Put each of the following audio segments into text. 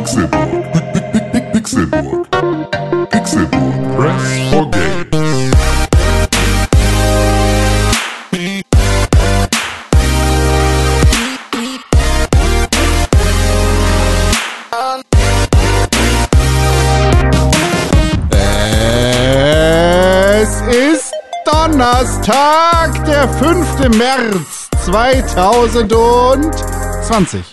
Pixelburg. Pixelburg. Pixelburg. Press for Games. Es ist Donnerstag, der 5. März 2020.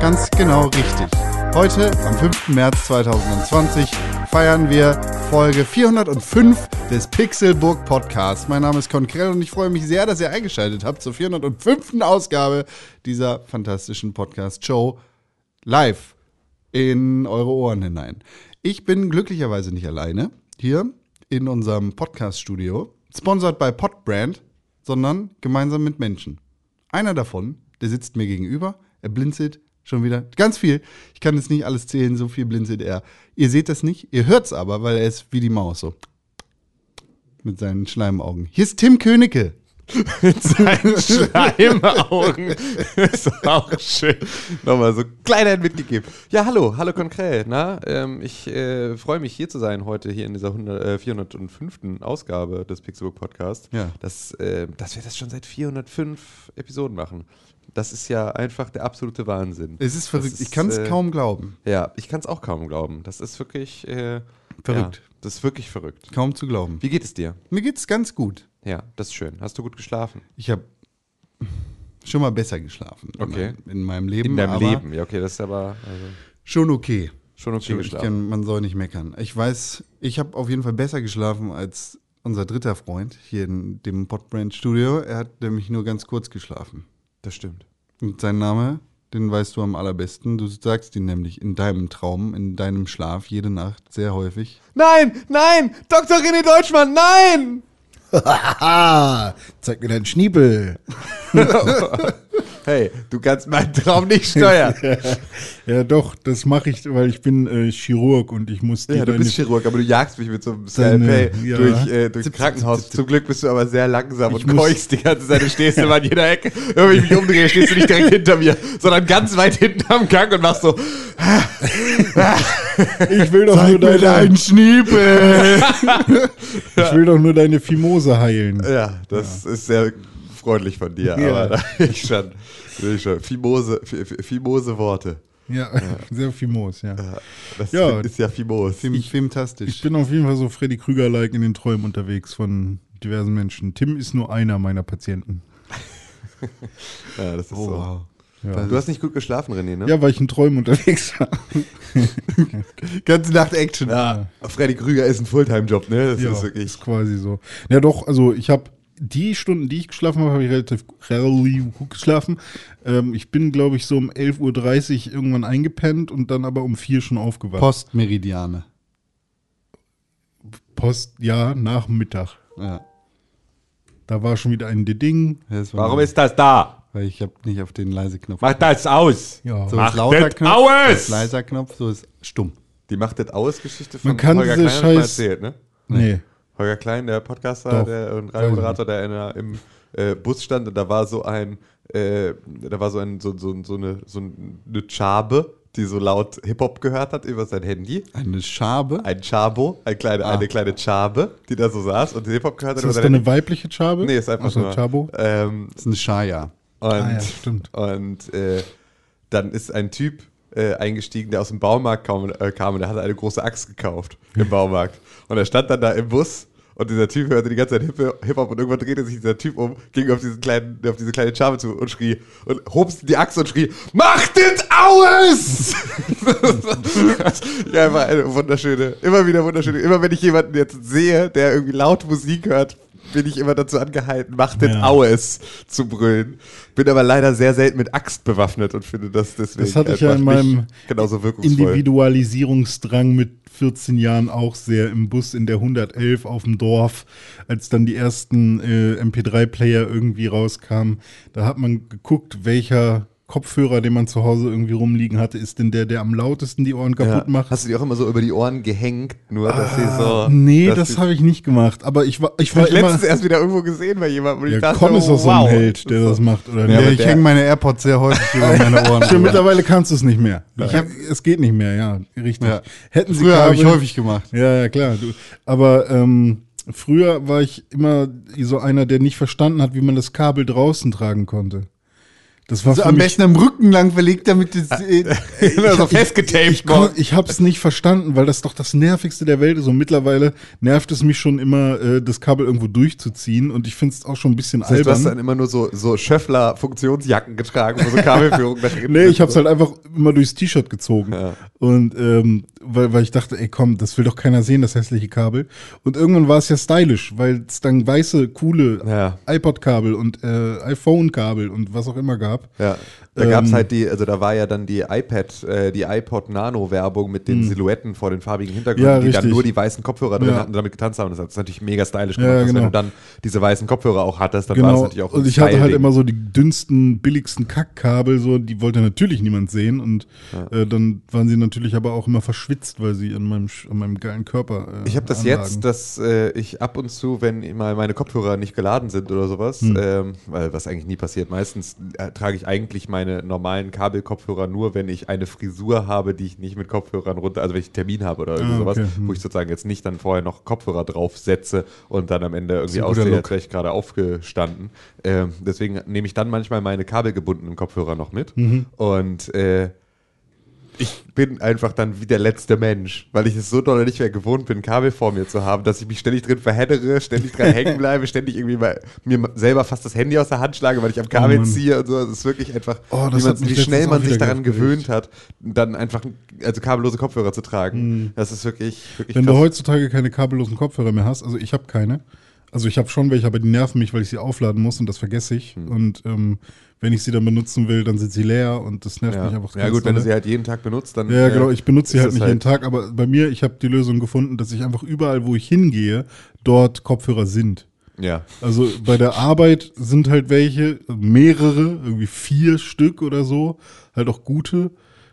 Ganz genau richtig. Heute, am 5. März 2020, feiern wir Folge 405 des Pixelburg Podcasts. Mein Name ist Konkrell und ich freue mich sehr, dass ihr eingeschaltet habt zur 405. Ausgabe dieser fantastischen Podcast-Show live in eure Ohren hinein. Ich bin glücklicherweise nicht alleine hier in unserem Podcast-Studio, sponsored by Podbrand, sondern gemeinsam mit Menschen. Einer davon, der sitzt mir gegenüber, er blinzelt schon wieder ganz viel. Ich kann jetzt nicht alles zählen, so viel blinzelt er. Ihr seht das nicht, ihr hört es aber, weil er ist wie die Maus so. Mit seinen Schleimaugen. Hier ist Tim Königke. mit seinen Schleimaugen. ist auch schön. Nochmal so Kleinheit mitgegeben. Ja, hallo, hallo Konkret. Na, ähm, ich äh, freue mich hier zu sein heute hier in dieser 100, äh, 405. Ausgabe des Pixelbook Podcast. Ja. Dass, äh, dass wir das schon seit 405 Episoden machen. Das ist ja einfach der absolute Wahnsinn. Es ist verrückt, Das ich kann es äh, kaum glauben. Ja, ich kann es auch kaum glauben. Das ist wirklich äh, Verrückt. Ja, das ist wirklich verrückt. Kaum zu glauben. Wie geht es dir? Mir geht's ganz gut. Ja, das ist schön. Hast du gut geschlafen? Ich habe schon mal besser geschlafen in Okay. meinem- in meinem Leben. In deinem Leben. Ja, okay, das ist aber also, Schon okay. schon okay Schon, geschlafen. kann, man soll nicht meckern. Ich weiß, ich habe auf jeden Fall besser geschlafen als unser dritter Freund hier in dem Podbrand Studio. Er hat nämlich nur ganz kurz geschlafen. Das stimmt. Und sein Name, den weißt du am allerbesten. Du sagst ihn nämlich in deinem Traum, in deinem Schlaf, jede Nacht, sehr häufig. Nein, nein, Dr. René Deutschmann, nein! Haha, zeig mir deinen Schniepel. Hey, du kannst meinen Traum nicht steuern. Ja, doch, das mache ich, weil ich bin äh, Chirurg und ich muss dir ja, du deine- bist Chirurg, aber du jagst mich mit so einem Deine- Skalpell ja. durch, äh, durchs Zip, Krankenhaus. zip, zip. Zum Glück bist du aber sehr langsam Ich und keuchst die ganze Zeit. Du stehst immer an jeder Ecke. Wenn ich mich umdrehe, stehst du nicht direkt hinter mir, sondern ganz weit hinten am Gang und machst so, Ich will doch nur deine, Schniepel! ich will doch nur deine Fimose heilen. ja, das ist sehr freundlich von dir, Ja. aber da ich schon. Fimose, fi- fi- Fimose Worte. Ja, sehr fimos, ja. Das Ja. ist ja Fimos. Film, filmtastisch. Ich bin auf jeden Fall so Freddy Krüger-like in den Träumen unterwegs von diversen Menschen. Tim ist nur einer meiner Patienten. Ja, das ist oh, so. wow. Ja. Du hast nicht gut geschlafen, René, ne? Ja, weil ich in Träumen unterwegs war. Ganze Nacht Action. Ja, Freddy Krüger ist ein Fulltime-Job, ne? Das ja, ist wirklich. ist quasi so. Ja, doch, also ich habe die Stunden, die ich geschlafen habe, habe ich relativ, relativ gut geschlafen. Ähm, ich bin, glaube ich, so um 11.30 Uhr irgendwann eingepennt und dann aber um 4 schon aufgewacht. Postmeridiane. Post, ja, nach Mittag. Ja. Da war schon wieder ein Ding. Warum ist das da? Weil ich habe nicht auf den Leise-Knopf. Mach das aus! Ja. So Mach ist lauter das Knopf, aus! so ist leiser Knopf, so ist stumm. Die macht das aus Geschichte von Man kann Holger diese Klein hat mal Scheiß- erzählt, ne? Nee. Holger Klein, der Podcaster der, und Radiomoderator, der in im äh, Bus stand und da war so ein, äh, da war so ein, so, so, so eine, so eine Chabe, die so laut Hip-Hop gehört hat über sein Handy. Eine Schabe. Ein Chabo, ein kleine, Ah. eine kleine Chabe, die da so saß und Hip-Hop gehört hat Ist über das sein dann eine weibliche Chabe? Nee, ist einfach Außer nur. Chabo? Ähm, Das ist eine Schaya. und Ah ja, stimmt. und äh, dann ist ein Typ äh, eingestiegen, der aus dem Baumarkt kam, äh, kam und der hatte eine große Axt gekauft im Baumarkt. Und er stand dann da im Bus und dieser Typ hörte die ganze Zeit Hip- Hip-Hop und irgendwann drehte sich dieser Typ um, ging auf, diesen kleinen, auf diese kleine Charme zu und schrie und hob die Axt und schrie, Mach das aus! ja, einfach eine wunderschöne, immer wieder wunderschöne, immer wenn ich jemanden jetzt sehe, der irgendwie laut Musik hört, bin ich immer dazu angehalten, mach den Ja. Aues zu brüllen. Bin aber leider sehr selten mit Axt bewaffnet und finde das deswegen Das hatte ich ja in meinem. Individualisierungsdrang mit 14 Jahren auch sehr im Bus in der 111 auf dem Dorf, als dann die ersten äh, MP3-Player irgendwie rauskamen. Da hat man geguckt, welcher Kopfhörer, den man zu Hause irgendwie rumliegen hatte, ist denn der, der am lautesten die Ohren kaputt Ja. macht? Hast du die auch immer so über die Ohren gehängt, nur dass sie so. Ah, nee, dass das habe ich nicht gemacht. Aber ich war, ich war ich immer. letztens erst wieder irgendwo gesehen bei jemandem und ich Ja, dachte, Con ist doch so ein. Held, der das macht, oder Ja, Ja, ich hänge meine AirPods sehr häufig über meine Ohren. Drüber. mittlerweile kannst du es nicht mehr. Ich hab, es geht nicht mehr, ja, richtig. Ja. Hätten sie Früher habe ich häufig gemacht. Ja, ja, klar. Du, aber ähm, früher war ich immer so einer, der nicht verstanden hat, wie man das Kabel draußen tragen konnte. Das war Also am besten am Rücken lang verlegt, damit es. Äh, Immer so festgetaped. ich, kon- ich habe es nicht verstanden, weil das doch das nervigste der Welt ist. Und mittlerweile nervt es mich schon immer, äh, das Kabel irgendwo durchzuziehen. Und ich finde es auch schon ein bisschen Das heißt, du hast albern. dann immer nur so, so Schöffler-Funktionsjacken getragen, wo so Kabelführung drin Nee, ich habe es halt einfach immer durchs T-Shirt gezogen. Ja. Und ähm, weil, weil ich dachte, ey komm, das will doch keiner sehen, das hässliche Kabel. Und irgendwann war es ja stylisch, weil es dann weiße, coole Ja. iPod-Kabel und äh, iPhone-Kabel und was auch immer gab. Ja, da gab es Ähm, halt die, also da war ja dann die iPad, äh, die iPod Nano-Werbung mit den Silhouetten vor den farbigen Hintergründen, Hm. Ja, die dann richtig. nur die weißen Kopfhörer drin Ja. hatten und damit getanzt haben. Das hat natürlich mega stylisch Ja, gemacht. dass genau. Wenn du dann diese weißen Kopfhörer auch hattest, dann war das Genau. natürlich auch Und ich hatte halt immer so die dünnsten, billigsten Kackkabel, so, die wollte natürlich niemand sehen. Und äh, dann waren sie natürlich aber auch immer verschwitzt, weil sie an meinem, an meinem geilen Körper. Äh, Ich habe das anlagen. jetzt, dass äh, ich ab und zu, wenn mal meine Kopfhörer nicht geladen sind oder sowas, Hm. ähm, weil was eigentlich nie passiert, meistens äh, trage ich eigentlich meine normalen Kabelkopfhörer nur, wenn ich eine Frisur habe, die ich nicht mit Kopfhörern runter, also wenn ich einen Termin habe oder irgendwie Ah, sowas, okay. Hm. wo ich sozusagen jetzt nicht dann vorher noch Kopfhörer draufsetze und dann am Ende irgendwie aussehe, als wäre ich gerade aufgestanden. Ähm, deswegen nehme ich dann manchmal meine kabelgebundenen Kopfhörer noch mit Mhm. und äh, ich bin einfach dann wie der letzte Mensch, weil ich es so doll nicht mehr gewohnt bin, Kabel vor mir zu haben, dass ich mich ständig drin verheddere, ständig dran hängen bleibe, ständig irgendwie mal, mir selber fast das Handy aus der Hand schlage, weil ich am Kabel Mann. ziehe und so. Es ist wirklich einfach, Oh, wie, das man, wie schnell man sich daran gewöhnt hat, dann einfach also kabellose Kopfhörer zu tragen. Das ist wirklich, wirklich Wenn du krass. heutzutage keine kabellosen Kopfhörer mehr hast, also ich habe keine. Also ich habe schon welche, aber die nerven mich, weil ich sie aufladen muss und das vergesse ich. Hm. Und ähm, wenn ich sie dann benutzen will, dann sind sie leer und das nervt mich ja. einfach. ja ganz gut, wenn du sie halt jeden Tag benutzt, dann Ja, äh, genau. Ich benutze sie halt nicht jeden Tag, aber bei mir, ich habe die Lösung gefunden, dass ich einfach überall, wo ich hingehe, dort Kopfhörer sind. Ja. Also bei der Arbeit sind halt welche, mehrere, irgendwie vier Stück oder so, halt auch gute.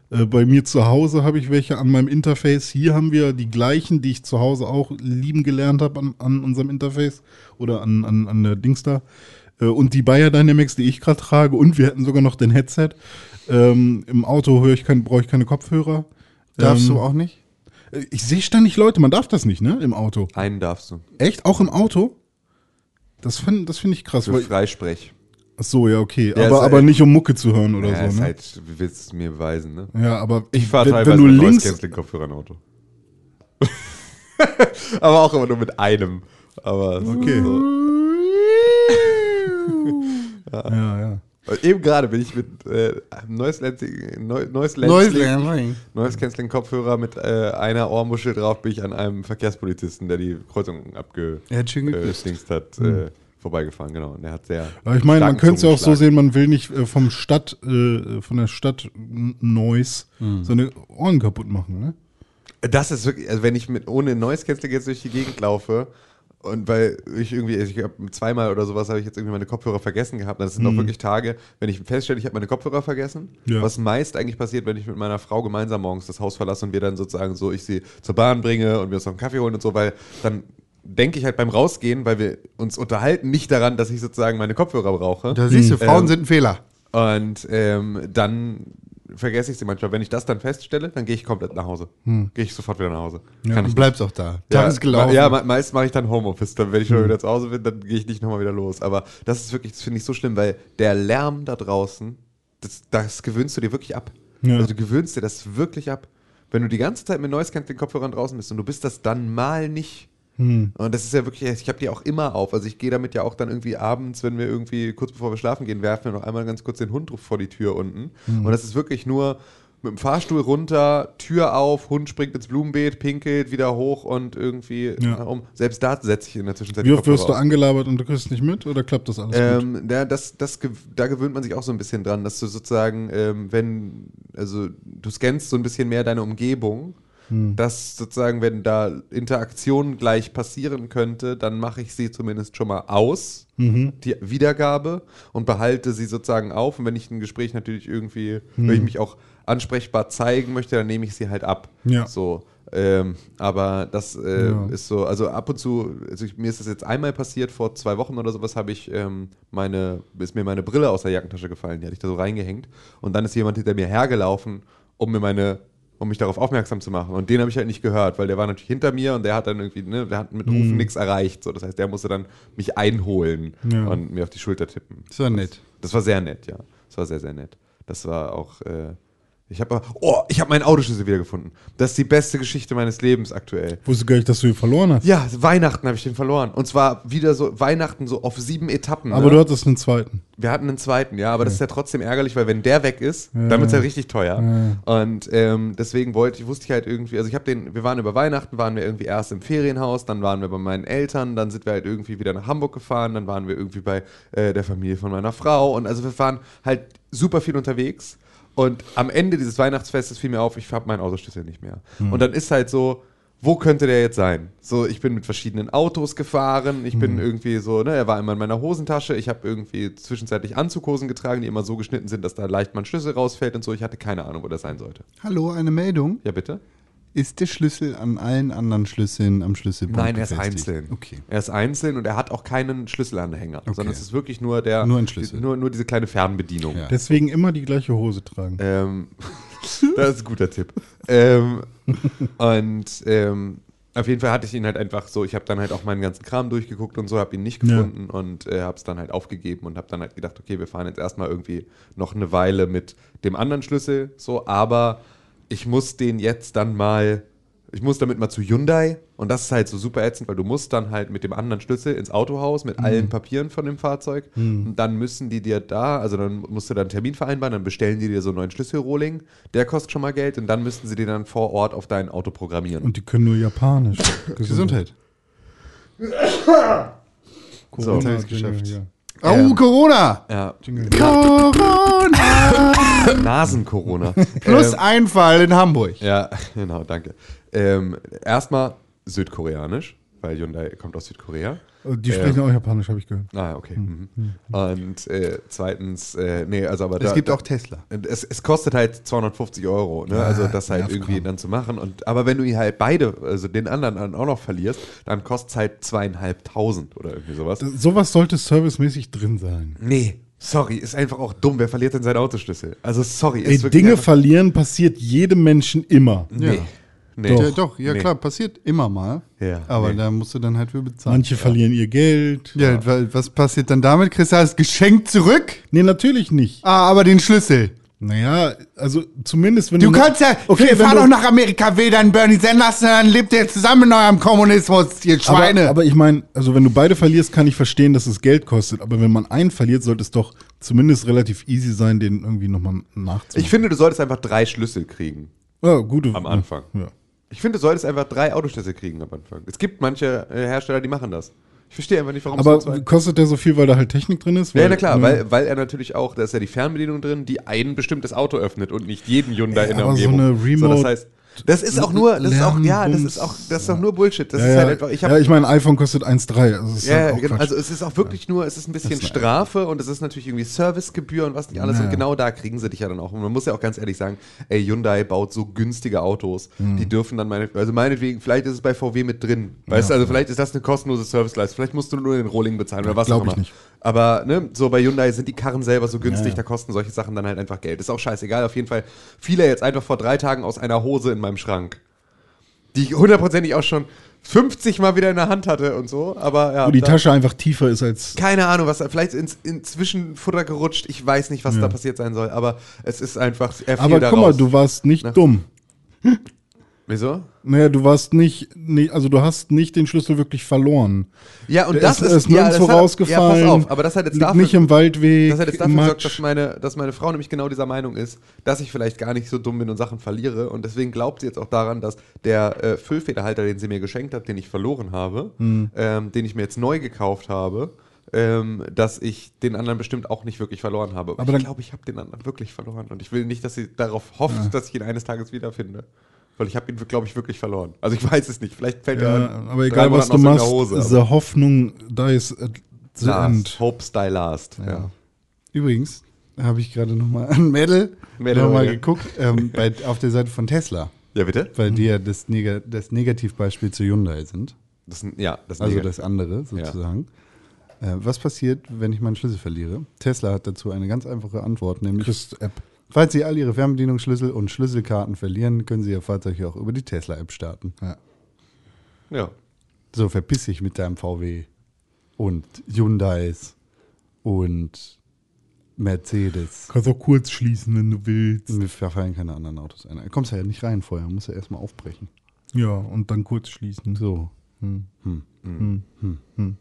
Äh, Bei mir zu Hause habe ich welche an meinem Interface. Hier haben wir die gleichen, die ich zu Hause auch lieben gelernt habe an, an unserem Interface oder an, an, an der Dings da. Äh, Und die Bayer Dynamics, die ich gerade trage. Und wir hätten sogar noch den Headset. Ähm, Im Auto höre ich kein, brauche ich keine Kopfhörer. darfst Ähm, du auch nicht? äh, Ich sehe ständig Leute, man darf das nicht, ne? Im Auto. Einen darfst du. Echt? Auch im Auto? Das finde das find ich krass. Für Weil, Freisprech. ach so, ja, okay. Ja, aber, aber halt- nicht um Mucke zu hören oder ja, so, ist ne? halt, wie willst du es mir beweisen, ne? ja, aber Ich fahre teilweise wenn du mit links, Noise-Canceling-Kopfhörer im Auto. aber auch immer nur mit einem. Aber Okay. so. Ja, ja. Und Eben gerade bin ich mit äh, Noise Noise Noise Cancelling. Noise Canceling Kopfhörer mit äh, einer Ohrmuschel drauf bin ich an einem Verkehrspolizisten, der die Kreuzung Er hat geküsst. abgedingst hat, äh, vorbeigefahren. Genau. Und der hat sehr. Aber ich meine, man könnte es ja auch so sehen, man will nicht äh, vom Stadt, äh, von der Stadt Noise seine Ohren kaputt machen, ne? Das ist wirklich, also wenn ich mit ohne Noise Canceling jetzt durch die Gegend laufe und weil ich irgendwie, also ich hab zweimal oder sowas habe ich jetzt irgendwie meine Kopfhörer vergessen gehabt. Das sind auch wirklich Tage, wenn ich feststelle, ich habe meine Kopfhörer vergessen, Ja. was meist eigentlich passiert, wenn ich mit meiner Frau gemeinsam morgens das Haus verlasse und wir dann sozusagen so, ich sie zur Bahn bringe und wir uns noch einen Kaffee holen und so, weil dann denke ich halt beim Rausgehen, weil wir uns unterhalten, nicht daran, dass ich sozusagen meine Kopfhörer brauche. Da siehst du, Frauen Ähm, sind ein Fehler. Und ähm, dann vergesse ich sie manchmal. Wenn ich das dann feststelle, dann gehe ich komplett nach Hause. Gehe ich sofort wieder nach Hause. Kann ich bleibst auch da. Ja, Tag ist gelaufen. Ja, me- meist mache ich dann Homeoffice. Dann, wenn ich schon wieder zu Hause bin, dann gehe ich nicht nochmal wieder los. Aber das ist wirklich, das finde ich so schlimm, weil der Lärm da draußen, das, das gewöhnst du dir wirklich ab. Ja. Also du gewöhnst dir das wirklich ab. Wenn du die ganze Zeit mit Noise Canceling Kopfhörern draußen bist und du bist das dann mal nicht. Hm. Und das ist ja wirklich, ich habe die auch immer auf. Also ich gehe damit ja auch dann irgendwie abends, wenn wir irgendwie kurz bevor wir schlafen gehen, werfen wir noch einmal ganz kurz den Hund vor die Tür unten. Hm. Und das ist wirklich nur mit dem Fahrstuhl runter, Tür auf, Hund springt ins Blumenbeet, pinkelt wieder hoch und irgendwie Ja. um. Selbst da setze ich in der Zwischenzeit Wie oft wirst du angelabert und du kriegst nicht mit oder klappt das alles? Ähm, ja, das, das, da gewöhnt man sich auch so ein bisschen dran, dass du sozusagen, ähm, wenn, also du scannst so ein bisschen mehr deine Umgebung dass sozusagen, wenn da Interaktion gleich passieren könnte, dann mache ich sie zumindest schon mal aus, die Wiedergabe, und behalte sie sozusagen auf. Und wenn ich ein Gespräch natürlich irgendwie, wenn ich mich auch ansprechbar zeigen möchte, dann nehme ich sie halt ab. Ja. So. Ähm, aber das äh, Ja. ist so, also ab und zu, also ich, mir ist das jetzt einmal passiert, vor zwei Wochen oder sowas habe ich ähm, meine, ist mir meine Brille aus der Jackentasche gefallen, die hatte ich da so reingehängt und dann ist jemand hinter mir hergelaufen, um mir meine, um mich darauf aufmerksam zu machen und den habe ich halt nicht gehört, weil der war natürlich hinter mir und der hat dann irgendwie, ne, der hat mit Rufen nichts erreicht, so, das heißt, der musste dann mich einholen Ja. und mir auf die Schulter tippen. Das war nett. Das war sehr nett, ja. Das war sehr, sehr nett. Das war auch. Äh, ich habe, oh, ich habe meinen Autoschlüssel wiedergefunden. Das ist die beste Geschichte meines Lebens aktuell. Wusste gar nicht, dass du ihn verloren hast. Ja, Weihnachten habe ich den verloren. Und zwar wieder so Weihnachten so auf sieben Etappen. Aber ne? du hattest einen zweiten. Wir hatten einen zweiten, ja, aber das ist ja trotzdem ärgerlich, weil wenn der weg ist, dann wird es halt richtig teuer. Und ähm, deswegen wollte ich, wusste ich halt irgendwie, also ich habe den, wir waren über Weihnachten, waren wir irgendwie erst im Ferienhaus, dann waren wir bei meinen Eltern, dann sind wir halt irgendwie wieder nach Hamburg gefahren, dann waren wir irgendwie bei äh, der Familie von meiner Frau und also wir waren halt super viel unterwegs. Und am Ende dieses Weihnachtsfestes fiel mir auf, ich habe meinen Autoschlüssel nicht mehr. Und dann ist halt so, wo könnte der jetzt sein? So, ich bin mit verschiedenen Autos gefahren, ich bin irgendwie so, ne, er war immer in meiner Hosentasche, ich habe irgendwie zwischenzeitlich Anzughosen getragen, die immer so geschnitten sind, dass da leicht mal ein Schlüssel rausfällt und so. Ich hatte keine Ahnung, wo das sein sollte. Hallo, eine Meldung. Ja, bitte? Ist der Schlüssel an allen anderen Schlüsseln am Schlüsselbund Nein, er ist befestigt? einzeln. Okay. Er ist einzeln und er hat auch keinen Schlüsselanhänger, sondern es ist wirklich nur der. Nur ein Schlüssel. Nur, nur diese kleine Fernbedienung. Ja. Deswegen immer die gleiche Hose tragen. Ähm, das ist ein guter Tipp. ähm, und ähm, auf jeden Fall hatte ich ihn halt einfach so, ich habe dann halt auch meinen ganzen Kram durchgeguckt und so, habe ihn nicht Ja. gefunden und äh, habe es dann halt aufgegeben und habe dann halt gedacht, okay, wir fahren jetzt erstmal irgendwie noch eine Weile mit dem anderen Schlüssel, so, aber ich muss den jetzt dann mal, ich muss damit mal zu Hyundai und das ist halt so super ätzend, weil du musst dann halt mit dem anderen Schlüssel ins Autohaus mit allen Papieren von dem Fahrzeug und dann müssen die dir da, also dann musst du dann einen Termin vereinbaren, dann bestellen die dir so einen neuen Schlüsselrohling, der kostet schon mal Geld und dann müssten sie den dann vor Ort auf dein Auto programmieren. Und die können nur Japanisch. Gesundheit. Corona Jetzt hab ich's geschafft. Ja. Oh, Ähm, Corona! ja, Corona! Nasen-Corona. Plus Ähm, Einfall in Hamburg. Ja, genau, danke. Ähm, erstmal südkoreanisch, weil Hyundai kommt aus Südkorea. Die sprechen auch Japanisch, habe ich gehört. Ah, okay. Mhm. Und äh, zweitens, äh, nee, also aber Es da, gibt da, auch Tesla. Es, es kostet halt 250 Euro, ne? also das halt irgendwie kaum. dann zu machen. Und, aber wenn du ihn halt beide, also den anderen dann auch noch verlierst, dann kostet es halt zweieinhalbtausend oder irgendwie sowas. Sowas sollte servicemäßig drin sein. Nee, sorry, ist einfach auch dumm. Wer verliert denn seinen Autoschlüssel? Also sorry, ist Ey, Dinge verlieren passiert jedem Menschen immer. Nee. Ja. Nee. Ja, doch, ja Nee. klar, passiert immer mal. Ja, aber nee. da musst du dann halt für bezahlen. Manche verlieren ihr Geld. Ja, wa- was passiert dann damit? Kriegst du das Geschenk zurück? Nee, natürlich nicht. Ah, aber den Schlüssel. Naja, also zumindest wenn Du du. kannst ja, Okay, fahr doch nach Amerika, will dann Bernie Sanders, dann lebt ihr zusammen in eurem Kommunismus, ihr Schweine. Aber, aber ich meine, also wenn du beide verlierst, kann ich verstehen, dass es Geld kostet. Aber wenn man einen verliert, sollte es doch zumindest relativ easy sein, den irgendwie nochmal nachzuholen. Ich finde, du solltest einfach drei Schlüssel kriegen. ja, gute, Am Anfang. Ja. Ich finde, du solltest einfach drei Autoschlüssel kriegen am Anfang. Es gibt manche äh, Hersteller, die machen das. Ich verstehe einfach nicht, warum Aber es so kostet der so viel, weil da halt Technik drin ist? Ja, Weil, na klar, ne, weil, weil er natürlich auch, da ist ja die Fernbedienung drin, die ein bestimmtes Auto öffnet und nicht jeden Hyundai Ey, in der aber so Umgebung. eine Remote- das heißt, das ist auch nur, das ist auch, ja, das ist auch, das ist doch nur Bullshit. Das ja, ist ja, halt einfach, ich ja, habe ich meine, iPhone kostet 1,3. Also, ja, halt auch genau. Also es ist auch wirklich nur, es ist ein bisschen ist Strafe und es ist natürlich irgendwie Servicegebühr und was nicht alles. Ja. Und genau da kriegen sie dich ja dann auch. Und man muss ja auch ganz ehrlich sagen, ey, Hyundai baut so günstige Autos, Hm. die dürfen dann meine, also meinetwegen, vielleicht ist es bei VW mit drin. Weißt du, also vielleicht ist das eine kostenlose Serviceleistung. Vielleicht musst du nur den Rohling bezahlen oder was auch ich immer. nicht. Aber ne, so bei Hyundai sind die Karren selber so günstig, Ja, ja. da kosten solche Sachen dann halt einfach Geld. Ist auch scheißegal. Auf jeden Fall fiel er jetzt einfach vor drei Tagen aus einer Hose in meinem Schrank. Die ich hundertprozentig auch schon 50 Mal wieder in der Hand hatte und so. Aber ja. Wo die Tasche einfach tiefer ist als. keine Ahnung, was da, vielleicht ins, inzwischen Futter gerutscht. Ich weiß nicht, was Ja. da passiert sein soll, aber es ist einfach. Er fiel Aber guck mal, du warst nicht Na. dumm. Wieso? Naja, du warst nicht, nicht, also du hast nicht den Schlüssel wirklich verloren. Ja, und Der das ist, ist, ist ja, das hat, rausgefallen. Ja, pass auf, aber das hat jetzt dafür, nicht im Waldweg. das hat jetzt dafür gesorgt, dass meine, dass meine Frau nämlich genau dieser Meinung ist, dass ich vielleicht gar nicht so dumm bin und Sachen verliere. Und deswegen glaubt sie jetzt auch daran, dass der äh, Füllfederhalter, den sie mir geschenkt hat, den ich verloren habe, Hm. ähm, den ich mir jetzt neu gekauft habe, ähm, dass ich den anderen bestimmt auch nicht wirklich verloren habe. Aber ich dann- glaube, ich habe den anderen wirklich verloren. Und ich will nicht, dass sie darauf hofft, dass ich ihn eines Tages wiederfinde. Weil ich habe ihn, glaube ich, wirklich verloren. Also ich weiß es nicht. Vielleicht fällt Ja, er aber drei egal, was du aus machst, Hose, the Hoffnung dies at the aber end. last. Hope's die last. Ja. Übrigens habe ich gerade nochmal an Mädel, Mädel, nochmal ja. geguckt, ähm, bei, auf der Seite von Tesla, Ja, bitte? weil die ja das, Neg das Negativbeispiel zu Hyundai sind. Das, ja, das Also das andere sozusagen. Äh, was passiert, wenn ich meinen Schlüssel verliere? Tesla hat dazu eine ganz einfache Antwort, nämlich Kriegst App. Falls Sie all Ihre Fernbedienungsschlüssel und Schlüsselkarten verlieren, können Sie Ihr Fahrzeug auch über die Tesla-App starten. Ja. Ja. So, verpiss dich mit deinem VW und Hyundais und Mercedes. Kannst auch kurz schließen, wenn du willst. Mir fallen keine anderen Autos ein. Du kommst ja nicht rein vorher, musst ja erstmal aufbrechen. Ja, und dann kurz schließen. So. Hm. Hm. Hm. Hm.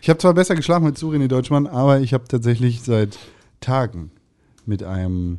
Ich habe zwar besser geschlafen als Surini Deutschmann, aber ich habe tatsächlich seit Tagen mit einem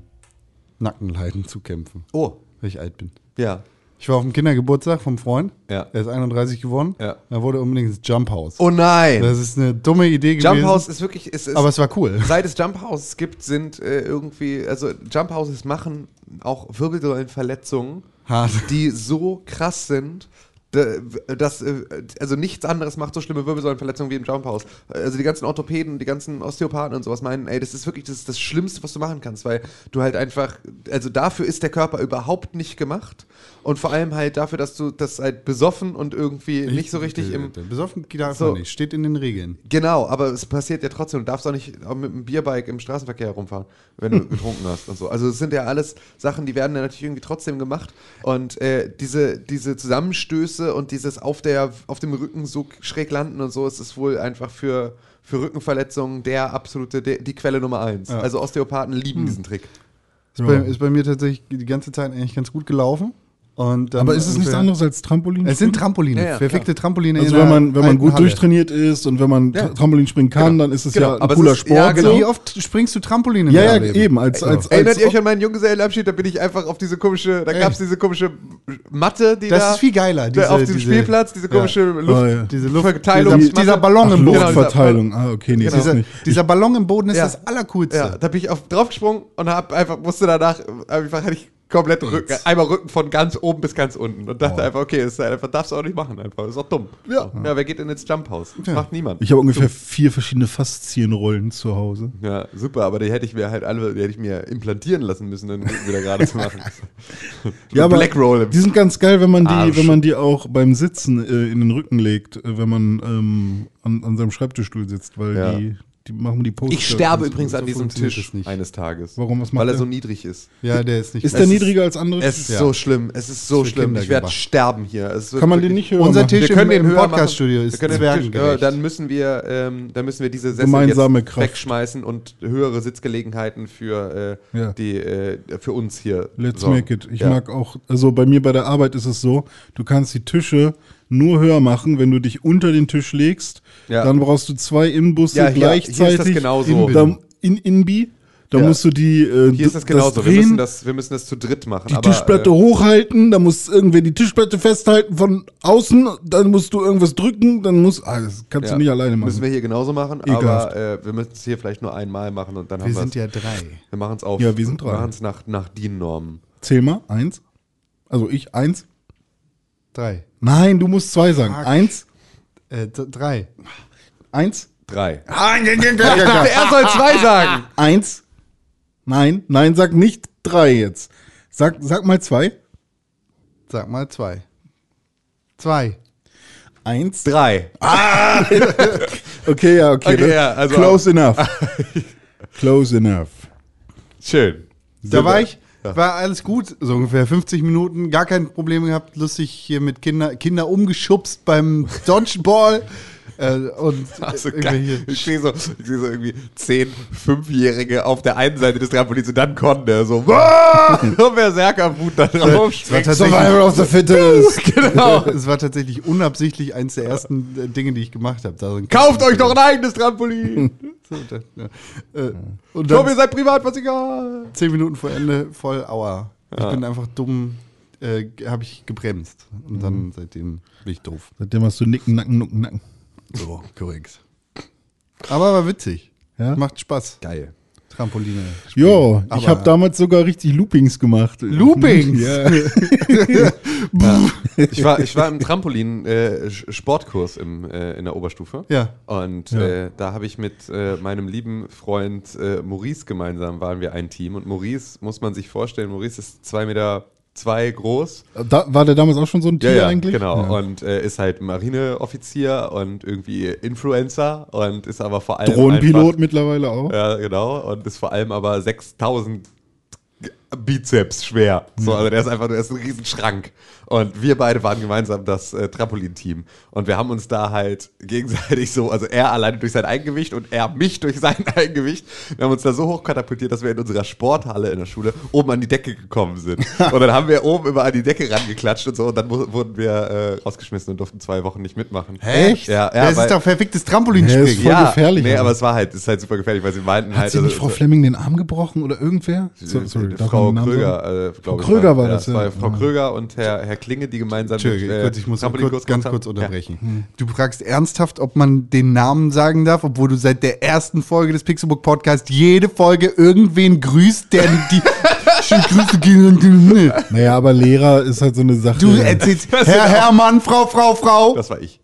Nackenleiden zu kämpfen, Oh, weil ich alt bin. ja. Ich war auf dem Kindergeburtstag vom Freund. Ja. Er ist 31 geworden. Ja. Da wurde unbedingt das Jump House. Oh nein! Das ist eine dumme Idee gewesen. Jump House ist wirklich. Ist, ist, aber es war cool. Seit es Jump Houses gibt, sind äh, irgendwie, also Jump Houses machen auch Wirbelsäulenverletzungen, Hart. die so krass sind, da- dass, äh, also nichts anderes macht so schlimme Wirbelsäulenverletzungen wie im Jump House. Also die ganzen Orthopäden, die ganzen Osteopathen und sowas meinen, ey, das ist wirklich das, ist das Schlimmste, was du machen kannst, weil du halt einfach, also dafür ist der Körper überhaupt nicht gemacht und vor allem halt dafür, dass du das halt besoffen und irgendwie nicht so richtig im, Besoffen geht einfach So. nicht. Steht in den Regeln. Genau, aber es passiert ja trotzdem. Du darfst auch nicht mit einem Bierbike im Straßenverkehr herumfahren, wenn du getrunken hast und so. Also es sind ja alles Sachen, die werden ja natürlich irgendwie trotzdem gemacht. Und äh, diese, diese Zusammenstöße und dieses auf, der, auf dem Rücken so schräg landen und so, es ist wohl einfach für, für Rückenverletzungen der absolute, der, die Quelle Nummer eins. Ja. Also Osteopathen lieben diesen Trick. Ist, bei, ist bei mir tatsächlich die ganze Zeit eigentlich ganz gut gelaufen. Und dann Aber ist es nichts anderes als Trampolin? Es sind Trampoline, Ja, ja, verfickte Trampoline. Also wenn man, wenn man gut Halle. durchtrainiert ist und wenn man Ja. Tra- Trampolin springen kann, Genau. dann ist es Genau. ja ein Aber cooler ist- Sport. ja, genau. so. Wie oft springst du Trampoline? in Ja, ja, Leben? eben. Als, als, Erinnert ihr euch als, an meinen Junggesellenabschied? Da bin ich einfach auf diese komische, da gab es diese komische Matte, die Das da ist viel geiler. Diese, auf dem diese, Spielplatz, diese Ja. komische Luft, Oh, ja. Diese Luft, Verteilungsmatte. dieser, dieser Ballon Ach, im Boden. Dieser- Luftverteilung. Ah, okay, nee, das ist Dieser, nicht. dieser Ballon im Boden ist das Allercoolste. Ja, da bin ich auf, draufgesprungen und hab einfach, musste danach, einfach hatte ich komplett Rücken, einmal Rücken von ganz oben bis ganz unten und dachte einfach, okay, das ist einfach, darfst du auch nicht machen einfach, das ist auch dumm. Ja. Ja, wer geht denn ins Jump House? Macht niemand. Ich habe ungefähr vier verschiedene Faszienrollen zu Hause. ja, super, aber die hätte ich mir halt alle, die hätte ich mir implantieren lassen müssen, Rücken wieder gerade zu machen. Ja, aber Black Roll die sind ganz geil, wenn man die, Arsch. wenn man die auch beim Sitzen äh, in den Rücken legt, äh, wenn man ähm, an, an seinem Schreibtischstuhl sitzt, weil Ja. die, die machen die Poster. Ich sterbe übrigens an diesem Tisch eines Tages. Warum, was macht Weil er der? so niedrig ist. Ja, der ist nicht. Ist der niedriger als andere? Es ist Ja. so schlimm, es ist so schlimm. Kinder Ich werde sterben hier. Kann man den nicht hören? Unser machen? Tisch Wir können im, im Podcaststudio ist zwergengerecht. dann müssen wir, ähm, dann müssen wir diese Sessel Gemeinsame jetzt Kraft. wegschmeißen und höhere Sitzgelegenheiten für äh, Ja. die äh, für uns hier. Let's sorgen. make it. Ich Ja. mag auch, also bei mir bei der Arbeit ist es so, du kannst die Tische nur höher machen, wenn du dich unter den Tisch legst. Ja. Dann brauchst du zwei Inbusse Ja, hier- hier ist gleichzeitig. das genauso. In, in Inbi. Da Ja. musst du die äh, Hier ist das genauso. wir, drehen, müssen das, wir müssen das zu dritt machen. die aber, Tischplatte äh, hochhalten, da muss irgendwer die Tischplatte festhalten von außen, dann musst du irgendwas drücken, dann muss, ah, das kannst ja. du nicht alleine machen. Müssen wir hier genauso machen, Ekelhaft. aber äh, wir müssen es hier vielleicht nur einmal machen und dann Wir haben sind wir ja drei. Wir machen es auf. Ja, wir sind drei. Wir machen es nach, nach DIN-Normen. Zähl mal, eins. Also ich, eins. Drei. Nein, du musst zwei sagen. Fuck. Eins, Äh, drei. eins, Drei. eins. er soll zwei sagen. Eins. Nein, nein, sag nicht drei jetzt. Sag, sag mal zwei. Sag mal zwei. Zwei. Eins. Drei. Okay, ja, okay. Okay, ja, also- close enough. close enough. Schön. Da war ich, war alles gut, so ungefähr. 50 Minuten, gar kein Problem gehabt, lustig hier mit Kinder, Kinder umgeschubst beim Dodgeball äh, und Also Ich sehe so, ich sehe so irgendwie zehn Fünfjährige auf der einen Seite des Trampolins und dann Con, der so Berserkerwut da drauf springt. tatsächlich- of the fittest. Genau. Es war tatsächlich unabsichtlich eins der ersten äh, Dinge, die ich gemacht habe. Da so ein Kauft euch doch ein eigenes Trampolin. So, da, ja. äh, und Ich glaube, ihr dann seid Privatversicher. zehn Minuten vor Ende voll Aua. Ich bin einfach dumm, äh, habe ich gebremst. Und dann seitdem bin ich doof. Seitdem hast du Nicken, Nacken, Nucken, Nacken. So, korrekt. Aber war witzig. Ja? Macht Spaß. Geil. Trampoline. Ja, ich Aber- habe damals sogar richtig Loopings gemacht. Loopings? Ja. Ich war, ich war im Trampolin-Sportkurs im äh, in der Oberstufe. Ja. Und Ja. Äh, da habe ich mit äh, meinem lieben Freund äh, Maurice gemeinsam, waren wir ein Team. Und Maurice, muss man sich vorstellen, Maurice ist zwei Meter zwei groß. Da, war der damals auch schon so ein Tier eigentlich? Genau. Ja. Und äh, ist halt Marineoffizier und irgendwie Influencer und ist aber vor allem. Drohnenpilot mittlerweile auch. Ja, genau. Und ist vor allem aber 6000 Bizeps schwer. So, also der ist einfach, der ist ein Riesenschrank. Und wir beide waren gemeinsam das äh, Trampolin-Team. Und wir haben uns da halt gegenseitig so, also er alleine durch sein Eigengewicht und er mich durch sein Eigengewicht. Wir haben uns da so hoch katapultiert, dass wir in unserer Sporthalle in der Schule oben an die Decke gekommen sind. und dann haben wir oben immer an die Decke rangeklatscht und so. Und dann wurden wir äh, rausgeschmissen und durften zwei Wochen nicht mitmachen. Echt? Ja, Ja, ja, das weil- ist doch verficktes Ja, Trampolinspringen. ist voll gefährlich, Nee, aber. aber es war halt, es ist halt super gefährlich, weil sie meinten Hat halt. sie nicht also, Frau Fleming den Arm gebrochen oder irgendwer? So, sorry, darf Frau Kröger, äh, glaube ich. Kröger war ja, das, es war ja. Frau Ja. Kröger und Herr, Herr Klinge, die gemeinsam Entschuldige, mit, äh, kurz, ich muss Trampolinkurs kurz, ganz kurz unterbrechen. Du fragst ernsthaft, ob man den Namen sagen darf, obwohl du seit der ersten Folge des Pixelbook Podcast jede Folge irgendwen grüßt, der die Grüße gehen. Naja, aber Lehrer ist halt so eine Sache. Du erzählst, Herr Hermann, Frau, Frau, Frau. Ja, das war ich.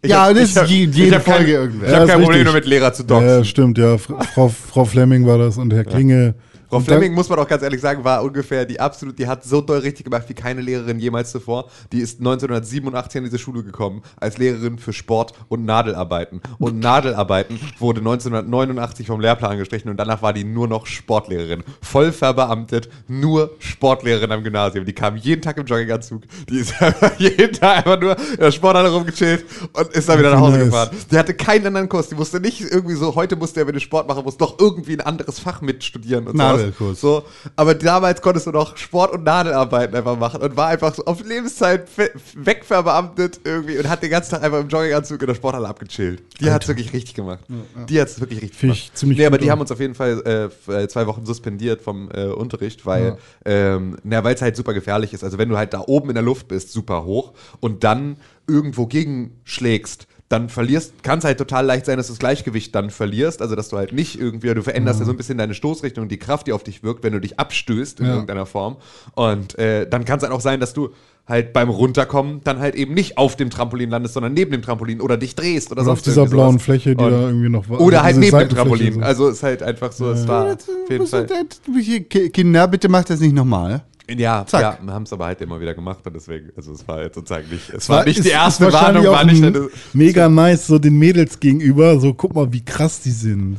Ich Ja, hab- das ich hab- ist jede hab Folge irgendwer. Ich Ja, habe ist kein Problem richtig. damit, Lehrer zu ja, doxen. stimmt, ja. Fr- Frau, Frau Fleming war das und Herr Klinge. Frau Und Fleming, muss man auch ganz ehrlich sagen, war ungefähr die absolut, die hat so doll richtig gemacht wie keine Lehrerin jemals zuvor. Die ist 1987 an diese Schule gekommen als Lehrerin für Sport und Nadelarbeiten. Und Nadelarbeiten wurde 1989 vom Lehrplan gestrichen und danach war die nur noch Sportlehrerin. Voll verbeamtet, nur Sportlehrerin am Gymnasium. Die kam jeden Tag im Jogginganzug. Die ist einfach jeden Tag einfach nur in der Sporthalle rumgechillt und ist dann wieder nach Hause Nice. gefahren. Die hatte keinen anderen Kurs. Die musste nicht irgendwie so, heute musste er, wenn du Sport machen musst, doch irgendwie ein anderes Fach mitstudieren und sowas. Nadelkurs. So, aber damals konntest du noch Sport- und Nadelarbeiten einfach machen und war einfach so auf Lebenszeit wegverbeamtet irgendwie und hat den ganzen Tag einfach im Jogginganzug in der Sporthalle abgechillt. Die hat es wirklich richtig gemacht. Die hat es wirklich richtig Finde ich gemacht. ziemlich nee, aber die auch. haben uns auf jeden Fall äh, zwei Wochen suspendiert vom äh, Unterricht, weil ähm, na, weil es halt super gefährlich ist. Also wenn du halt da oben in der Luft bist, super hoch und dann irgendwo gegenschlägst, dann verlierst, kann es halt total leicht sein, dass du das Gleichgewicht dann verlierst, also dass du halt nicht irgendwie, du veränderst ja, so ein bisschen deine Stoßrichtung, die Kraft, die auf dich wirkt, wenn du dich abstößt in Ja. irgendeiner Form. Und äh, dann kann es halt auch sein, dass du halt beim Runterkommen dann halt eben nicht auf dem Trampolin landest, sondern neben dem Trampolin oder dich drehst oder Oder auf dieser blauen sowas. Fläche, die Und- da irgendwie noch war. Oder halt neben dem Trampolin. so. Also es ist halt einfach so, es war auf jeden Fall. Kinder, bitte macht das nicht nochmal. Ja, Zack. ja, wir haben es aber halt immer wieder gemacht und deswegen, also es war jetzt sozusagen nicht, es War- war nicht die erste Warnung, war nicht ein eine, mega nice, so den Mädels gegenüber. So, guck mal, wie krass die sind.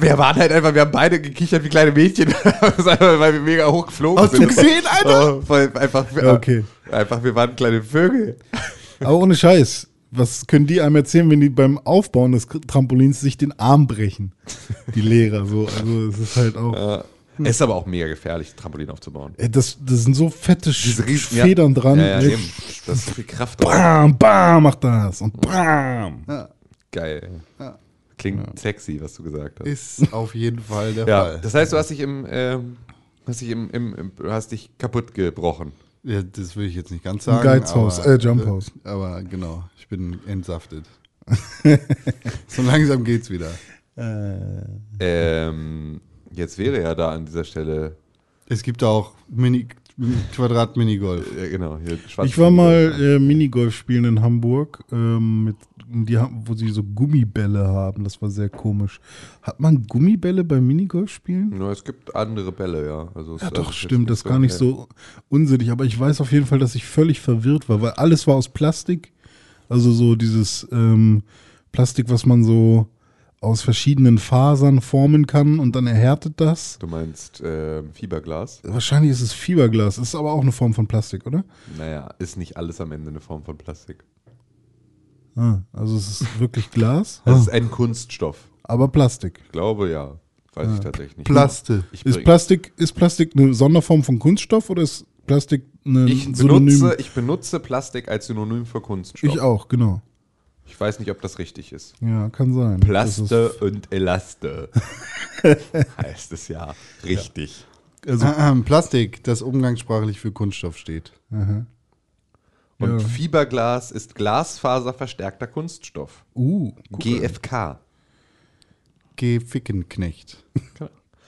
Wir waren halt einfach, wir haben beide gekichert wie kleine Mädchen, weil wir mega hoch geflogen Hast du sind. gesehen, Alter? Oh, einfach, Ja, okay. einfach, wir waren kleine Vögel. Aber ohne Scheiß. Was können die einem erzählen, wenn die beim Aufbauen des Trampolins sich den Arm brechen? Die Lehrer, so. Also, es ist halt auch. Es ist aber auch mega gefährlich, Trampolin aufzubauen. Ey, das, das sind so fette Diese riesen- Federn dran. Ja, ja, Ey, eben. Das ist so viel Kraft. Bam, bam, macht das. Und bam. Geil. Klingt sexy, was du gesagt hast. Ist auf jeden Fall der Ja, Fall. das heißt, du hast dich im, ähm, hast dich im, im, im du hast dich kaputt gebrochen. Ja, das will ich jetzt nicht ganz sagen. Geizhaus, aber- äh, Jumphaus. Aber genau, ich bin entsaftet. so langsam geht's wieder. Ähm, jetzt wäre ja da an dieser Stelle, Es gibt auch Mini Quadrat Minigolf. äh, genau. Ich war mal äh, Minigolf spielen in Hamburg, ähm, mit, die, haben- wo sie so Gummibälle haben. Das war sehr komisch. Hat man Gummibälle beim Minigolf spielen? Ja, es gibt andere Bälle, ja. Also Ja, doch, stimmt. Das ist gar nicht so unsinnig. Aber ich weiß auf jeden Fall, dass ich völlig verwirrt war, weil alles war aus Plastik. Also so dieses ähm, Plastik, was man so aus verschiedenen Fasern formen kann und dann erhärtet das. Du meinst äh, Fiberglas? Wahrscheinlich ist es Fiberglas. Ist aber auch eine Form von Plastik, oder? Naja, ist nicht alles am Ende eine Form von Plastik. Ah, also es ist wirklich Glas, Es ist ein Kunststoff. aber Plastik. Ich glaube ja. Weiß ich tatsächlich nicht. Plaste. Ist Plastik, ist Plastik eine Sonderform von Kunststoff oder ist Plastik eine ich, Synonym? benutze, ich benutze Plastik als Synonym für Kunststoff. Ich auch, genau. Ich weiß nicht, ob das richtig ist. Ja, kann sein. Plaste und Elaste. heißt es ja. Richtig. Also, Plastik, das umgangssprachlich für Kunststoff steht. Und Ja. Fiberglas ist glasfaserverstärkter Kunststoff. uh, GFK. Geh Fickenknecht.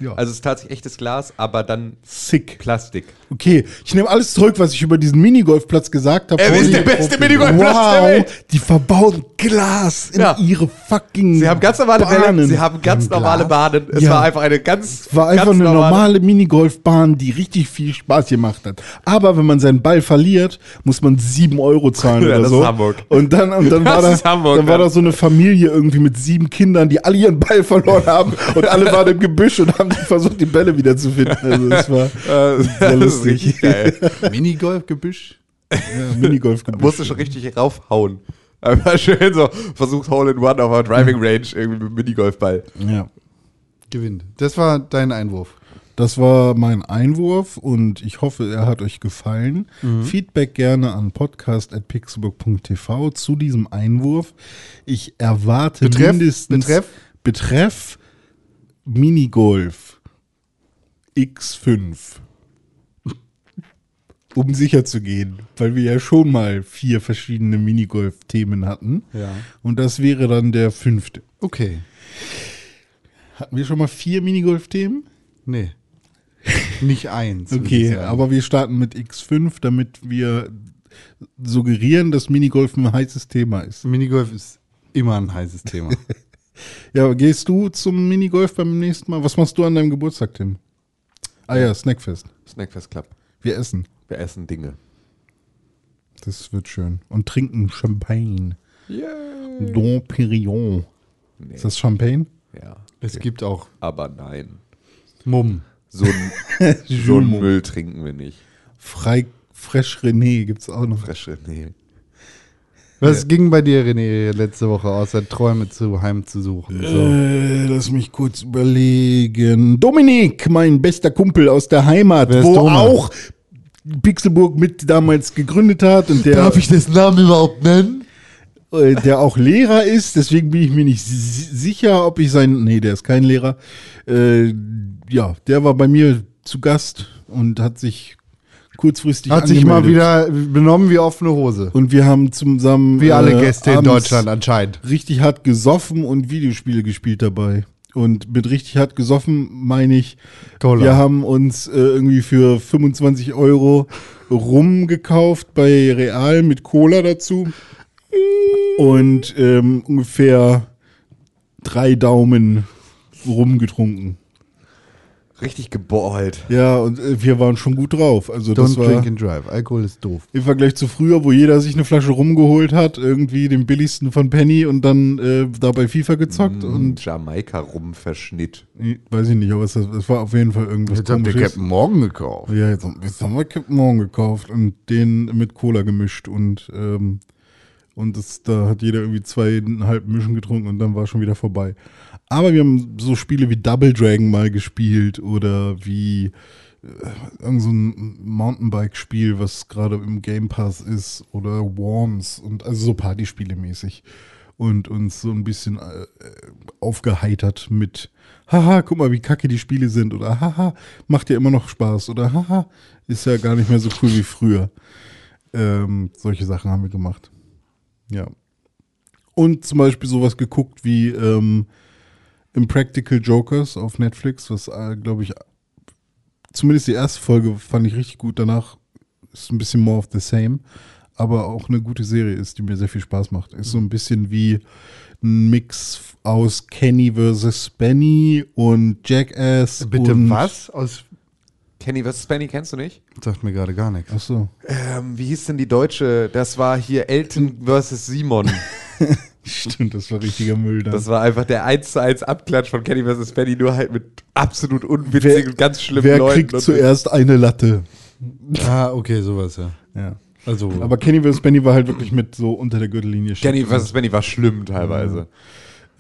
Ja. Also es ist tatsächlich echtes Glas, aber dann Sick. Plastik. Okay, ich nehme alles zurück, was ich über diesen Minigolfplatz gesagt habe. Er ist der beste Minigolfplatz der wow, Welt. die verbauen Glas in Ja. ihre fucking Sie haben ganz normale Bahnen. Bälle, sie haben ganz normale Bahnen. Es Ja. war einfach eine ganz war einfach ganz eine normale Minigolfbahn, die richtig viel Spaß gemacht hat. Aber wenn man seinen Ball verliert, muss man sieben Euro zahlen Ja, oder das so. ist Hamburg. Und dann, und dann, Das war, da, Hamburg, dann war da so eine Familie irgendwie mit sieben Kindern, die alle ihren Ball verloren haben und alle waren im Gebüsch und haben versucht, die Bälle wieder zu finden. Also das war sehr lustig. Minigolfgebüsch? ja, Minigolfgebüsch. Musste schon richtig raufhauen. Einfach schön so, versucht Hole in One auf einer Driving Range irgendwie mit dem Minigolfball. Ja. Gewinnt. Das war dein Einwurf. Das war mein Einwurf und ich hoffe, er hat euch gefallen. Mhm. Feedback gerne an podcast.pixelbook.tv zu diesem Einwurf. Ich erwarte Betreff? mindestens Betreff? Betreff Minigolf X5. Um sicher zu gehen, weil wir ja schon mal vier verschiedene Minigolf-Themen hatten. Ja. Und das wäre dann der fünfte. Okay. Hatten wir schon mal vier Minigolf-Themen? Nee. Nicht eins. Okay, aber wir starten mit X5, damit wir suggerieren, dass Minigolf ein heißes Thema ist. Minigolf ist immer ein heißes Thema. Ja, gehst du zum Minigolf beim nächsten Mal? Was machst du an deinem Geburtstag, Tim? Ah ja, Snackfest. Snackfest Club. Wir essen. Wir essen Dinge. Das wird schön. Und trinken Champagne. Yay. Dom Perignon. Nee. Ist das Champagne? Ja. es gibt auch Aber nein. Mumm. So ein, so Müll trinken wir nicht. Frei, Fresh René gibt's auch noch. Frische, nee. Was ging bei dir, René, letzte Woche, außer Träume zu heim zu suchen? So. Äh, lass mich kurz überlegen. Dominik, mein bester Kumpel aus der Heimat, wo Doma? auch Pixelburg mit damals gegründet hat und der, dessen Namen überhaupt nennen? äh, der auch Lehrer ist. Deswegen bin ich mir nicht si- sicher, ob ich sein. Nee, der ist kein Lehrer. Äh, ja, der war bei mir zu Gast und hat sich kurzfristig Hat sich mal wieder benommen wie offene Hose. Und wir haben zusammen. Wie alle äh, Gäste in abends Deutschland anscheinend. richtig hart gesoffen und Videospiele gespielt dabei. Und mit richtig hart gesoffen meine ich, Cola. wir haben uns äh, irgendwie für 25 Euro Rum gekauft bei Real mit Cola dazu. Und ähm, ungefähr drei Daumen Rum getrunken. Richtig geballt. Ja, und äh, wir waren schon gut drauf. Also das Don't war drink and drive. Alkohol ist doof. im Vergleich zu früher, wo jeder sich eine Flasche rumgeholt hat, irgendwie den billigsten von Penny und dann äh, dabei FIFA gezockt Und und Jamaika rumverschnitt. Weiß ich nicht, aber es, es war auf jeden Fall irgendwas Jetzt habt ihr komisches. Captain Morgan gekauft. Ja, jetzt, jetzt haben wir Captain Morgan gekauft und den mit Cola gemischt und ähm, und das, da hat jeder irgendwie zweieinhalb Mischen getrunken und dann war schon wieder vorbei. Aber wir haben so Spiele wie Double Dragon mal gespielt oder wie äh, irgend so ein Mountainbike-Spiel, was gerade im Game Pass ist oder Worms und also so Partyspiele mäßig und uns so ein bisschen äh, aufgeheitert mit haha, guck mal, wie kacke die Spiele sind oder haha, macht ja immer noch Spaß oder haha, ist ja gar nicht mehr so cool wie früher. Ähm, solche Sachen haben wir gemacht. Ja. Und zum Beispiel sowas geguckt wie ähm, Impractical Jokers auf Netflix, was, äh, glaube ich, zumindest die erste Folge fand ich richtig gut. Danach ist ein bisschen more of the same, aber auch eine gute Serie ist, die mir sehr viel Spaß macht. Ist so ein bisschen wie ein Mix aus Kenny vs. Benny und Jackass. Bitte und, was? Aus. Kenny vs. Benny kennst du nicht? Sagt mir gerade gar nichts. Ach so. Ähm, wie hieß denn die deutsche? Das war hier Elton vs. Simon. Stimmt, das war richtiger Müll dann. Das war einfach der 1 zu 1 Abklatsch von Kenny vs. Benny, nur halt mit absolut unwitzigen und ganz schlimmen Wer Leuten. kriegt und- zuerst eine Latte? Ah, okay, sowas, ja. Ja. Also, Aber Kenny vs. Benny war halt wirklich mit so unter der Gürtellinie. Kenny vs. Benny war schlimm teilweise.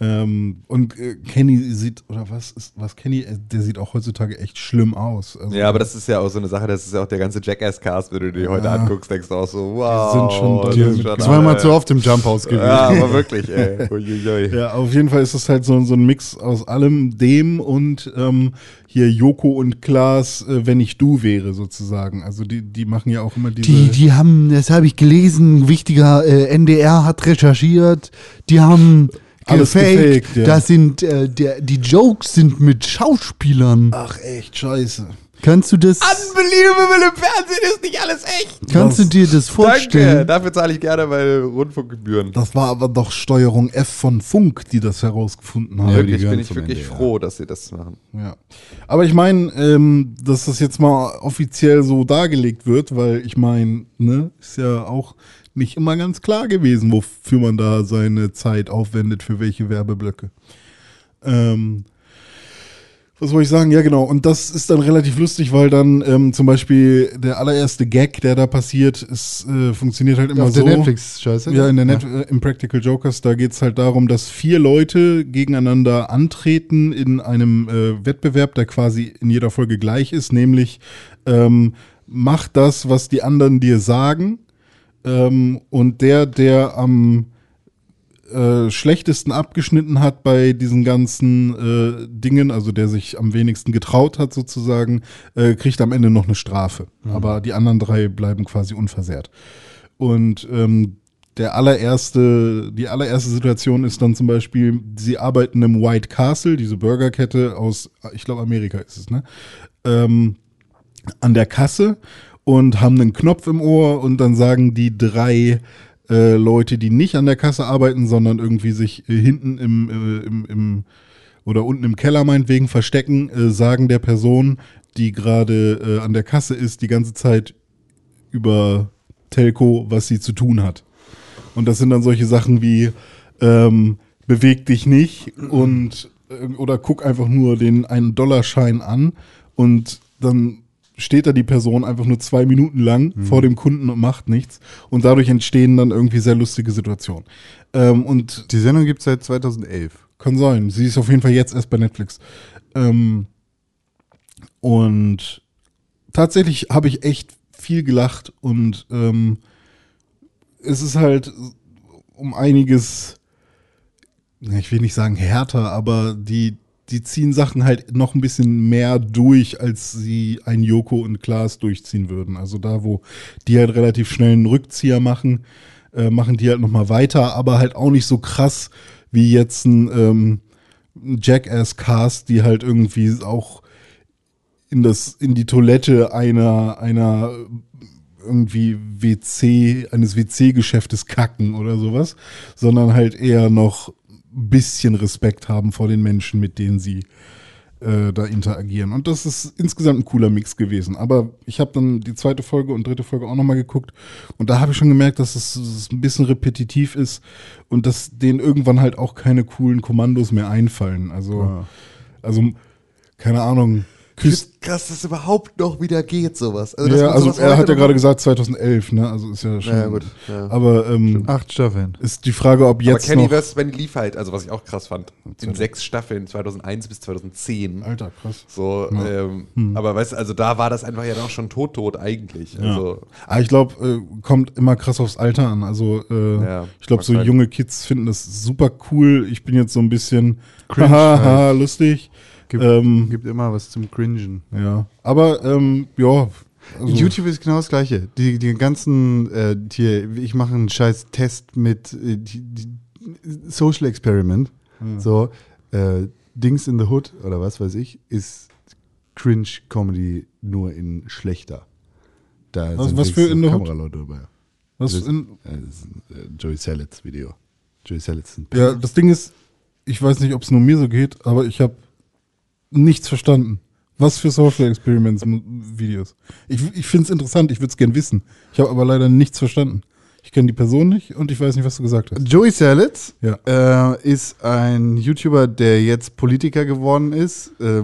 Ähm, und äh, Kenny sieht, oder was ist, was Kenny, äh, der sieht auch heutzutage echt schlimm aus. Also, Ja, aber das ist ja auch so eine Sache, das ist ja auch der ganze Jackass-Cast, wenn du dir heute Ja. anguckst, denkst du auch so, wow. sind schon das drin. ist schon zweimal zu oft im Jump House gewesen. Ja, aber wirklich, ey. Uiuiui. Ja, auf jeden Fall ist das halt so, so ein Mix aus allem, dem und ähm, hier Joko und Klaas, äh, wenn ich du wäre, sozusagen. Also die, die machen ja auch immer diese. Die, die haben, das habe ich gelesen, wichtiger äh, NDR hat recherchiert, die haben Alles gefaked. gefaked, ja. Das sind, äh, der, die Jokes sind mit Schauspielern. Ach, echt scheiße. Kannst du das, Unbelievable, im Fernsehen ist nicht alles echt. kannst du dir das Danke, vorstellen? dafür zahle ich gerne meine Rundfunkgebühren. Das war aber doch Steuerung F von Funk, die das herausgefunden haben. Wirklich bin ich wirklich ja. froh, dass sie das machen. Ja. Aber ich meine, ähm, dass das jetzt mal offiziell so dargelegt wird, weil ich meine, ne, ist ja auch nicht immer ganz klar gewesen, wofür man da seine Zeit aufwendet, für welche Werbeblöcke. Ähm, was wollte ich sagen? Ja, genau. Und das ist dann relativ lustig, weil dann ähm, zum Beispiel der allererste Gag, der da passiert, ist, äh, funktioniert halt immer Auf so. der Netflix-Scheiße? Ja, in der Net äh, Impractical Jokers, da geht es halt darum, dass vier Leute gegeneinander antreten in einem äh, Wettbewerb, der quasi in jeder Folge gleich ist, nämlich ähm, mach das, was die anderen dir sagen. Ähm, und der, der am äh, schlechtesten abgeschnitten hat bei diesen ganzen äh, Dingen, also der sich am wenigsten getraut hat sozusagen, äh, kriegt am Ende noch eine Strafe. Aber die anderen drei bleiben quasi unversehrt. Und ähm, der allererste, die allererste Situation ist dann zum Beispiel, sie arbeiten im White Castle, diese Burgerkette aus, ich glaube Amerika ist es, ne? Ähm, an der Kasse und haben einen Knopf im Ohr und dann sagen die drei äh, Leute, die nicht an der Kasse arbeiten, sondern irgendwie sich äh, hinten im, äh, im, im oder unten im Keller meinetwegen verstecken, äh, sagen der Person, die gerade äh, an der Kasse ist, die ganze Zeit über Telco, was sie zu tun hat. Und das sind dann solche Sachen wie ähm, beweg dich nicht und äh, oder guck einfach nur den einen Dollarschein an und dann steht da die Person einfach nur zwei Minuten lang vor dem Kunden und macht nichts und dadurch entstehen dann irgendwie sehr lustige Situationen. Ähm, und Die Sendung gibt es seit 2011. kann sein. Sie ist auf jeden Fall jetzt erst bei Netflix. Ähm, und tatsächlich habe ich echt viel gelacht und ähm, es ist halt um einiges, ich will nicht sagen härter, aber die, die ziehen Sachen halt noch ein bisschen mehr durch, als sie ein Joko und Klaas durchziehen würden. Also da, wo die halt relativ schnell einen Rückzieher machen, äh, machen die halt nochmal weiter, aber halt auch nicht so krass wie jetzt ein, ähm, Jackass-Cast, die halt irgendwie auch in das, in die Toilette einer, einer irgendwie WC, eines WC-Geschäftes kacken oder sowas, sondern halt eher noch bisschen Respekt haben vor den Menschen, mit denen sie äh, da interagieren. Und das ist insgesamt ein cooler Mix gewesen. Aber ich habe dann die zweite Folge und dritte Folge auch nochmal geguckt und da habe ich schon gemerkt, dass es, es ein bisschen repetitiv ist und dass denen irgendwann halt auch keine coolen Kommandos mehr einfallen. Also, also keine Ahnung. Küss, Krass, dass es überhaupt noch wieder geht, sowas. dass ja, also sowas er hat ja gerade gesagt 2011, ne? Also ist ja schon. Ja, gut, ja. Aber ähm, Acht Staffeln. ist die Frage, ob Aber jetzt Kenny noch. vs. Benny lief halt, also was ich auch krass fand, in sechs Staffeln, 2001 bis 2010. Alter, krass. So, Ja. ähm, aber weißt du, also da war das einfach ja noch schon tot, tot eigentlich. Ja. Also, Aber ich glaube, äh, kommt immer krass aufs Alter an. Also äh, Ja, ich glaube, so junge Kids finden das super cool. Ich bin jetzt so ein bisschen Cringe haha, halt. haha, lustig. Gibt, Ähm, gibt immer was zum Cringen. Ja, aber ähm, ja. Also, YouTube ist genau das gleiche. Die, die ganzen, äh, hier, ich mache einen scheiß Test mit äh, die, die Social Experiment. So, äh, Dings in the Hood oder was weiß ich, ist Cringe-Comedy nur in schlechter. Da Was- sind was für in the Hood? Kameraleute dabei. was das- in, Äh, das ist ein äh, Joey Salets Video. Joey ein ja, das Ding ist, ich weiß nicht, ob es nur mir so geht, aber ich habe nichts verstanden. Was für Social Experiments Videos. Ich, ich finde es interessant, ich würde es gern wissen. Ich habe aber leider nichts verstanden. Ich kenne die Person nicht und ich weiß nicht, was du gesagt hast. Joey Salets Ja. äh, ist ein YouTuber, der jetzt Politiker geworden ist. Äh,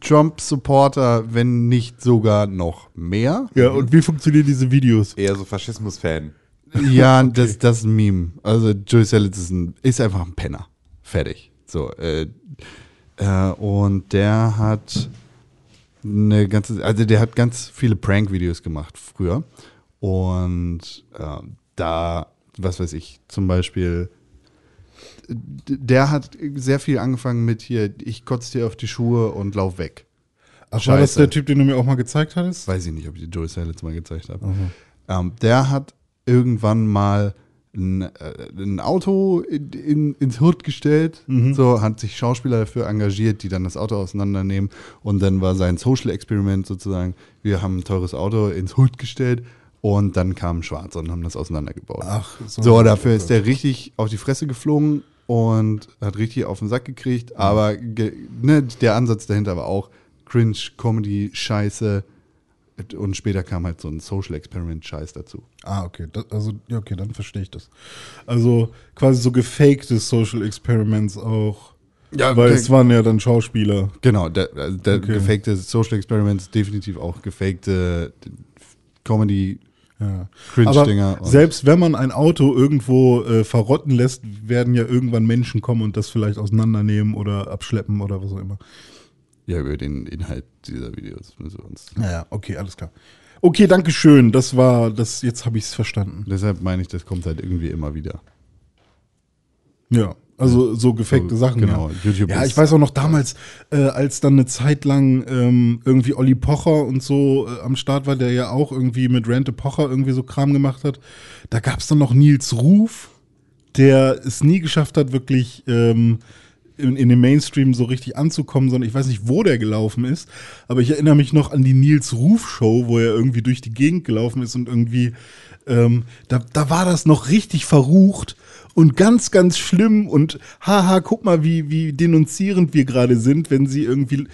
Trump-Supporter, wenn nicht sogar noch mehr. Ja, und wie funktionieren diese Videos? eher so Faschismus-Fan. Ja, das, das ist ein Meme. Also Joey Salets ist, ein, ist einfach ein Penner. Fertig. So, äh, äh, und der hat eine ganze, also der hat ganz viele Prank-Videos gemacht früher. Und äh, da, was weiß ich, zum Beispiel, der hat sehr viel angefangen mit hier, ich kotze dir auf die Schuhe und lauf weg. Ach, war das Scheiße. der Typ, den du mir auch mal gezeigt hattest? Weiß ich nicht, ob ich die Joey Salets mal gezeigt habe. Ähm, der hat irgendwann mal ein, äh, ein Auto in, in, ins Hut gestellt, so hat sich Schauspieler dafür engagiert, die dann das Auto auseinandernehmen und dann war sein Social Experiment sozusagen, wir haben ein teures Auto ins Hut gestellt und dann kamen Schwarze und haben das auseinandergebaut. Ach, so. so, dafür ist der richtig auf die Fresse geflogen und hat richtig auf den Sack gekriegt, aber ne, der Ansatz dahinter war auch Cringe, Comedy, Scheiße und später kam halt so ein Social Experiment Scheiß dazu. Ah, okay. Das, also, ja, okay, dann verstehe ich das. Also quasi so gefakte Social Experiments auch. Ja, weil okay. es waren ja dann Schauspieler. Genau, der, der Okay. gefakte Social Experiments, definitiv auch gefakte Comedy Ja. Aber selbst wenn man ein Auto irgendwo äh, verrotten lässt, werden ja irgendwann Menschen kommen und das vielleicht auseinandernehmen oder abschleppen oder was auch immer. Ja, über den Inhalt dieser Videos müssen wir uns. Naja, okay, alles klar. Okay, danke schön. Das war das. Jetzt habe ich es verstanden. Deshalb meine ich, das kommt halt irgendwie immer wieder. Ja, also so gefakte So, Sachen. genau, Ja. YouTube ja, ich weiß auch noch damals, äh, als dann eine Zeit lang ähm, irgendwie Olli Pocher und so äh, am Start war, der ja auch irgendwie mit Rente Pocher irgendwie so Kram gemacht hat. Da gab es dann noch Nils Ruf, der es nie geschafft hat, wirklich ähm, in, in den Mainstream so richtig anzukommen, sondern ich weiß nicht, wo der gelaufen ist, aber ich erinnere mich noch an die Nils Ruf Show, wo er irgendwie durch die Gegend gelaufen ist und irgendwie, ähm, da, da war das noch richtig verrucht und ganz, ganz schlimm und haha, guck mal, wie, wie denunzierend wir gerade sind, wenn sie irgendwie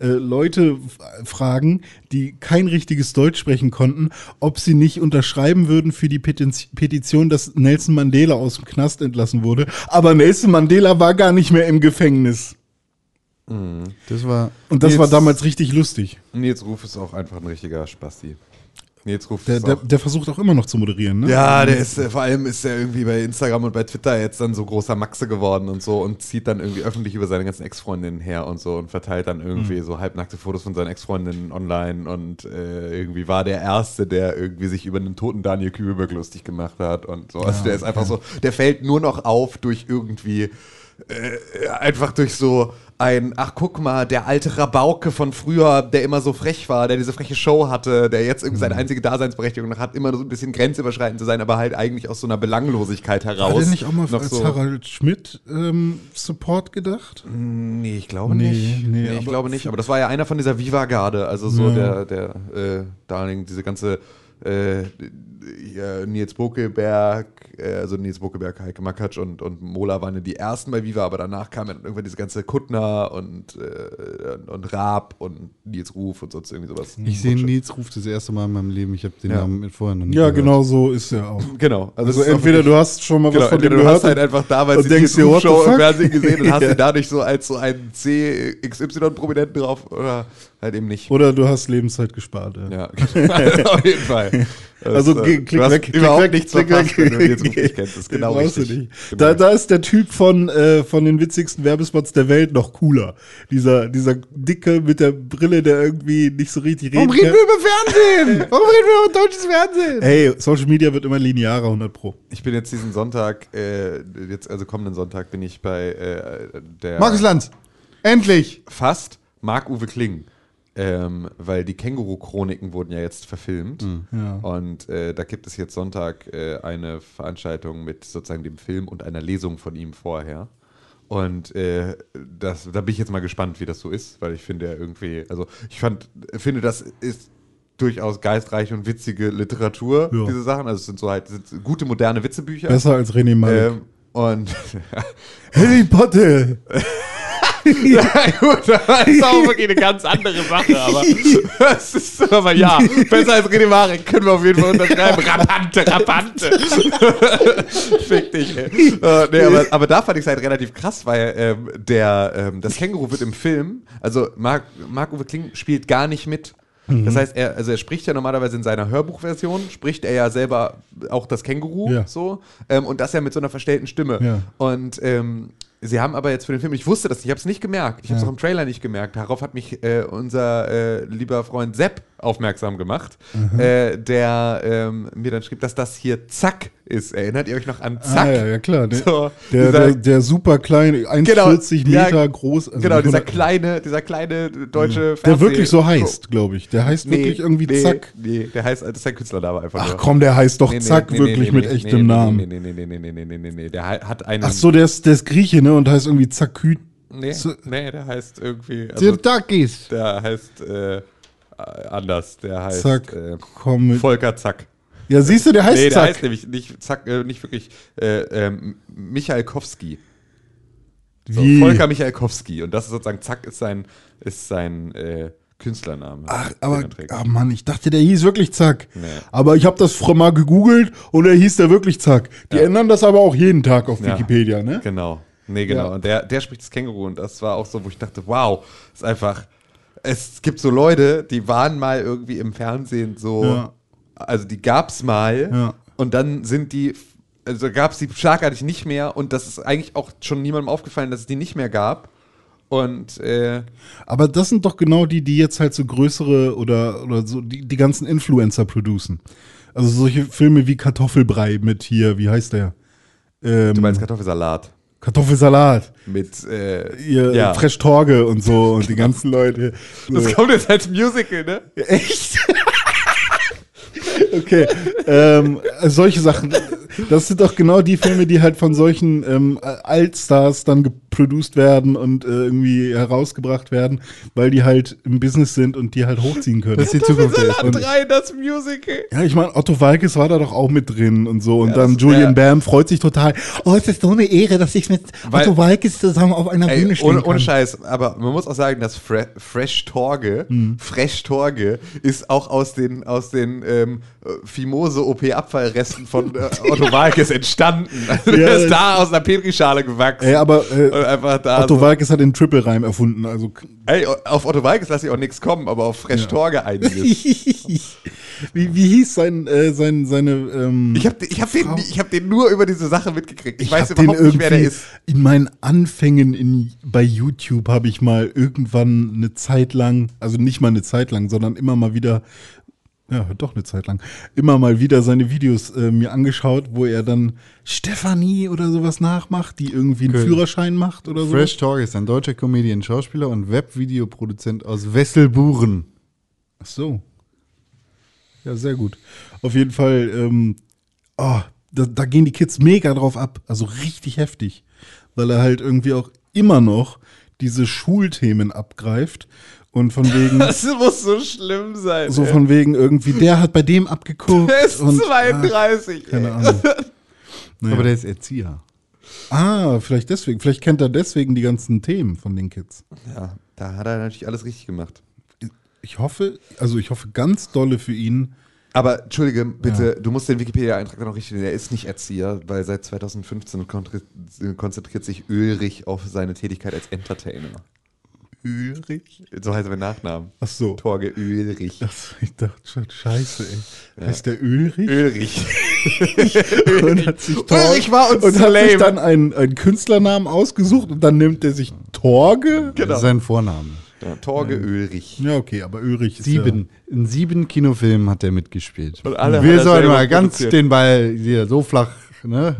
äh, Leute fragen, die kein richtiges Deutsch sprechen konnten, ob sie nicht unterschreiben würden für die Petition, dass Nelson Mandela aus dem Knast entlassen wurde. Aber Nelson Mandela war gar nicht mehr im Gefängnis. Das war. Und das Jetzt- war damals richtig lustig. Nils Ruf ist auch einfach ein richtiger Spasti. Nils Ruf Der, der, der versucht auch immer noch zu moderieren, ne? Ja, der ist, äh, vor allem ist er irgendwie bei Instagram und bei Twitter jetzt dann so großer Maxe geworden und so und zieht dann irgendwie öffentlich über seine ganzen Ex-Freundinnen her und so und verteilt dann irgendwie so halbnackte Fotos von seinen Ex-Freundinnen online und äh, irgendwie war der Erste, der irgendwie sich über einen toten Daniel Kübelberg lustig gemacht hat und so. Also der ist einfach so, der fällt nur noch auf durch irgendwie äh, einfach durch so ein, ach guck mal, der alte Rabauke von früher, der immer so frech war, der diese freche Show hatte, der jetzt irgendwie seine Mhm. einzige Daseinsberechtigung noch hat, immer so ein bisschen grenzüberschreitend zu sein, aber halt eigentlich aus so einer Belanglosigkeit heraus. War der nicht auch mal als so, Harald Schmidt ähm, Support gedacht? Nee, ich glaube Nee, nicht. nee, Nee, ich aber- glaube nicht. Aber das war ja einer von dieser Viva-Garde, also so Ja. der, der äh, Darling, diese ganze äh, Nils Bokelberg, äh, also Nils Bokelberg, Heike Makatsch und, und Mola waren ja die ersten bei Viva, aber danach kam dann irgendwann diese ganze Kuttner und, äh, und, Raab und Nils Ruf und sonst irgendwie sowas. Ich sehe Nils Ruf das erste Mal in meinem Leben. Ich habe den Ja. Namen vorher noch nie Ja, gehört. genau so ist er auch. Genau. Also auch entweder du hast schon mal was Genau, von dem entweder du gehört hast halt einfach damals und die denkst the Show im? Fernsehen gesehen und hast ihn dadurch so als so einen CXY-Prominenten drauf oder halt eben nicht. Oder du hast Lebenszeit gespart. Ja. Ja, auf jeden Fall. Das, Also äh, klick weg, klick überhaupt weg, nichts klick verpasst, weg. wenn du Ruf nicht kennst. Das ist Den genau brauchst du nicht. Genau Da, da ist der Typ von, äh, von den witzigsten Werbespots der Welt noch cooler. Dieser, dieser Dicke mit der Brille, der irgendwie nicht so richtig Warum reden wir über Fernsehen? Warum reden wir über deutsches Fernsehen? Ey, Social Media wird immer linearer, 100 pro. Ich bin jetzt diesen Sonntag, äh, jetzt also kommenden Sonntag bin ich bei äh, der Markus Lanz, endlich! fast Marc-Uwe Kling. Ähm, weil die Känguru-Chroniken wurden ja jetzt verfilmt. Ja. Und äh, da gibt es jetzt Sonntag äh, eine Veranstaltung mit sozusagen dem Film und einer Lesung von ihm vorher. Und äh, das, da bin ich jetzt mal gespannt, wie das so ist, weil ich finde ja irgendwie, also ich fand, finde, das ist durchaus geistreich und witzige Literatur, Ja. diese Sachen. Also es sind so halt sind gute moderne Witzebücher. Besser als René Malik. Ähm, und Harry Potter! ja, gut, das ist auch wirklich eine ganz andere Sache, aber das ist aber ja, besser als René Marek können wir auf jeden Fall unterschreiben. Rapante, Rapante. Fick dich, ey. Äh, nee, aber, aber da fand ich es halt relativ krass, weil ähm, der, ähm, das Känguru wird im Film, also Marc- Marc-Uwe Kling spielt gar nicht mit. Das heißt, er, also er spricht ja normalerweise in seiner Hörbuchversion, spricht er ja selber auch das Känguru Ja. so ähm, und das ja mit so einer verstellten Stimme. Ja. Und ähm, sie haben aber jetzt für den Film, ich wusste das nicht, ich habe es nicht gemerkt, ich habe es Ja. auch im Trailer nicht gemerkt. Darauf hat mich äh, unser äh, lieber Freund Sepp aufmerksam gemacht, Mhm. äh, der ähm, mir dann schrieb, dass das hier Zack ist. Erinnert ihr euch noch an Zack? Ah, ja, ja, klar. Der, So, der, dieser- der, der super kleine, 1,40 Genau, ja, Meter groß. also genau, dieser 100 kleine, dieser kleine deutsche Der wirklich so Fernseh- heißt, glaube ich. Der heißt Nee, wirklich irgendwie nee, Zack. Nee, der heißt, das ist sein Künstlername einfach Ach nur. komm, der heißt doch Nee, Zack wirklich mit echtem Namen. Nee, nee, nee, nee, nee, nee, nee, nee, nee, der hat einen. Ach so, der ist, der ist Grieche, ne? Und heißt irgendwie Zakü. Nee, nee, der heißt irgendwie. Der Also, der heißt äh, anders. Der heißt Zack. äh. Volker Zack. Ja, siehst du, der heißt nee, der Zack. heißt nämlich nicht Zack, äh, nicht wirklich äh, ähm, Michalkowski. So, Wie? Volker Michalkowski. Und das ist sozusagen Zack ist sein, ist sein äh, Künstlername. Ach, aber, er ah Mann, ich dachte, der hieß wirklich Zack. Nee. Aber ich habe das fr- mal gegoogelt und er hieß der wirklich Zack. Die Ja. ändern das aber auch jeden Tag auf Ja. Wikipedia, ne? Genau. Nee, genau. Ja. Und der, der spricht das Känguru und das war auch so, wo ich dachte, wow, ist einfach. Es gibt so Leute, die waren mal irgendwie im Fernsehen so. Ja. Also die gab's mal Ja. und dann sind die. Also gab es die schlagartig nicht mehr und das ist eigentlich auch schon niemandem aufgefallen, dass es die nicht mehr gab. Und äh, Aber das sind doch genau die, die jetzt halt so größere oder, oder so die, die ganzen Influencer producen. Also solche Filme wie Kartoffelbrei mit hier, wie heißt der? Ähm, du meinst Kartoffelsalat Kartoffelsalat, mit äh, ihr ja. Fresh Torge und so und die ganzen Leute. Das So. kommt jetzt als Musical, ne? Echt? okay. ähm, solche Sachen. Das sind doch genau die Filme, die halt von solchen ähm, Altstars dann geproduced werden und äh, irgendwie herausgebracht werden, weil die halt im Business sind und die halt hochziehen können. Das ist die Zukunft der Kartoffelsalat 3, das Musical. ja, ich meine, Otto Walkes war da doch auch mit drin und so. Und Ja, dann das- Julian ja. Bam freut sich total. Oh, es ist so eine Ehre, dass ich mit Weil- Otto Walkes zusammen auf einer Ey, Bühne stehen ohne, kann. ohne Scheiß, aber man muss auch sagen, dass Fre Fresh Torge, Hm. Fresh Torge ist auch aus den, aus den ähm, Fimose-OP-Abfallresten von äh, Otto Walkes entstanden. Also der Ja, ist das- da aus einer Petrischale gewachsen. Ey, aber äh, Otto so, Walkes hat den Triple Reim erfunden. Also ey, auf Otto Walkes lasse ich auch nichts kommen, aber auf Fresh Torge einiges. wie, wie hieß sein, äh, sein seine ähm, Ich habe ich hab den, ich hab den nur über diese Sache mitgekriegt. Ich, weiß hab den überhaupt nicht, wer der ist. In meinen Anfängen in, bei YouTube habe ich mal irgendwann eine Zeit lang, also nicht mal eine Zeit lang, sondern immer mal wieder, ja, doch eine Zeit lang, immer mal wieder seine Videos äh, mir angeschaut, wo er dann Stefanie oder sowas nachmacht, die irgendwie einen Cool. Führerschein macht oder so. Fresh Talk ist ein deutscher Comedian, Schauspieler und Webvideoproduzent aus Wesselburen. Ach so. Ja, sehr gut. Auf jeden Fall, ähm, oh, da, da gehen die Kids mega drauf ab. Also richtig heftig. Weil er halt irgendwie auch immer noch diese Schulthemen abgreift. Und von wegen, Das muss so schlimm sein. so ey. von wegen irgendwie, der hat bei dem abgeguckt. der ist und, 32. Ah, keine. Ahnung. Naja. Aber der ist Erzieher. Ah, vielleicht deswegen. Vielleicht kennt er deswegen die ganzen Themen von den Kids. Ja, da hat er natürlich alles richtig gemacht. Ich hoffe, also ich hoffe ganz dolle für ihn. Aber entschuldige, bitte, du musst den Wikipedia-Eintrag noch richtig, er ist nicht Erzieher, weil seit 2015 kontri- konzentriert sich Ulrich auf seine Tätigkeit als Entertainer. Ulrich? So heißt er mit Nachnamen. Ach so. Torge Ulrich. Das, ich dachte schon, scheiße, ey. Heißt der Ulrich? Ulrich. und hat sich Ulrich war uns und zu hat sich dann einen, einen Künstlernamen ausgesucht und dann nimmt er sich Torge. Das ist sein Vorname. Ja, Torge Ulrich. Ja, okay, aber Ulrich ist Sieben. In sieben Kinofilmen hat er mitgespielt. Und alle Wir sollen mal ganz produziert. den Ball hier so flach, ne?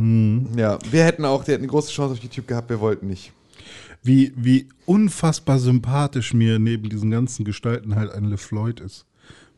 Ja, wir hätten auch, die hätten eine große Chance auf YouTube gehabt, wir wollten nicht. Wie, wie unfassbar sympathisch mir neben diesen ganzen Gestalten halt ein LeFloid ist.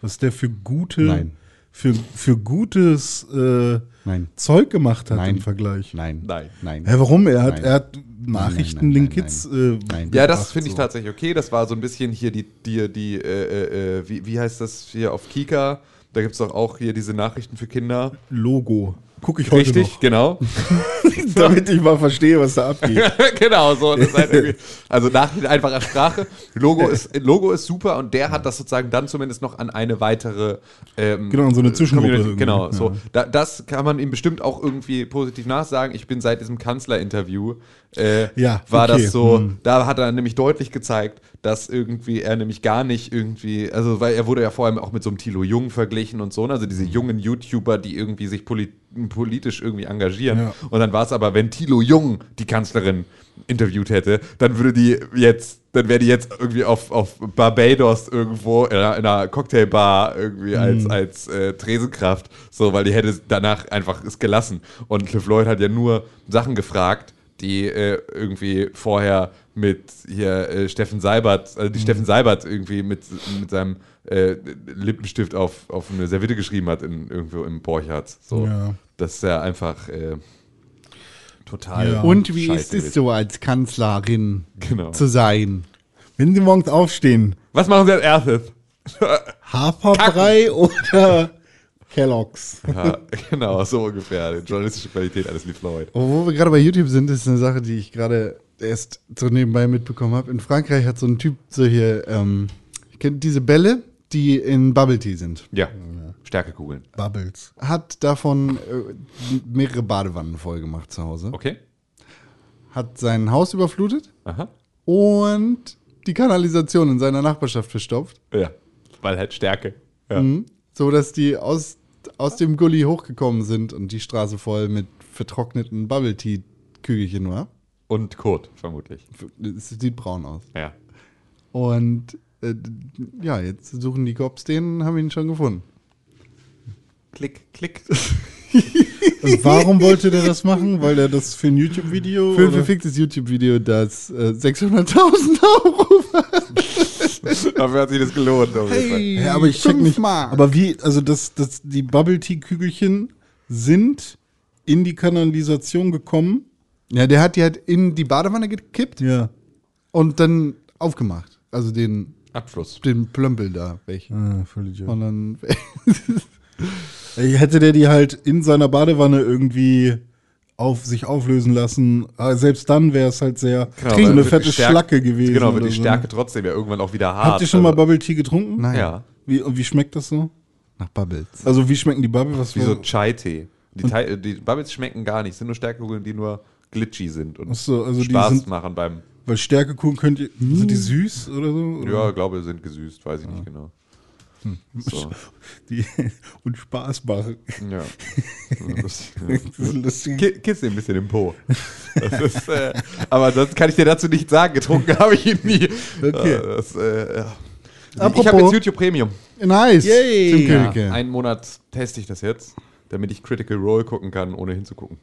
Was der für gute, Nein. Für, für gutes äh, Nein. Zeug gemacht hat Nein. im Vergleich. Nein. Nein. Nein. Hä, warum? Er hat, Nein. er hat Nachrichten nein, den nein, Kids. nein. Äh. Ja, das finde ich so. tatsächlich okay. Das war so ein bisschen hier die, die, die, äh, äh, äh, wie, wie heißt das hier auf Kika? Da gibt es doch auch hier diese Nachrichten für Kinder. Logo. Gucke ich heute Richtig, noch. genau. Damit ich mal verstehe, was da abgeht. genau, so. Halt also Nachrichten einfacher Sprache. Logo ist, Logo ist super und der hat das sozusagen dann zumindest noch an eine weitere ähm, Genau, an so eine Zwischengruppe irgendwie, Genau, ja. so. Da, das kann man ihm bestimmt auch irgendwie positiv nachsagen. Ich bin seit diesem Kanzlerinterview, äh, Ja, war okay, das so, hm. da hat er nämlich deutlich gezeigt, dass irgendwie er nämlich gar nicht irgendwie, also weil er wurde ja vor allem auch mit so einem Thilo Jung verglichen und so, ne? also diese jungen YouTuber, die irgendwie sich polit politisch irgendwie engagieren. Ja. Und dann war es aber, wenn Thilo Jung die Kanzlerin interviewt hätte, dann würde die jetzt, dann wäre die jetzt irgendwie auf, auf Barbados irgendwo in einer, in einer Cocktailbar irgendwie als, als äh, Tresenkraft, so, weil die hätte danach einfach es gelassen. Und Cliff Lloyd hat ja nur Sachen gefragt, die äh, irgendwie vorher mit hier äh, Steffen Seibert, also die Steffen Seibert irgendwie mit, mit seinem äh, Lippenstift auf, auf eine Serviette geschrieben hat in, irgendwo im Borchardt. So. Ja. Das ist ja einfach äh, total. Ja. Und wie ist es so als Kanzlerin Genau. zu sein? Wenn Sie morgens aufstehen, Was machen Sie als erstes? Haferbrei oder Kellogg's? Ja, genau, so ungefähr. Die journalistische Qualität eines Lief Lloyd. Aber wo wir gerade bei YouTube sind, ist eine Sache, die ich gerade erst so nebenbei mitbekommen habe. In Frankreich hat so ein Typ solche, ähm, kennt diese Bälle, die in Bubble Tea sind. Ja, Stärkekugeln. Bubbles. Hat davon äh, mehrere Badewannen voll gemacht zu Hause. Okay. Hat sein Haus überflutet Aha. und die Kanalisation in seiner Nachbarschaft verstopft. Ja, weil halt Stärke. Ja. Mhm. So dass die aus, aus dem Gully hochgekommen sind und die Straße voll mit vertrockneten Bubble Tea Kügelchen war. Und Kot, vermutlich. Es sieht braun aus. Ja. Und äh, ja, jetzt suchen die Cops den, haben ihn schon gefunden. Klick, klick. Und warum wollte der das machen? Weil er das für ein YouTube-Video? Für ein verficktes YouTube-Video, das äh, 600.000 Euro Dafür hat sich das gelohnt. Auf jeden Fall. Ja, aber ich check fünf nicht. Mark. Aber wie, also das, das, die Bubble Tea Kügelchen sind in die Kanalisation gekommen. Ja, der hat die halt in die Badewanne gekippt Ja. und dann aufgemacht. Also den, Abfluss. den Plömpel da weg. Ah, völlig. Und dann Hätte der die halt in seiner Badewanne irgendwie auf sich auflösen lassen, aber selbst dann wäre es halt sehr Genau, so weil eine wird die fette Stärke- Schlacke gewesen. Genau, wird oder die so. Stärke trotzdem ja irgendwann auch wieder hart. Habt ihr schon mal Also- Bubble Tea getrunken? Nein. Ja. Wie, und wie schmeckt das so? nach Bubbles. Also wie schmecken die Bubble? Was Wie so war- Chai-Tee. Die, die Bubbles schmecken gar nicht, sind nur Stärkekugeln, die nur glitchy sind und so, also die Spaß sind- machen beim. Weil Stärkekuchen könnt ihr. Sind die süß oder so? Oder? Ja, ich glaube, sind gesüßt, weiß ich nicht genau. So. Die, und Spaß machen. Ja. Das- Das. Ki- Kiss ein bisschen im Po. Das ist, äh, aber das kann ich dir dazu nicht sagen. Getrunken habe ich ihn nie. Okay. Äh, Das, äh, ja. Ich habe jetzt YouTube Premium. Nice. Yay. Ja, einen Monat teste ich das jetzt, damit ich Critical Role gucken kann, ohne hinzugucken.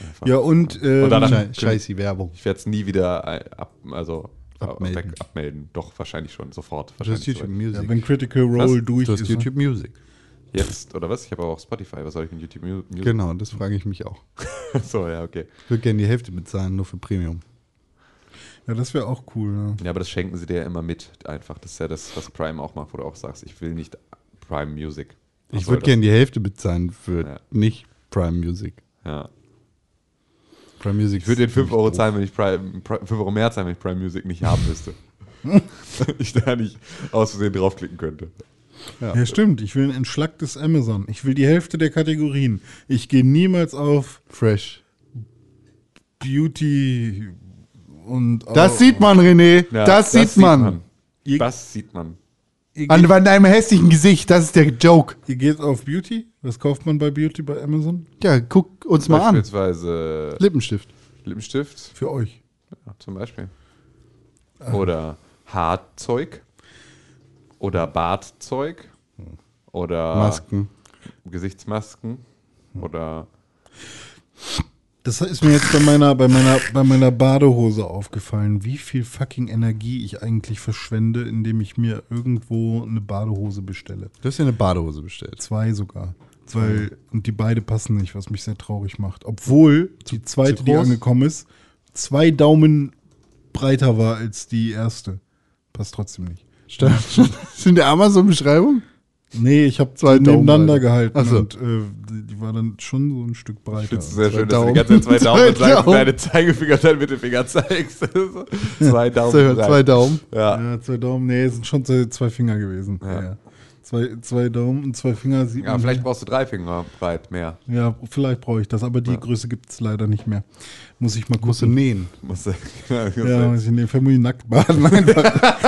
Einfach. Ja, und, ähm, Und danach- Scheiße Werbung. Ich werde es nie wieder äh, ab, also Abmelden. Weg, abmelden. Doch, wahrscheinlich schon, sofort. Wahrscheinlich YouTube soweit. Music. ja, wenn Critical Role Was? durch du hast ist. YouTube Music. Jetzt, oder was? Ich habe aber auch Spotify. Was soll ich mit YouTube Mu- Music? Genau, das frage ich mich auch. so, ja, okay. Ich würde gerne die Hälfte bezahlen, nur für Premium. Ja, das wäre auch cool. Ja. Ja, aber das schenken sie dir ja immer mit, einfach. Das ist ja das, was Prime auch macht, wo du auch sagst, ich will nicht Prime Music. Was Ich würde das? gerne die Hälfte bezahlen für Ja. nicht Prime Music. Ja. Prime Music. Ich würde den ist 5 ziemlich Euro zahlen, wenn ich Prime, Pri- 5 Euro mehr zahlen, wenn ich Prime Music nicht haben müsste. ich da nicht aus Versehen draufklicken könnte. Ja. stimmt. Ich will ein entschlacktes Amazon. Ich will die Hälfte der Kategorien. Ich gehe niemals auf Fresh. Beauty und. Das sieht man, René. Ja, das, sieht man. Ihr, Das sieht man. An, an deinem hässlichen Gesicht, das ist der Joke. ihr geht auf Beauty? Was kauft man bei Beauty bei Amazon? Ja, guck uns mal an. Beispielsweise Lippenstift. Lippenstift, Für euch. ja, zum Beispiel. Oder Haarzeug. Oder Bartzeug. Oder Masken. Gesichtsmasken. Oder Das ist mir jetzt bei meiner, bei meiner, bei meiner Badehose aufgefallen, wie viel fucking Energie ich eigentlich verschwende, indem ich mir irgendwo eine Badehose bestelle. Du hast ja eine Badehose bestellt. Zwei sogar. Weil, und die beide passen nicht, was mich sehr traurig macht. Obwohl die zweite, die angekommen ist, zwei Daumen breiter war als die erste. Passt trotzdem nicht. Ist in der Amazon-Beschreibung? Nee, ich habe Zwei nebeneinander gehalten Ach so. und äh, die, war dann schon so ein Stück ich breiter. finde es sehr Zwei schön, dass du die Daumen. ganze Zeit zwei Daumen Zwei Daumen. deine Zeigefinger und deinen Mittelfinger zeigst. zwei Daumen. Zwei, breit. zwei Daumen. Ja. Ja, zwei Daumen, nee, es sind schon zwei, zwei Finger gewesen. Ja. Ja. Zwei, zwei Daumen und zwei Finger sieht Ja, man. vielleicht brauchst du drei Finger breit mehr. Ja, vielleicht brauche ich das, aber die Größe gibt es leider nicht mehr. Muss ich mal gucken. nähen. Musst du- Ja, muss ich in dem muss ich nackt baden einfach.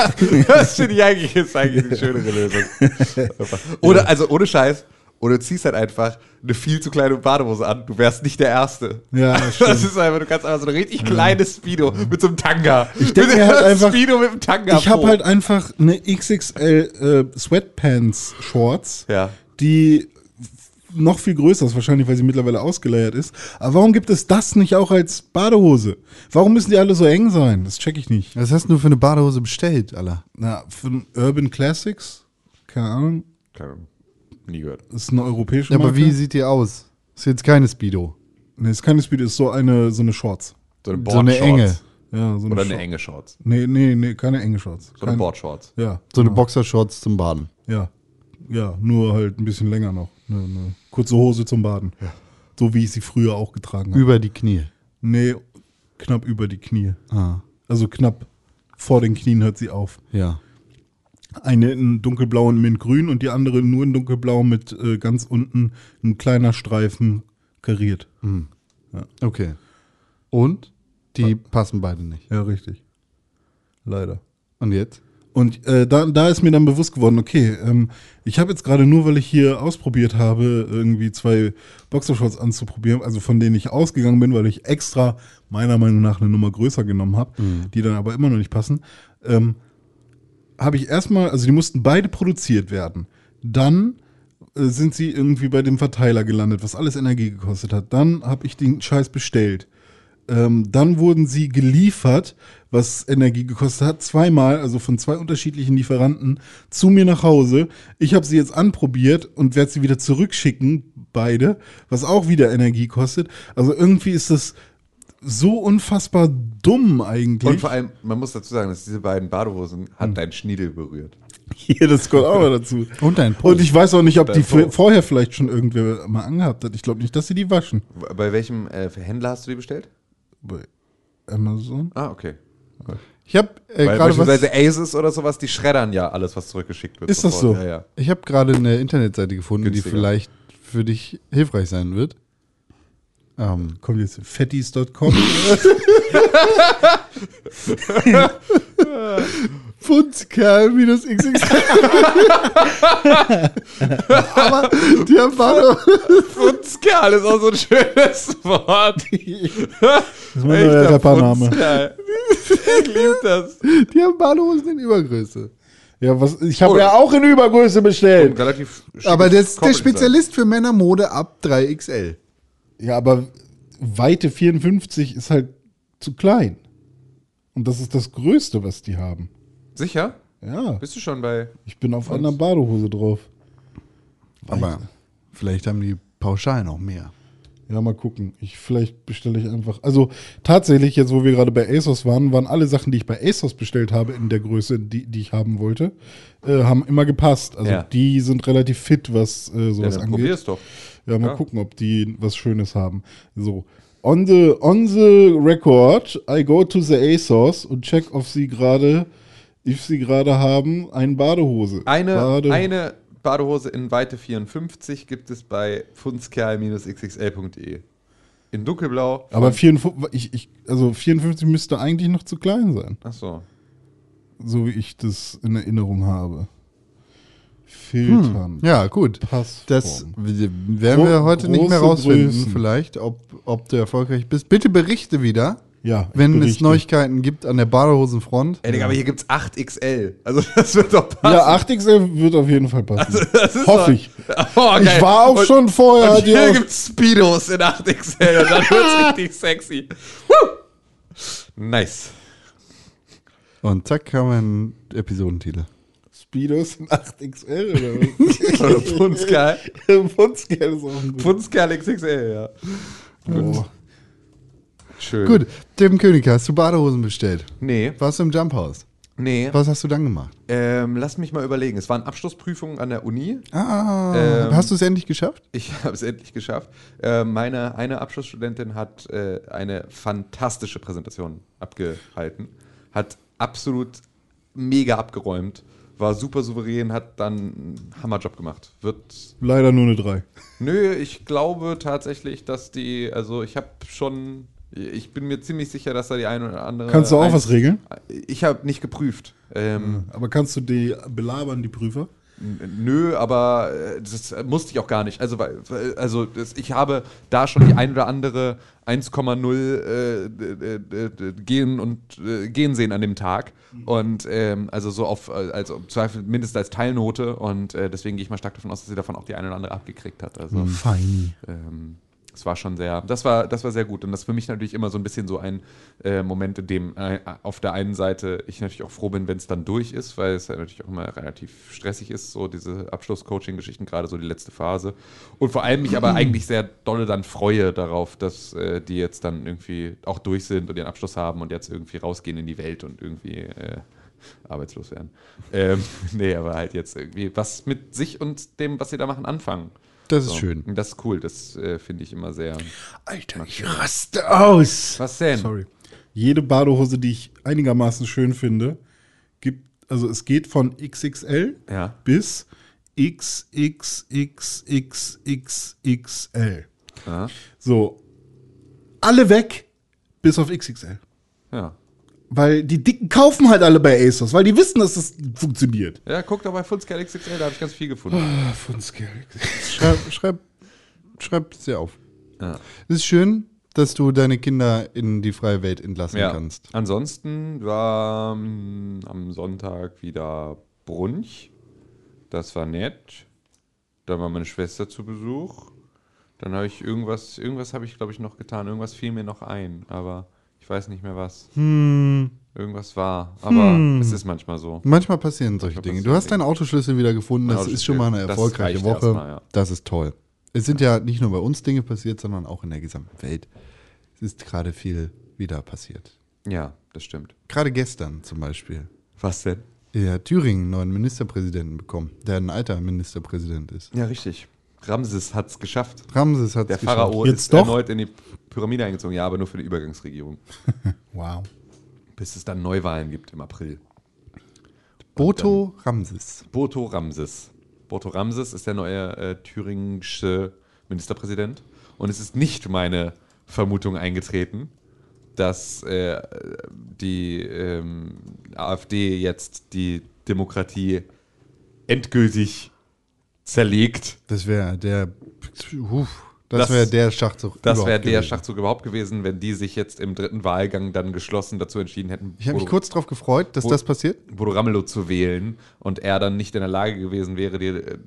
das finde ich eigentlich, ist eigentlich eine schönere Lösung. Oder, also ohne Scheiß, oder du ziehst halt einfach eine viel zu kleine Badehose an. Du wärst nicht der Erste. Ja, das das ist einfach, du kannst einfach so ein richtig kleines Speedo mit so einem Tanga. Ich denk mir halt einfach- Speedo mit einem Tanga. Ich habe halt einfach eine XXL äh, Sweatpants-Shorts, Ja. die noch viel größer ist, wahrscheinlich, weil sie mittlerweile ausgeleiert ist. Aber warum gibt es das nicht auch als Badehose? Warum müssen die alle so eng sein? Das check ich nicht. Was hast du für eine Badehose bestellt, Alter? Na, von Urban Classics? Keine Ahnung. Keine Ahnung. Nie gehört. Das ist eine europäische Ja, aber Marke. wie sieht die aus? Ist jetzt keine Speedo. Nee, ist keine Speed, ist so eine, so eine Shorts. So eine, So eine enge. Ja, so eine Oder eine Short- enge Shorts. Nee, nee, nee, keine enge Shorts. So eine Boardshorts. Ja. So eine genau. Boxershorts zum Baden. Ja. Ja, nur halt ein bisschen länger noch. Eine, eine kurze Hose zum Baden. So wie ich sie früher auch getragen habe. Über die Knie. Nee, knapp über die Knie. Ah, Also knapp vor den Knien hört sie auf. ja. Eine in dunkelblau und mintgrün und die andere nur in dunkelblau mit äh, ganz unten ein kleiner Streifen kariert. Okay. Und die passen beide nicht. Ja, richtig. Leider. Und jetzt? Und äh, da, da ist mir dann bewusst geworden, okay, ähm, ich habe jetzt gerade nur, weil ich hier ausprobiert habe, irgendwie zwei Boxershorts anzuprobieren, also von denen ich ausgegangen bin, weil ich extra meiner Meinung nach eine Nummer größer genommen habe, die dann aber immer noch nicht passen, ähm, habe ich erstmal, also die mussten beide produziert werden. Dann äh, sind sie irgendwie bei dem Verteiler gelandet, was alles Energie gekostet hat. Dann habe ich den Scheiß bestellt. Ähm, dann wurden sie geliefert, was Energie gekostet hat, zweimal, also von zwei unterschiedlichen Lieferanten, zu mir nach Hause. Ich habe sie jetzt anprobiert und werde sie wieder zurückschicken, beide, was auch wieder Energie kostet. Also irgendwie ist das so unfassbar dumm eigentlich. Und vor allem, man muss dazu sagen, dass diese beiden Badehosen hat dein Schniedel berührt. Hier, das kommt auch noch dazu. Und dein Po. Und ich weiß auch nicht, ob die Dein Po. vorher vielleicht schon irgendwer mal angehabt hat. Ich glaube nicht, dass sie die waschen. Bei welchem äh, Händler hast du die bestellt? Bei Amazon? Ah, okay. Ich habe äh, gerade was. beispielsweise Aces oder sowas, die schreddern ja alles, was zurückgeschickt wird. Ist das sofort. so? Ja, ja. Ich habe gerade eine Internetseite gefunden, Günstiger. die vielleicht für dich hilfreich sein wird. Ähm, Kommt jetzt fettis.com. Pfundskerl minus XXL. Aber die haben Badehose. Futzkerl ist auch so ein schönes Wort. Das ist mein neuer Rappername. Ich liebe das. Die haben Badehosen in Übergröße. Ja, was, ich habe Oh. ja auch in Übergröße bestellt. Aber der, ist der Spezialist für Männermode ab 3XL. Ja, aber Weite 54 ist halt zu klein. Und das ist das Größte, was die haben. Sicher? Ja, Bist du schon bei. ich bin auf einer Badehose drauf. Aber vielleicht haben die pauschal noch mehr. Ja, mal gucken. Ich, vielleicht bestelle ich einfach. Also tatsächlich, jetzt wo wir gerade bei ASOS waren, waren alle Sachen, die ich bei ASOS bestellt habe, in der Größe, die, die ich haben wollte, äh, haben immer gepasst. Also Ja. die sind relativ fit, was äh, Ja, sowas dann angeht. probier's doch. Ja, mal Ja. gucken, ob die was Schönes haben. So. On the, on the record, I go to the ASOS und check, ob sie gerade, if sie gerade haben, eine Badehose. Eine, Bade eine Badehose in Weite 54 gibt es bei funzkerl-xxl.de. In dunkelblau. Aber 54, ich, ich, also 54 müsste eigentlich noch zu klein sein. Ach so. So wie ich das in Erinnerung habe. Filtern. Ja, gut. Passform. Das werden wir Gro- heute nicht mehr große rausfinden, Größen. vielleicht, ob, ob du erfolgreich bist. Bitte berichte wieder, ja, wenn es. Neuigkeiten gibt an der Badehosenfront. Ey, Digga, aber hier gibt's 8XL. Also das wird doch passen. Ja, 8XL wird auf jeden Fall passen. das ist Hoffe ich. Oh, geil. Ich war auch Und- schon vorher. Und hier auch- gibt's Speedos in 8XL und dann wird's richtig sexy. Woo! Nice. Und zack, einen Episodentitel. Speedos in 8XL oder was? Oder Funzkerl. Funzkerl ist auch ein gut. Funzkerl XXL, ja. Oh. Schön. Gut, Tim König, hast du Badehosen bestellt? Nee, Warst du im Jumphouse? nee. Was hast du dann gemacht? Ähm, lass mich mal überlegen. Es waren Abschlussprüfungen an der Uni. Ah, Ähm, hast du es endlich geschafft? Ich habe es endlich geschafft. Äh, meine eine Abschlussstudentin hat äh, eine fantastische Präsentation abgehalten, hat absolut mega abgeräumt, war super souverän, hat dann einen Hammerjob gemacht. Wird Leider nur eine 3. Nö, ich glaube tatsächlich, dass die, also ich habe schon, ich bin mir ziemlich sicher, dass da die eine oder andere. Kannst du auch ein- was regeln? Ich habe nicht geprüft. Ähm, Aber kannst du die belabern, die Prüfer? Nö, aber äh, das musste ich auch gar nicht. Also, also das, ich habe da schon die ein oder andere 1,0 äh, gehen und äh, gehen sehen an dem Tag. Und ähm, also so auf, äh, also im Zweifel mindestens als Teilnote. Und äh, deswegen gehe ich mal stark davon aus, dass sie davon auch die eine oder andere abgekriegt hat. Also Feini. ähm, es war schon sehr, das war, das war sehr gut. Und das ist für mich natürlich immer so ein bisschen so ein äh, Moment, in dem äh, auf der einen Seite ich natürlich auch froh bin, wenn es dann durch ist, weil es ja natürlich auch immer relativ stressig ist, so diese Abschluss-Coaching-Geschichten, gerade so die letzte Phase. Und vor allem mich aber eigentlich sehr dolle dann freue darauf, dass äh, die jetzt dann irgendwie auch durch sind und ihren Abschluss haben und jetzt irgendwie rausgehen in die Welt und irgendwie äh, arbeitslos werden. Ähm, nee, aber halt jetzt irgendwie was mit sich und dem, was sie da machen, anfangen. Das ist So. schön. Das ist cool, das äh, finde ich immer sehr. Alter, ich raste aus. Was denn? Sorry. Jede Badehose, die ich einigermaßen schön finde, gibt, also es geht von XXL Ja. bis XXXXXL. Ja. So. Alle weg, bis auf XXL. Ja. Weil die Dicken kaufen halt alle bei ASOS, weil die wissen, dass das funktioniert. Ja, guck doch bei Funscale XXL, da habe ich ganz viel gefunden. Von Scale. Schreib, schreib, schreib dir auf. Ja. Es ist schön, dass du deine Kinder in die freie Welt entlassen Ja. kannst. Ansonsten war ähm, am Sonntag wieder Brunch. Das war nett. Dann war meine Schwester zu Besuch. Dann habe ich irgendwas, irgendwas habe ich glaube ich noch getan. Irgendwas fiel mir noch ein, aber ich weiß nicht mehr was. Hm. Irgendwas war, aber es ist manchmal so. Manchmal passieren solche Manchmal Dinge. Du hast deinen Autoschlüssel wieder gefunden. Das ist schon mal eine das erfolgreiche reicht Woche. erstmal, ja. Das ist toll. Es sind ja nicht nur bei uns Dinge passiert, sondern auch in der gesamten Welt. Es ist gerade viel wieder passiert. Ja, das stimmt. Gerade gestern zum Beispiel. Was denn? Ja, Thüringen einen neuen Ministerpräsidenten bekommen, der ein alter Ministerpräsident ist. Ja, richtig. Ramses hat es geschafft. Ramses hat Der Pharao Jetzt ist doch? erneut in die Pyramide eingezogen, ja, aber nur für die Übergangsregierung. Wow. Bis es dann Neuwahlen gibt im April. Boto Ramses. Boto Ramses. Boto Ramses ist der neue äh, thüringische Ministerpräsident. Und es ist nicht meine Vermutung eingetreten, dass äh, die ähm, AfD jetzt die Demokratie endgültig zerlegt. Das wäre der. Das Das- wäre der Schachzug. Das überhaupt wäre der gewesen. Schachzug überhaupt gewesen, wenn die sich jetzt im dritten Wahlgang dann geschlossen dazu entschieden hätten, Ich habe mich Bodo- kurz darauf gefreut, dass Wo- das passiert. Bodo Ramelow zu wählen und er dann nicht in der Lage gewesen wäre, die äh,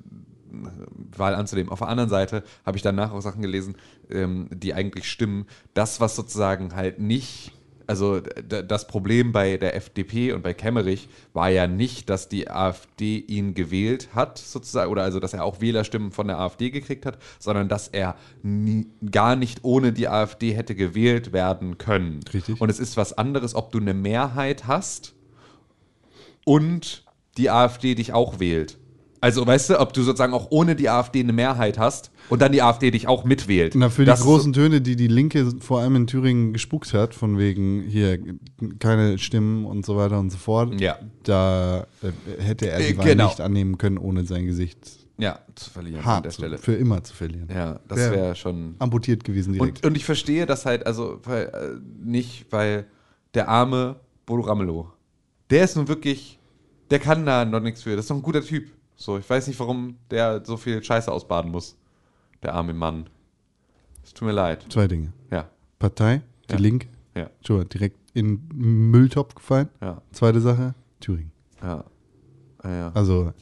Wahl anzunehmen. Auf der anderen Seite habe ich danach auch Sachen gelesen, ähm, die eigentlich stimmen. Das, was sozusagen halt nicht, also das Problem bei der FDP und bei Kemmerich war ja nicht, dass die AfD ihn gewählt hat, sozusagen, oder also, dass er auch Wählerstimmen von der AfD gekriegt hat, sondern dass er nie, gar nicht ohne die AfD hätte gewählt werden können. Richtig. Und es ist was anderes, ob du eine Mehrheit hast und die AfD dich auch wählt. Also, weißt du, ob du sozusagen auch ohne die AfD eine Mehrheit hast und dann die AfD dich auch mitwählt. Na, für Das die ist großen Töne, die die Linke vor allem in Thüringen gespuckt hat, von wegen hier keine Stimmen und so weiter und so fort, Ja. da äh, hätte er die Äh, Wahl genau. nicht annehmen können, ohne sein Gesicht ja, zu verlieren an hart der zu, Stelle. für immer zu verlieren. Ja, das Wär- wäre schon. Amputiert gewesen direkt. Und, und ich verstehe das halt, also weil, äh, nicht, weil der arme Bodo Ramelow, der ist nun wirklich, der kann da noch nichts für. Das ist doch ein guter Typ. So, ich weiß nicht, warum der so viel Scheiße ausbaden muss. Der arme Mann. Es tut mir leid. Zwei Dinge. Ja, Partei, die Ja. Linke, ja, schon direkt in den Mülltopf gefallen. ja, Zweite Sache, Thüringen. ja. Ja, ja. Also,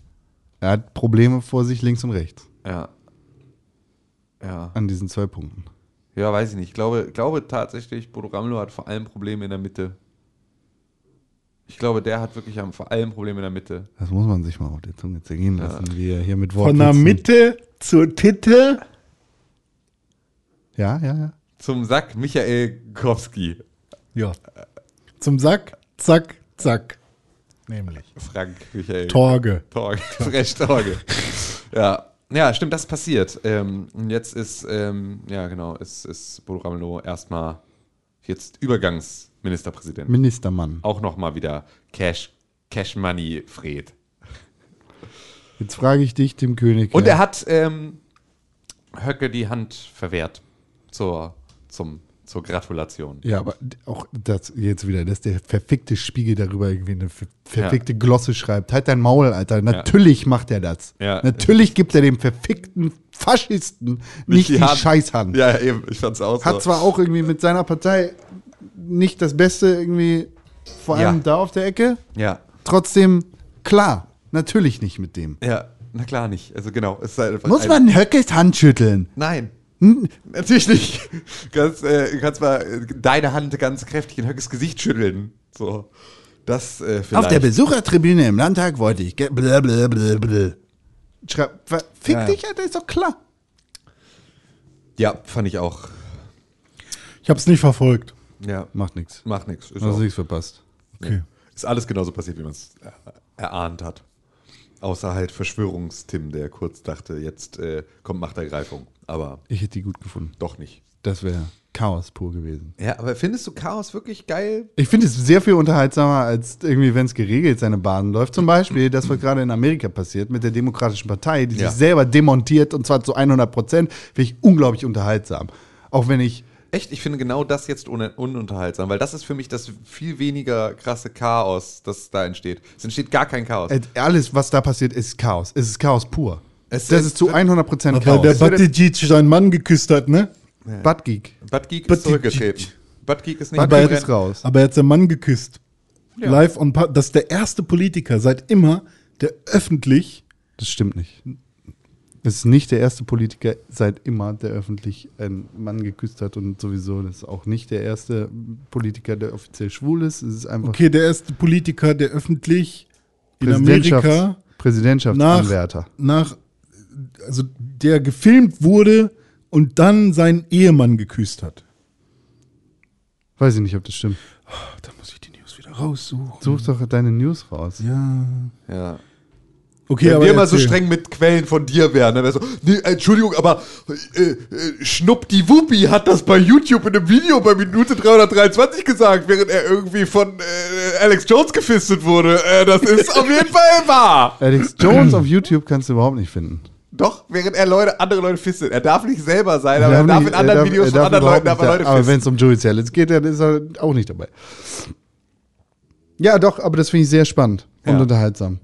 er hat Probleme vor sich links und rechts Ja. Ja. an diesen zwei Punkten. Ja, weiß ich nicht. Ich glaube, glaube tatsächlich, Bodo Ramelow hat vor allem Probleme in der Mitte. Ich glaube, der hat wirklich am- vor allem Probleme in der Mitte. Das muss man sich mal auf der Zunge zergehen Ja. lassen, wie er hier mit Von der Mitte zur Titte. Ja, ja, ja. Zum Sack Michael Kowski. Ja. Zum Sack, zack, zack. Nämlich. Frank Michael. Torge. Torge. Fresh Torge. ja. Ja, stimmt, das ist passiert. Ähm, und jetzt ist, ähm, ja genau, ist, ist Bodo Ramelow erstmal jetzt Übergangsministerpräsident. Ministermann. Auch nochmal wieder Cash, Cash Money Fred. Jetzt frage ich dich, Tim König. Und er hat ähm, Höcke die Hand verwehrt zur, zum, zur Gratulation. Ja, aber auch das jetzt wieder, dass der verfickte Spiegel darüber irgendwie eine ver- verfickte Glosse schreibt. Halt dein Maul, Alter. Natürlich macht er das. Ja. Natürlich gibt er dem verfickten Faschisten nicht, die, Hand. Scheißhand. Ja, eben, ich fand's auch Hat so. zwar auch irgendwie mit seiner Partei nicht das Beste irgendwie, vor allem Ja. da auf der Ecke. Ja, Trotzdem, klar, natürlich nicht mit dem. ja, na klar nicht. Also genau, es ist halt einfach Muss ein- man Höckes Hand schütteln? Nein. Hm? Natürlich nicht. Du kannst, äh, du kannst mal äh, deine Hand ganz kräftig in Höckes Gesicht schütteln. So. Das äh, vielleicht. Auf der Besuchertribüne im Landtag wollte ich. Blablabla. Schreib, fick Ja. dich, Alter, ist doch klar. Ja, fand ich auch. Ich habe es nicht verfolgt. Ja, Macht nichts. macht nichts. Ist, Hast auch- nichts verpasst. Okay. ist alles genauso passiert, wie man es erahnt hat. Außer halt Verschwörungstim, der kurz dachte, jetzt äh, kommt Machtergreifung. Aber Ich hätte die gut gefunden. doch nicht. Das wäre Chaos pur gewesen. Ja, aber findest du Chaos wirklich geil? Ich finde es sehr viel unterhaltsamer, als irgendwie, wenn es geregelt seine Bahn läuft. Zum Beispiel das, was gerade in Amerika passiert mit der Demokratischen Partei, die Ja. sich selber demontiert und zwar zu 100 Prozent, finde ich unglaublich unterhaltsam. Auch wenn ich, Echt, ich finde genau das jetzt un ununterhaltsam, weil das ist für mich das viel weniger krasse Chaos, das da entsteht. Es entsteht gar kein Chaos. äh, alles, was da passiert, ist Chaos. Es ist Chaos pur. Es das ist- ist zu 100 Prozent Weil Chaos. der Buttigieg seinen Mann geküsst hat, ne? Buttgeek. Buttgeek Butt- ist zurückgetreten. Buttgeek ist nicht Buttgeek mehr ist raus. Aber er hat seinen Mann geküsst. Ja. Live on Pa- Das ist der erste Politiker seit immer, der öffentlich. Das stimmt nicht. Es ist nicht der erste Politiker seit immer, der öffentlich einen Mann geküsst hat und sowieso, das ist auch nicht der erste Politiker, der offiziell schwul ist. Es ist einfach Okay, der erste Politiker, der öffentlich in Amerika Präsidentschaftsanwärter. nach, also der gefilmt wurde und dann seinen Ehemann geküsst hat. Weiß ich nicht, ob das stimmt. Da muss ich die News wieder raussuchen. Such doch deine News raus. Ja. Ja. Okay, Wenn aber wir mal so streng mit Quellen von dir wären, dann wär's so, nee, Entschuldigung, aber äh, äh, Schnupp die Wuppi hat das bei YouTube in einem Video bei Minute 323 gesagt, während er irgendwie von äh, Alex Jones gefistet wurde. Äh, das ist auf jeden Fall wahr. Alex Jones auf YouTube kannst du überhaupt nicht finden. Doch, während er Leute, andere Leute fistet. Er darf nicht selber sein, aber er darf darf nicht- in anderen er darf- Videos er von darf anderen Leuten aber nicht Leute da- Aber wenn es um Joey Challenge geht, dann ist er auch nicht dabei. Ja, doch, aber das finde ich sehr spannend und Ja. unterhaltsam.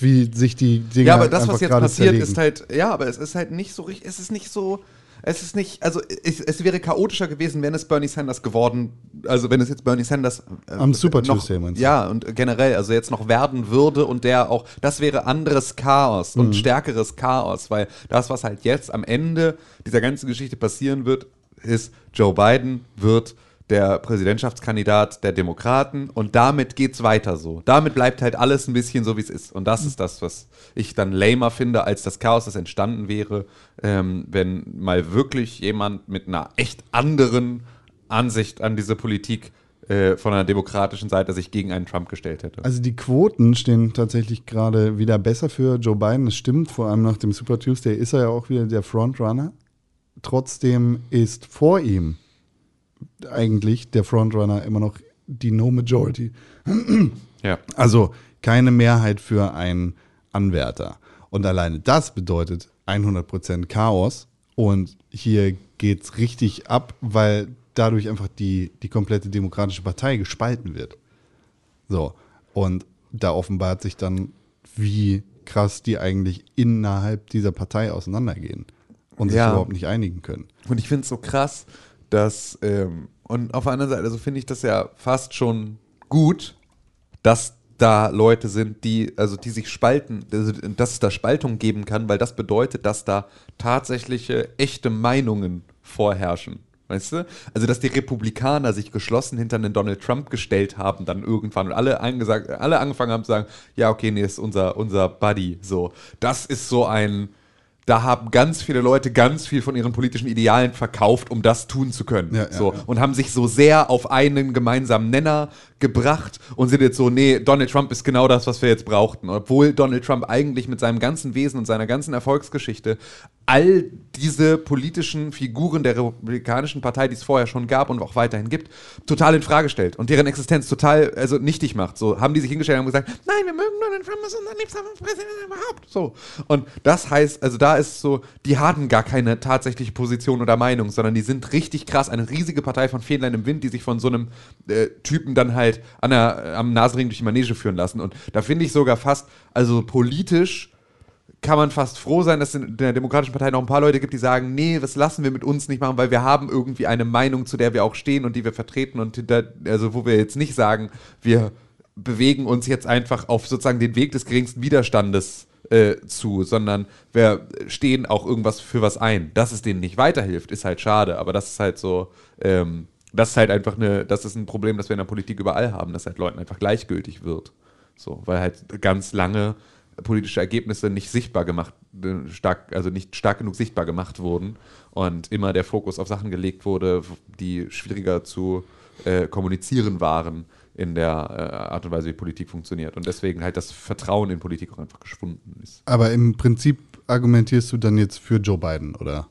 Wie sich die Dinge Ja, aber das, einfach was jetzt passiert, zerlegen. ist halt, ja, aber es ist halt nicht so richtig, es ist nicht so, es ist nicht, also es, es wäre chaotischer gewesen, wenn es Bernie Sanders geworden, also wenn es jetzt Bernie Sanders äh, Am Super noch, Tuesday, meinst du? Ja, und generell, also jetzt noch werden würde und der auch, das wäre anderes Chaos Mhm. und stärkeres Chaos, weil das, was halt jetzt am Ende dieser ganzen Geschichte passieren wird, ist, Joe Biden wird der Präsidentschaftskandidat der Demokraten und damit geht's weiter so. Damit bleibt halt alles ein bisschen so, wie es ist. Und das ist das, was ich dann lamer finde, als das Chaos, das entstanden wäre, ähm, wenn mal wirklich jemand mit einer echt anderen Ansicht an diese Politik äh, von einer demokratischen Seite sich gegen einen Trump gestellt hätte. Also die Quoten stehen tatsächlich gerade wieder besser für Joe Biden. Das stimmt, vor allem nach dem Super Tuesday ist er ja auch wieder der Frontrunner. Trotzdem ist vor ihm eigentlich der Frontrunner immer noch die No Majority. ja. Also keine Mehrheit für einen Anwärter. Und alleine das bedeutet 100% Chaos. Und hier geht es richtig ab, weil dadurch einfach die, die komplette Demokratische Partei gespalten wird. So. Und da offenbart sich dann, wie krass die eigentlich innerhalb dieser Partei auseinandergehen und sich Ja. überhaupt nicht einigen können. Und ich finde es so krass, dass, ähm, und auf der anderen Seite, also finde ich das ja fast schon gut, dass da Leute sind, die, also die sich spalten, also, dass es da Spaltung geben kann, weil das bedeutet, dass da tatsächliche, echte Meinungen vorherrschen. Weißt du? Also, dass die Republikaner sich geschlossen hinter einen Donald Trump gestellt haben, dann irgendwann und alle alle angefangen haben zu sagen, ja, okay, nee, ist unser, unser Buddy. So. Das ist so ein, da haben ganz viele Leute ganz viel von ihren politischen Idealen verkauft, um das tun zu können. Ja, ja, so. ja. Und haben sich so sehr auf einen gemeinsamen Nenner gebracht und sind jetzt so, nee, Donald Trump ist genau das, was wir jetzt brauchten. Obwohl Donald Trump eigentlich mit seinem ganzen Wesen und seiner ganzen Erfolgsgeschichte all diese politischen Figuren der Republikanischen Partei, die es vorher schon gab und auch weiterhin gibt, total in Frage stellt und deren Existenz total also nichtig macht. So haben die sich hingestellt und gesagt, nein, wir mögen Donald Trump, ist unser liebster Präsident überhaupt. So. Und das heißt, also da ist so, die haben gar keine tatsächliche Position oder Meinung, sondern die sind richtig krass, eine riesige Partei von Fähnlein im Wind, die sich von so einem äh, Typen dann halt an der, am Nasenring durch die Manege führen lassen. Und da finde ich sogar fast, also politisch kann man fast froh sein, dass es in der Demokratischen Partei noch ein paar Leute gibt, die sagen, nee, das lassen wir mit uns nicht machen, weil wir haben irgendwie eine Meinung, zu der wir auch stehen und die wir vertreten und hinter, also wo wir jetzt nicht sagen, wir bewegen uns jetzt einfach auf sozusagen den Weg des geringsten Widerstandes äh, zu, sondern wir stehen auch irgendwas für was ein. Dass es denen nicht weiterhilft, ist halt schade, aber das ist halt so, ähm, das ist halt einfach eine, das ist ein Problem, das wir in der Politik überall haben, dass halt Leuten einfach gleichgültig wird. So, weil halt ganz lange politische Ergebnisse nicht sichtbar gemacht, äh, stark, also nicht stark genug sichtbar gemacht wurden und immer der Fokus auf Sachen gelegt wurde, die schwieriger zu äh, kommunizieren waren in der äh, Art und Weise, wie Politik funktioniert. Und deswegen halt das Vertrauen in Politik auch einfach geschwunden ist. Aber im Prinzip argumentierst du dann jetzt für Joe Biden, oder?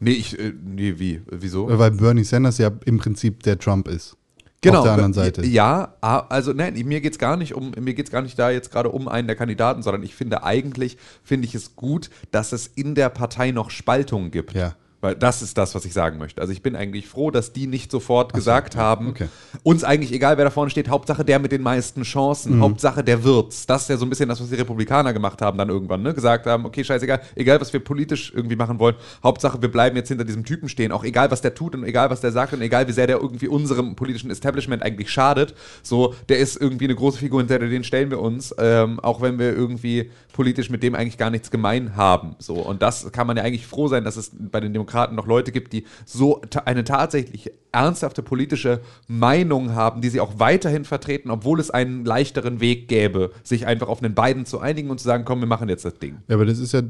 Nee, ich, äh, nee, wie? Wieso? Weil Bernie Sanders ja im Prinzip der Trump ist. Genau. Auf der anderen Seite. Ja, also nein, mir geht's gar nicht um, mir geht's gar nicht da jetzt gerade um einen der Kandidaten, sondern ich finde eigentlich, finde ich es gut, dass es in der Partei noch Spaltungen gibt. Ja. Weil das ist das, was ich sagen möchte. Also ich bin eigentlich froh, dass die nicht sofort gesagt haben, okay. uns eigentlich egal, wer da vorne steht, Hauptsache der mit den meisten Chancen, Mhm. Hauptsache der wird's. Das ist ja so ein bisschen das, was die Republikaner gemacht haben dann irgendwann, ne? Gesagt haben, okay, scheißegal, egal was wir politisch irgendwie machen wollen, Hauptsache wir bleiben jetzt hinter diesem Typen stehen, auch egal was der tut und egal was der sagt und egal wie sehr der irgendwie unserem politischen Establishment eigentlich schadet. So, der ist irgendwie eine große Figur, hinter den stellen wir uns, ähm, auch wenn wir irgendwie politisch mit dem eigentlich gar nichts gemein haben. So, und das kann man ja eigentlich froh sein, dass es bei den Demokraten noch Leute gibt, die so eine tatsächlich ernsthafte politische Meinung haben, die sie auch weiterhin vertreten, obwohl es einen leichteren Weg gäbe, sich einfach auf einen beiden zu einigen und zu sagen, komm, wir machen jetzt das Ding. Ja, aber das ist ja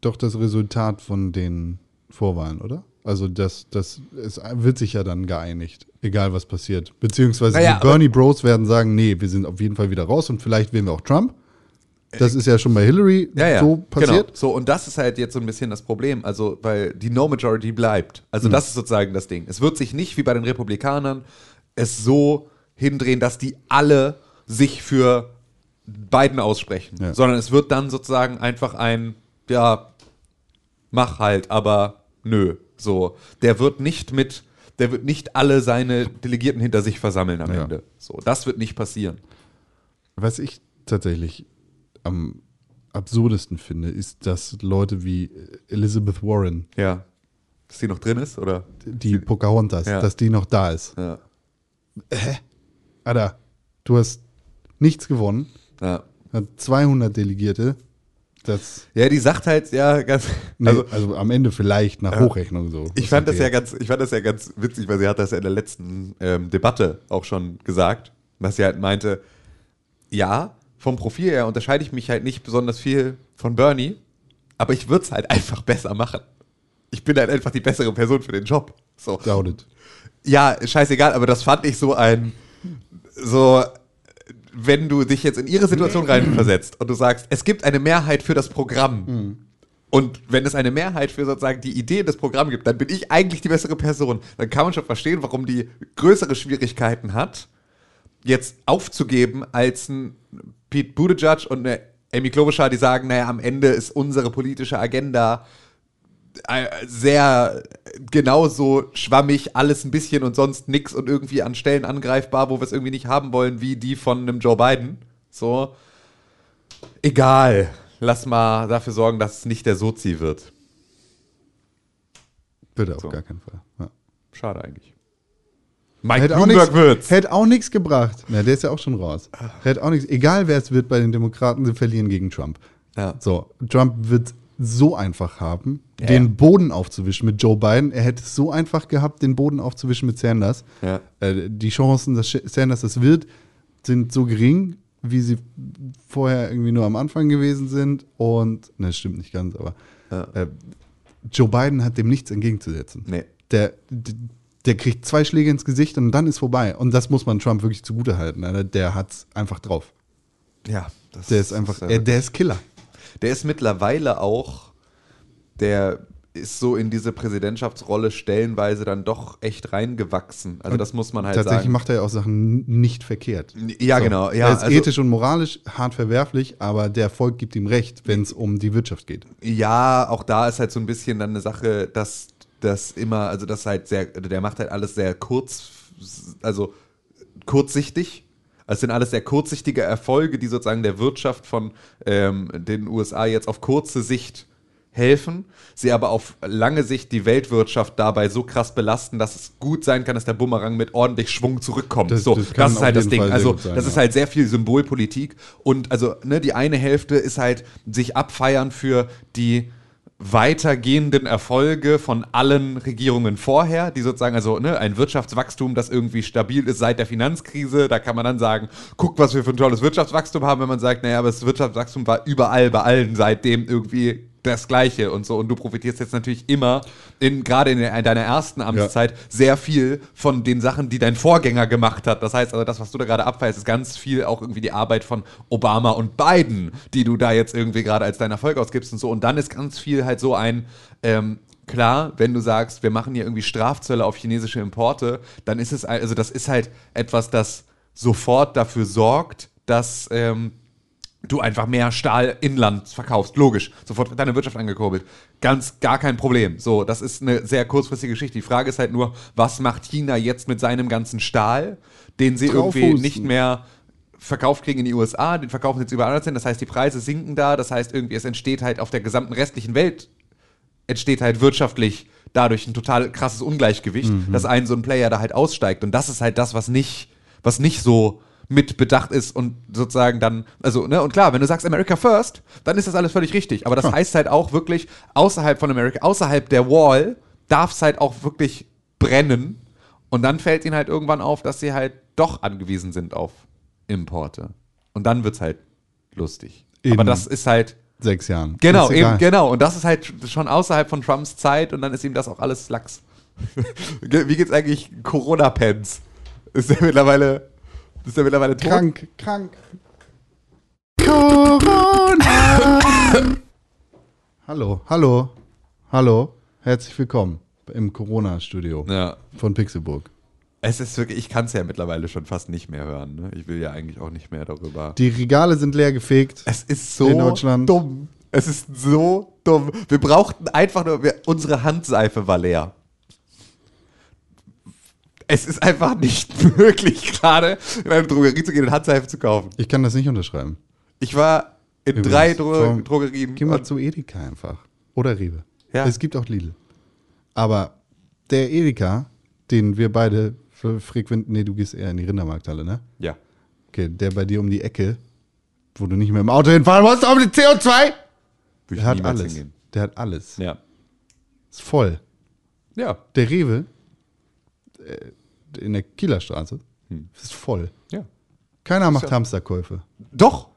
doch das Resultat von den Vorwahlen, oder? Also das, das, es wird sich ja dann geeinigt, egal was passiert. Beziehungsweise Naja, die Bernie Bros werden sagen, nee, wir sind auf jeden Fall wieder raus und vielleicht wählen wir auch Trump. Das ist ja schon bei Hillary Ja, ja, so passiert. Genau. So, und das ist halt jetzt so ein bisschen das Problem, also, weil die No-Majority bleibt. Also, Mhm. das ist sozusagen das Ding. Es wird sich nicht wie bei den Republikanern es so hindrehen, dass die alle sich für Biden aussprechen, Ja. sondern es wird dann sozusagen einfach ein, ja, mach halt, aber nö, so. Der wird nicht mit, der wird nicht alle seine Delegierten hinter sich versammeln am. Ende. So, das wird nicht passieren. Was ich tatsächlich am absurdesten finde, ist, dass Leute wie Elizabeth Warren, Ja. Dass die noch drin ist, oder? die Pocahontas, Ja. dass die noch da ist. Ja. Alter, du hast nichts gewonnen, Ja. hat 200 Delegierte. Das, Ja, die sagt halt, ja, ganz. nee, Also, also, am Ende vielleicht nach Hochrechnung so. ich fand das ja ganz, ich fand das ja ganz witzig, weil sie hat das ja in der letzten ähm, Debatte auch schon gesagt, dass sie halt meinte, ja, vom Profil her unterscheide ich mich halt nicht besonders viel von Bernie, aber ich würde es halt einfach besser machen. Ich bin halt einfach die bessere Person für den Job. So. Doubt it. Ja, scheißegal, aber das fand ich so ein, so, wenn du dich jetzt in ihre Situation reinversetzt und du sagst, es gibt eine Mehrheit für das Programm. Und wenn es eine Mehrheit für sozusagen die Idee des Programms gibt, dann bin ich eigentlich die bessere Person. Dann kann man schon verstehen, warum die größere Schwierigkeiten hat, jetzt aufzugeben als ein Pete Buttigieg und eine Amy Klobuchar, die sagen, naja, am Ende ist unsere politische Agenda äh, sehr genauso schwammig, alles ein bisschen und sonst nix und irgendwie an Stellen angreifbar, wo wir es irgendwie nicht haben wollen, wie die von einem Joe Biden. So. Egal. Lass mal dafür sorgen, dass es nicht der Sozi wird. Bitte auf So. gar keinen Fall. Ja. Schade eigentlich. Mike Hätte auch, Bloomberg nichts, wird's. hätte auch nichts gebracht. Ja, der ist ja auch schon raus. Hätte auch nichts. Egal wer es wird bei den Demokraten, sie verlieren gegen Trump. Ja. So, Trump wird so einfach haben, Ja, den. Boden aufzuwischen mit Joe Biden. Er hätte es so einfach gehabt, den Boden aufzuwischen mit Sanders. Ja. Äh, die Chancen, dass Sanders das wird, sind so gering, wie sie vorher irgendwie nur am Anfang gewesen sind. Und, ne, das stimmt nicht ganz, aber äh, Joe Biden hat dem nichts entgegenzusetzen. Nee. Der, d- Der kriegt zwei Schläge ins Gesicht und dann ist vorbei. Und das muss man Trump wirklich zugutehalten. Ne? Der hat's einfach drauf. Ja, das Der ist einfach, äh, er, der ist Killer. Der ist mittlerweile auch, der ist so in diese Präsidentschaftsrolle stellenweise dann doch echt reingewachsen. Also das muss man halt Tatsächlich sagen. macht er ja auch Sachen nicht verkehrt. Ja, genau. Ja, er ist also- ethisch und moralisch hart verwerflich, aber der Volk gibt ihm recht, wenn es um die Wirtschaft geht. Ja, auch da ist halt so ein bisschen dann eine Sache, dass das immer, also das halt sehr, der macht halt alles sehr kurz, also kurzsichtig. Also es sind alles sehr kurzsichtige Erfolge, die sozusagen der Wirtschaft von ähm, den USA jetzt auf kurze Sicht helfen, sie aber auf lange Sicht die Weltwirtschaft dabei so krass belasten, dass es gut sein kann, dass der Bumerang mit ordentlich Schwung zurückkommt. Das- so, das das, ist halt das Ding. Fall Also sein, das ist halt sehr viel Symbolpolitik und also ne, die eine Hälfte ist halt sich abfeiern für die weitergehenden Erfolge von allen Regierungen vorher, die sozusagen, also ne, ein Wirtschaftswachstum, das irgendwie stabil ist seit der Finanzkrise, da kann man dann sagen, guck, was wir für ein tolles Wirtschaftswachstum haben, wenn man sagt, naja, aber das Wirtschaftswachstum war überall bei allen seitdem irgendwie das Gleiche und so. Und du profitierst jetzt natürlich immer, in, gerade in der- deiner ersten Amtszeit, sehr viel von den Sachen, die dein Vorgänger gemacht hat. Das heißt also, das, was du da gerade abfeierst, ist ganz viel auch irgendwie die Arbeit von Obama und Biden, die du da jetzt irgendwie gerade als dein Erfolg ausgibst und so. Und dann ist ganz viel halt so ein, ähm, klar, wenn du sagst, wir machen hier irgendwie Strafzölle auf chinesische Importe, dann ist es, also das ist halt etwas, das sofort dafür sorgt, dass ähm, du einfach mehr Stahl inland verkaufst. Logisch. Sofort wird deine Wirtschaft angekurbelt. Ganz gar kein Problem. So, das ist eine sehr kurzfristige Geschichte. Die Frage ist halt nur, was macht China jetzt mit seinem ganzen Stahl, den sie irgendwie nicht mehr verkauft kriegen in die USA, den verkaufen sie jetzt überall anders hin. Das heißt, die Preise sinken da. Das heißt, irgendwie, es entsteht halt auf der gesamten restlichen Welt entsteht halt wirtschaftlich dadurch ein total krasses Ungleichgewicht, Mhm. dass ein so ein Player da halt aussteigt. Und das ist halt das, was nicht, was nicht so mit bedacht ist und sozusagen dann, also, ne, und klar, wenn du sagst America First, dann ist das alles völlig richtig. Aber das heißt halt auch wirklich, außerhalb von America, außerhalb der Wall, darf es halt auch wirklich brennen. Und dann fällt ihnen halt irgendwann auf, dass sie halt doch angewiesen sind auf Importe. Und dann wird's halt lustig. In- Aber das ist halt, Sechs Jahren. Genau, eben, genau. Und das ist halt schon außerhalb von Trumps Zeit und dann ist ihm das auch alles Lachs. Wie geht's eigentlich Corona-Pens? Ist der mittlerweile, ist der mittlerweile tot? Krank, krank. Corona! hallo, hallo, hallo. Herzlich willkommen im Corona-Studio Ja. von Pixelburg. Es ist wirklich, ich kann es ja mittlerweile schon fast nicht mehr hören. Ne? Ich will ja eigentlich auch nicht mehr darüber. Die Regale sind leer gefegt. Es ist so In Deutschland. dumm. Es ist so dumm. Wir brauchten einfach nur, wir, unsere Handseife war leer. Es ist einfach nicht möglich, gerade in eine Drogerie zu gehen und Handseife zu kaufen. Ich kann das nicht unterschreiben. Ich war in Übrigens, drei Dro Tom, Drogerien. Geh mal zu Edeka einfach. Oder Rewe. Ja. Es gibt auch Lidl. Aber der Edeka, den wir beide fre- frequent, nee, du gehst eher in die Rindermarkthalle, ne? ja. Okay, der bei dir um die Ecke, wo du nicht mehr im Auto hinfahren musst, um die CO2. Würde Der hat alles. hingehen. Der hat alles. Ja. Ist voll. Ja. Der Rewe äh, in der Kieler Straße Hm. ist voll. Ja. Keiner macht ja- Hamsterkäufe. Doch.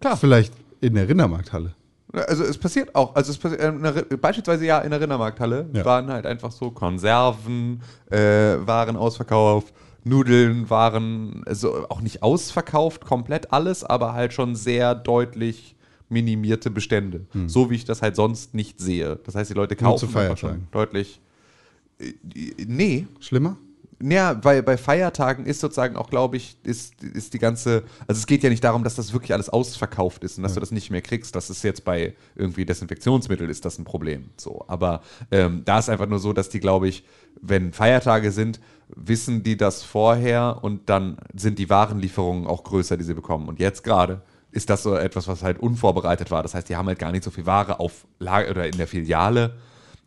Klar. Vielleicht in der Rindermarkthalle. Also es passiert auch. Also es passiert, äh, beispielsweise ja in der Rindermarkthalle Ja. waren halt einfach so Konserven, äh, waren ausverkauft, Nudeln waren also auch nicht ausverkauft, komplett alles, aber halt schon sehr deutlich minimierte Bestände. So wie ich das halt sonst nicht sehe. Das heißt, die Leute Hm. Nur zu kaufen einfach Feiertagen. deutlich. Äh, Nee, Schlimmer? Ja, weil bei Feiertagen ist sozusagen auch, glaube ich, ist, ist die ganze, also es geht ja nicht darum, dass das wirklich alles ausverkauft ist und dass du das nicht mehr kriegst. Das ist jetzt bei irgendwie Desinfektionsmittel ist das ein Problem. So, aber ähm, da ist einfach nur so, dass die, glaube ich, wenn Feiertage sind, wissen die das vorher und dann sind die Warenlieferungen auch größer, die sie bekommen. Und jetzt gerade ist das so etwas, was halt unvorbereitet war. Das heißt, die haben halt gar nicht so viel Ware auf Lager oder in der Filiale,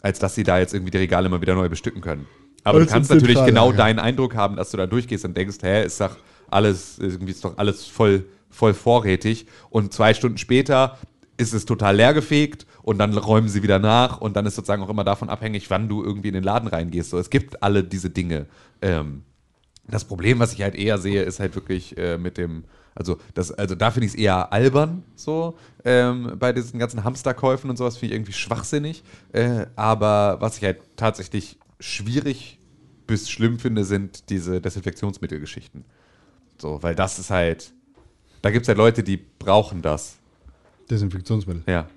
als dass sie da jetzt irgendwie die Regale mal wieder neu bestücken können. Aber du kannst natürlich genau Zentrallager. deinen Eindruck haben, dass du da durchgehst und denkst, hä, ist doch alles, irgendwie ist doch alles voll, voll vorrätig. Und zwei Stunden später ist es total leergefegt und dann räumen sie wieder nach und dann ist sozusagen auch immer davon abhängig, wann du irgendwie in den Laden reingehst. So, es gibt alle diese Dinge. Ähm, das Problem, was ich halt eher sehe, ist halt wirklich äh, mit dem, also das, also da finde ich es eher albern, so ähm, bei diesen ganzen Hamsterkäufen und sowas finde ich irgendwie schwachsinnig. Äh, aber was ich halt tatsächlich schwierig bis schlimm finde, sind diese Desinfektionsmittelgeschichten. So, weil das ist halt, da gibt es halt Leute, die brauchen das. Desinfektionsmittel. Ja.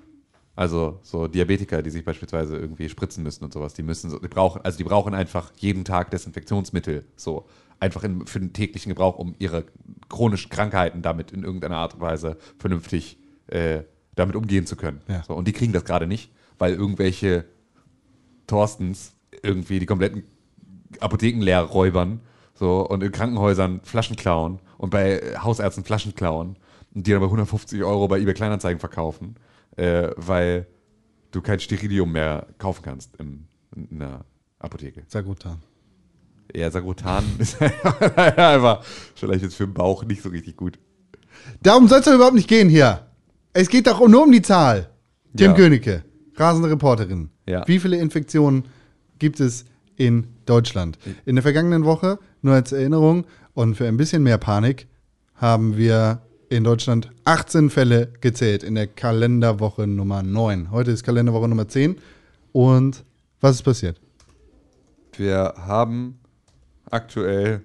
Also so Diabetiker, die sich beispielsweise irgendwie spritzen müssen und sowas, die müssen, so- die brauchen, also die brauchen einfach jeden Tag Desinfektionsmittel, so einfach in, für den täglichen Gebrauch, um ihre chronischen Krankheiten damit in irgendeiner Art und Weise vernünftig äh, damit umgehen zu können. Ja. So, und die kriegen das gerade nicht, weil irgendwelche Thorstens irgendwie die kompletten Apotheken leer räubern so, und in Krankenhäusern Flaschen klauen und bei Hausärzten Flaschen klauen und die dann bei 150 Euro bei eBay Kleinanzeigen verkaufen, äh, weil du kein Sterilium mehr kaufen kannst im, in der Apotheke. Sagrotan. Ja, Sagrotan ist einfach vielleicht jetzt für den Bauch nicht so richtig gut. Darum soll es doch überhaupt nicht gehen hier. Es geht doch nur um die Zahl. Tim Ja. Königke, rasende Reporterin. Ja. Wie viele Infektionen gibt es in Deutschland? In der vergangenen Woche, nur als Erinnerung und für ein bisschen mehr Panik, haben wir in Deutschland 18 Fälle gezählt in der Kalenderwoche Nummer 9. Heute ist Kalenderwoche Nummer 10. Und was ist passiert? Wir haben aktuell,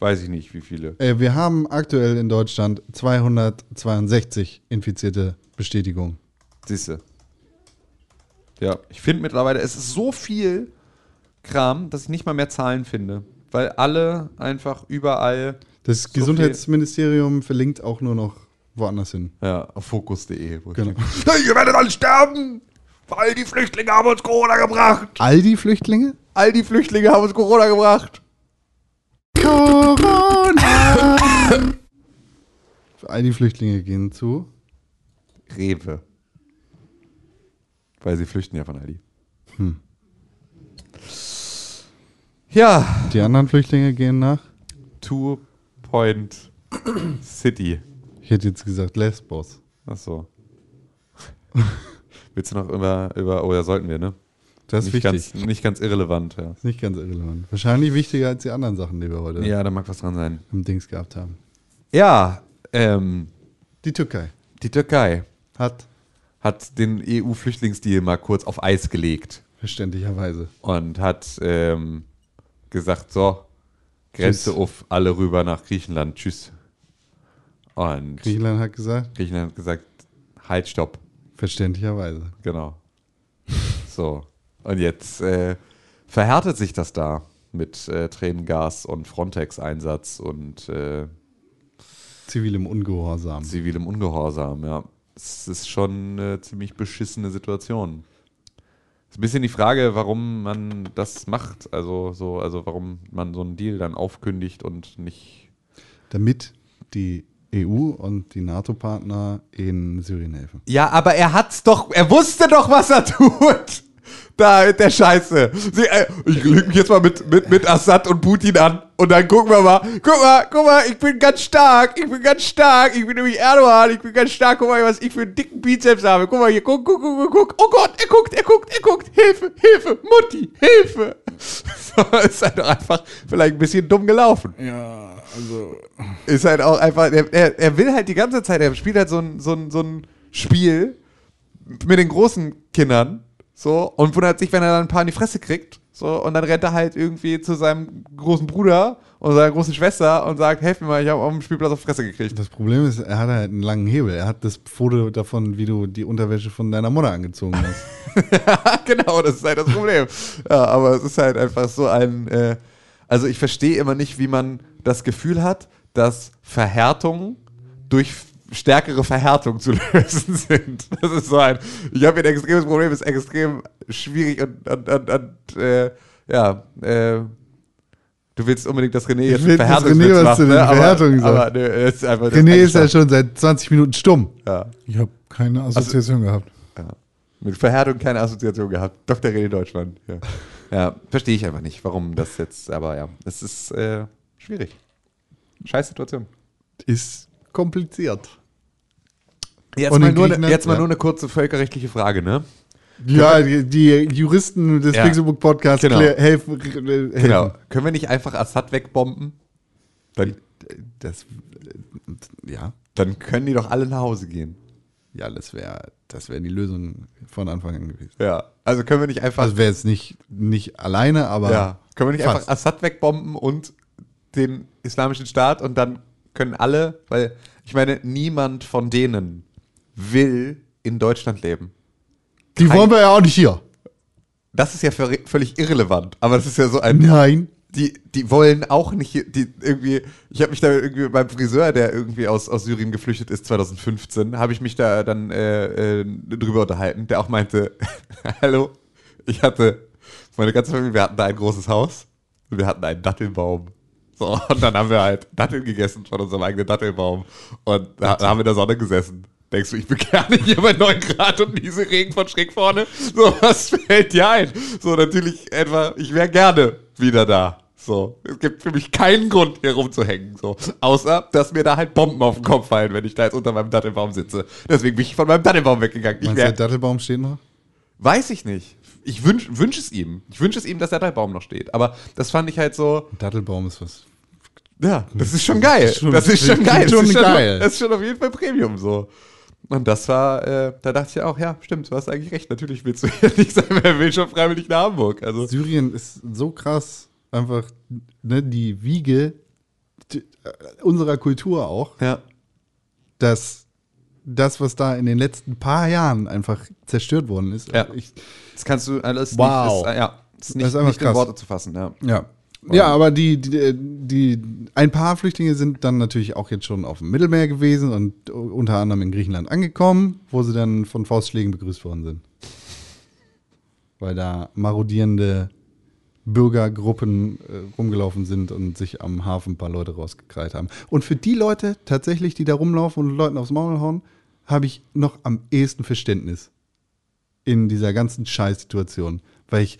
weiß ich nicht wie viele. Äh, wir haben aktuell in Deutschland 262 infizierte Bestätigungen. Siehste. Ja, ich finde mittlerweile, es ist so viel Kram, dass ich nicht mal mehr Zahlen finde. Weil alle einfach überall Das So Gesundheitsministerium verlinkt auch nur noch woanders hin. ja, auf fokus.de. Genau. Ihr werdet alle sterben, weil die Flüchtlinge haben uns Corona gebracht. All die Flüchtlinge? All die Flüchtlinge haben uns Corona gebracht. Corona! All die Flüchtlinge gehen zu. Rewe. Weil sie flüchten ja von Aldi. Hm. Ja, Die anderen Flüchtlinge gehen nach. Two Point City. Ich hätte jetzt gesagt Lesbos. Ach so. Willst du noch über, über, oh ja, sollten wir, ne? Das ist nicht, wichtig. ganz, nicht ganz irrelevant, ja. Ist nicht ganz irrelevant. Wahrscheinlich wichtiger als die anderen Sachen, die wir heute Ja, da mag was dran sein. im Dings gehabt haben. Ja, ähm, Die Türkei die Türkei hat hat den EU-Flüchtlingsdeal mal kurz auf Eis gelegt verständlicherweise und hat ähm, gesagt, so, Grenze Tschüss. auf, alle rüber nach Griechenland, tschüss. Und Griechenland hat gesagt, Griechenland hat gesagt, halt, stopp. verständlicherweise. Genau. So. Und jetzt äh, verhärtet sich das da mit äh, Tränengas und Frontex-Einsatz und äh, Zivilem Ungehorsam. zivilem Ungehorsam, ja. Es ist schon eine ziemlich beschissene Situation. Ist ein bisschen die Frage, warum man das macht. Also, so, also warum man so einen Deal dann aufkündigt und nicht. Damit die EU und die NATO-Partner in Syrien helfen. Ja, aber er hat's doch, er wusste doch, was er tut. Da mit der Scheiße. Sie, äh, ich leg mich jetzt mal mit, mit, mit Assad und Putin an und dann gucken wir mal. Guck mal, guck mal, ich bin ganz stark. Ich bin ganz stark. Ich bin nämlich Erdogan. Ich bin ganz stark. Guck mal, was ich für einen dicken Bizeps habe. Guck mal hier, guck, guck, guck, guck, guck. Oh Gott, er guckt, er guckt, er guckt. Hilfe, Hilfe, Mutti, Hilfe. So, ist halt auch einfach vielleicht ein bisschen dumm gelaufen. Ja, also. Ist halt auch einfach, er, er, er will halt die ganze Zeit, er spielt halt so ein, so ein, so ein Spiel mit den großen Kindern, so, und wundert sich, wenn er dann ein paar in die Fresse kriegt, so, und dann rennt er halt irgendwie zu seinem großen Bruder und seiner großen Schwester und sagt, helf mir mal, ich habe auf dem Spielplatz auf Fresse gekriegt. Das Problem ist, er hat halt einen langen Hebel. Er hat das Foto davon, wie du die Unterwäsche von deiner Mutter angezogen hast. genau, das ist halt das Problem. Ja, aber es ist halt einfach so ein, äh, also ich verstehe immer nicht, wie man das Gefühl hat, dass Verhärtungen durch stärkere Verhärtung zu lösen sind. Das ist so ein, ich habe hier ein extremes Problem, ist extrem schwierig und, und, und, und äh, ja, äh, du willst unbedingt, dass René jetzt will, dass Verhärtungswitz René was macht, zu den ne? aber, ist einfach, René ist ja schon seit 20 Minuten stumm. ja. Ich habe keine Assoziation gehabt. Ja. Mit Verhärtung keine Assoziation gehabt. Dr. René Deutschland. Ja, ja verstehe ich einfach nicht, warum das jetzt, aber ja, es ist äh, schwierig. Scheiß Situation. Ist kompliziert. Jetzt, Und mal nur, ne, jetzt mal ja. nur eine kurze völkerrechtliche Frage, ne? Ja, die, die Juristen des Ja. Pixelbook Podcasts Genau. helfen, äh, helfen. Genau. Können wir nicht einfach Assad wegbomben? Dann, Das, ja. dann können die doch alle nach Hause gehen. Ja, das wäre das wär die Lösung von Anfang an gewesen. Ja. Also können wir nicht einfach. Also wäre jetzt nicht, nicht alleine, aber ja. Können wir nicht fast. einfach Assad wegbomben und den islamischen Staat und dann können alle, weil ich meine, niemand von denen will in Deutschland leben. die wollen wir ja auch nicht hier. Das ist ja völlig irrelevant, aber das ist ja so ein Nein. die, die wollen auch nicht, hier- die irgendwie, ich habe mich da irgendwie meinem Friseur, der irgendwie aus, aus Syrien geflüchtet ist, 2015, habe ich mich da dann äh, äh, drüber unterhalten, der auch meinte, hallo, ich hatte, meine ganze Familie, wir hatten da ein großes Haus und wir hatten einen Dattelbaum. So, und dann haben wir halt Datteln gegessen von unserem eigenen Dattelbaum und da, da haben wir in der Sonne gesessen. Denkst du, ich bin gerne hier bei 9 Grad und diese Regen von schräg vorne? So, was fällt dir ein? So, natürlich etwa, ich wäre gerne wieder da. So, es gibt für mich keinen Grund, hier rumzuhängen. So, außer, dass mir da halt Bomben auf den Kopf fallen, wenn ich da jetzt unter meinem Dattelbaum sitze. Deswegen bin ich von meinem Dattelbaum weggegangen. Ich Meinst du, der wär, Dattelbaum steht noch? weiß ich nicht. Ich wünsche wünsch es ihm. Ich wünsche es ihm, dass der Dattelbaum noch steht. Aber das fand ich halt so, Dattelbaum ist was. ja, das ist schon geil. Das ist schon geil. Das schon ist schon, geil. Das ist schon auf jeden Fall Premium so. Und das war, äh, da dachte ich auch, ja, stimmt, du hast eigentlich recht. Natürlich willst du hier nicht sein, wer will schon freiwillig nach Hamburg. Also, Syrien ist so krass, einfach ne, die Wiege die, äh, unserer Kultur auch, ja. dass das, was da in den letzten paar Jahren einfach zerstört worden ist. Ja. Ich, Das kannst du alles Wow. nicht, das, äh, ja, ist nicht, Das ist einfach nicht in krass. Worte zu fassen, ja. ja. Ja, aber die, die, die, ein paar Flüchtlinge sind dann natürlich auch jetzt schon auf dem Mittelmeer gewesen und unter anderem in Griechenland angekommen, wo sie dann von Faustschlägen begrüßt worden sind. Weil da marodierende Bürgergruppen äh, rumgelaufen sind und sich am Hafen ein paar Leute rausgekreit haben. Und für die Leute tatsächlich, die da rumlaufen und Leuten aufs Maul hauen, habe ich noch am ehesten Verständnis in dieser ganzen Scheißsituation. Weil ich,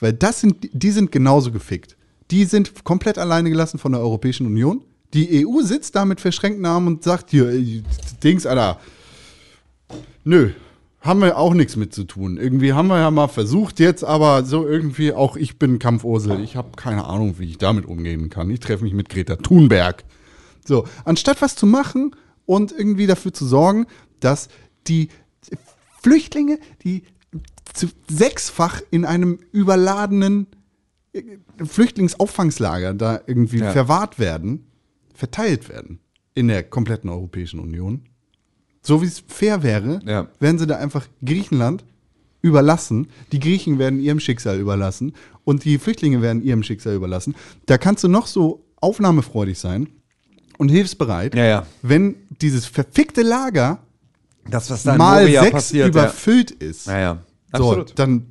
weil das sind, die sind genauso gefickt. Die sind komplett alleine gelassen von der Europäischen Union. Die EU sitzt da mit verschränkten Armen und sagt hier, ey, Dings, Alter, nö, haben wir auch nichts mit zu tun. Irgendwie haben wir ja mal versucht jetzt, aber so irgendwie auch ich bin Kampfursel. Ich habe keine Ahnung, wie ich damit umgehen kann. Ich treffe mich mit Greta Thunberg. So, anstatt was zu machen und irgendwie dafür zu sorgen, dass die Flüchtlinge, die zu sechsfach in einem überladenen äh, Flüchtlingsaufangslager da irgendwie Ja. verwahrt werden, verteilt werden in der kompletten Europäischen Union. So wie es fair wäre, Ja. werden sie da einfach Griechenland überlassen. Die Griechen werden ihrem Schicksal überlassen und die Flüchtlinge werden ihrem Schicksal überlassen. Da kannst du noch so aufnahmefreudig sein und hilfsbereit, ja. wenn dieses verfickte Lager Das, was da mal sechs passiert, überfüllt ist. ja. ja, ja. So, Absolut. dann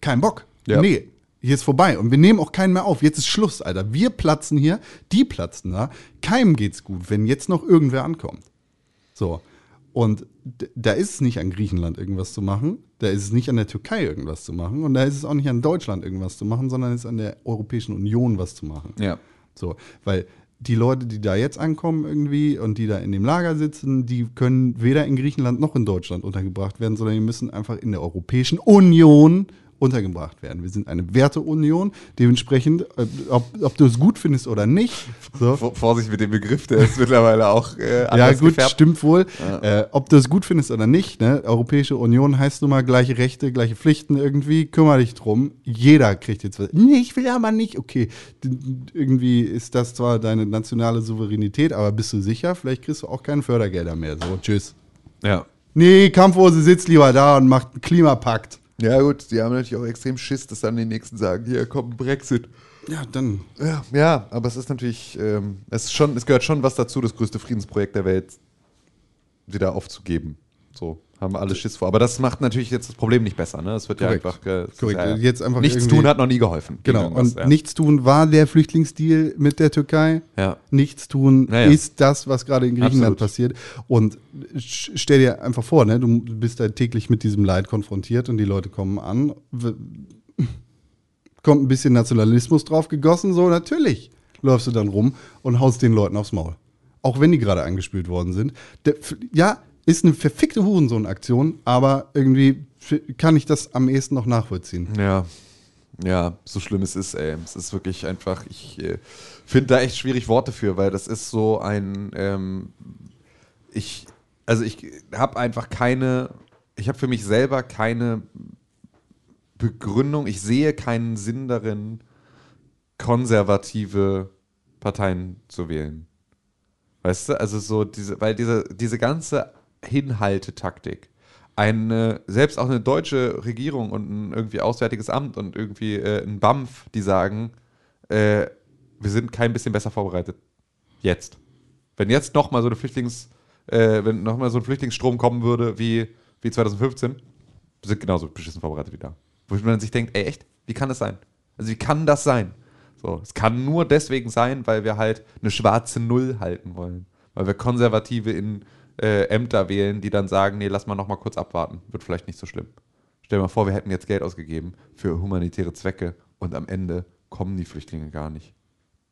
kein Bock. Ja. Nee, hier ist vorbei. Und wir nehmen auch keinen mehr auf. Jetzt ist Schluss, Alter. Wir platzen hier, die platzen da. Keinem geht's gut, wenn jetzt noch irgendwer ankommt. So. Und da ist es nicht an Griechenland irgendwas zu machen. Da ist es nicht an der Türkei irgendwas zu machen. Und da ist es auch nicht an Deutschland irgendwas zu machen, sondern es ist an der Europäischen Union was zu machen. ja. So, weil die Leute, die da jetzt ankommen irgendwie und die da in dem Lager sitzen, die können weder in Griechenland noch in Deutschland untergebracht werden, sondern die müssen einfach in der Europäischen Union untergebracht werden. Wir sind eine Werteunion, dementsprechend, äh, ob, ob du es gut findest oder nicht. So. Vor- Vorsicht mit dem Begriff, der ist mittlerweile auch äh, Ja, anders gut, gefärbt. stimmt wohl. Äh, ob du es gut findest oder nicht, ne? Europäische Union heißt nun mal gleiche Rechte, gleiche Pflichten irgendwie. Kümmere dich drum. Jeder kriegt jetzt was. Nee, ich will aber nicht. Okay, irgendwie ist das zwar deine nationale Souveränität, aber bist du sicher? Vielleicht kriegst du auch keine Fördergelder mehr. So, tschüss. Ja. Nee, Kampfhose sitzt lieber da und macht einen Klimapakt. Ja, gut, die haben natürlich auch extrem Schiss, dass dann die Nächsten sagen, hier kommt Brexit. Ja, dann. Ja, ja, aber es ist natürlich, ähm, es, ist schon, es gehört schon was dazu, das größte Friedensprojekt der Welt wieder aufzugeben. So, haben alle Schiss vor. Aber das macht natürlich jetzt das Problem nicht besser, ne? Es wird Korrekt. ja einfach, äh, Korrekt. Ja, Jetzt einfach nichts tun hat noch nie geholfen. Genau. Und ja. nichts tun war der Flüchtlingsdeal mit der Türkei. Ja. Nichts tun Ja, ja. ist das, was gerade in Griechenland Absolut. passiert. Und stell dir einfach vor, ne, du bist da täglich mit diesem Leid konfrontiert und die Leute kommen an. Kommt ein bisschen Nationalismus drauf gegossen, so natürlich läufst du dann rum und haust den Leuten aufs Maul. Auch wenn die gerade angespült worden sind. Ja, ist eine verfickte Hurensohn-Aktion, aber irgendwie kann ich das am ehesten noch nachvollziehen. Ja. Ja, so schlimm es ist, ey. Es ist wirklich einfach, ich äh, finde da echt schwierig Worte für, weil das ist so ein, ähm, ich, also ich habe einfach keine, ich habe für mich selber keine Begründung, ich sehe keinen Sinn darin, konservative Parteien zu wählen. Weißt du, also so diese, weil diese, diese ganze Hinhaltetaktik, eine, selbst auch eine deutsche Regierung und ein irgendwie Auswärtiges Amt und irgendwie äh, ein BAMF, die sagen, äh, wir sind kein bisschen besser vorbereitet. Jetzt. Wenn jetzt nochmal so äh, wenn so ein Flüchtlingsstrom kommen würde wie, wie 2015, wir sind genauso beschissen vorbereitet wie da. Wo man sich denkt, ey, echt, wie kann das sein? Also wie kann das sein? So, es kann nur deswegen sein, weil wir halt eine schwarze Null halten wollen. Weil wir Konservative in äh, Ämter wählen, die dann sagen, nee, lass mal noch mal kurz abwarten. Wird vielleicht nicht so schlimm. Stell dir mal vor, wir hätten jetzt Geld ausgegeben für humanitäre Zwecke und am Ende kommen die Flüchtlinge gar nicht.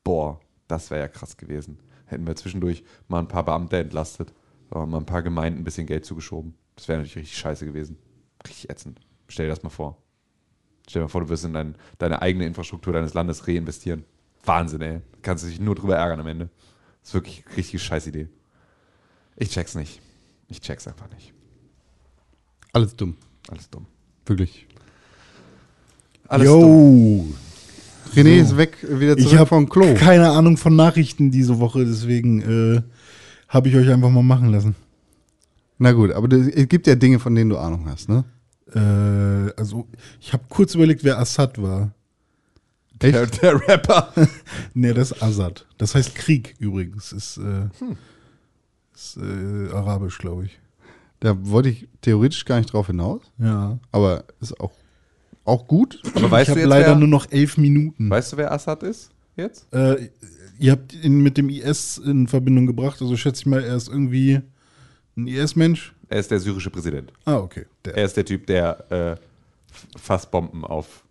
Boah, das wäre ja krass gewesen. Hätten wir zwischendurch mal ein paar Beamte entlastet, aber mal ein paar Gemeinden ein bisschen Geld zugeschoben. Das wäre natürlich richtig scheiße gewesen. Richtig ätzend. Stell dir das mal vor. Stell dir mal vor, du wirst in dein, deine eigene Infrastruktur deines Landes reinvestieren. Wahnsinn, ey. Kannst du dich nur drüber ärgern am Ende. Das ist wirklich eine richtig scheiß Idee. Ich check's nicht. Ich check's einfach nicht. Alles dumm. Alles dumm. Wirklich. Alles dumm. Yo, René So. ist weg, wieder ich zurück habe vom Klo. keine Ahnung von Nachrichten diese Woche, deswegen äh, habe ich euch einfach mal machen lassen. Na gut, aber es gibt ja Dinge, von denen du Ahnung hast, ne? Äh, also, ich habe kurz überlegt, wer Assad war. Der, der Rapper. Nee, das ist Assad. Das heißt Krieg übrigens. Ist, äh, Hm. Ist äh, arabisch, glaube ich. Da wollte ich theoretisch gar nicht drauf hinaus, Ja. aber ist auch, auch gut. Aber weißt ich du habe leider wer, nur noch elf Minuten. weißt du, wer Assad ist jetzt? Äh, ihr habt ihn mit dem IS in Verbindung gebracht, also schätze ich mal, er ist irgendwie ein IS-Mensch. Er ist der syrische Präsident. Ah, okay. Der. Er ist der Typ, der äh, Fassbomben auf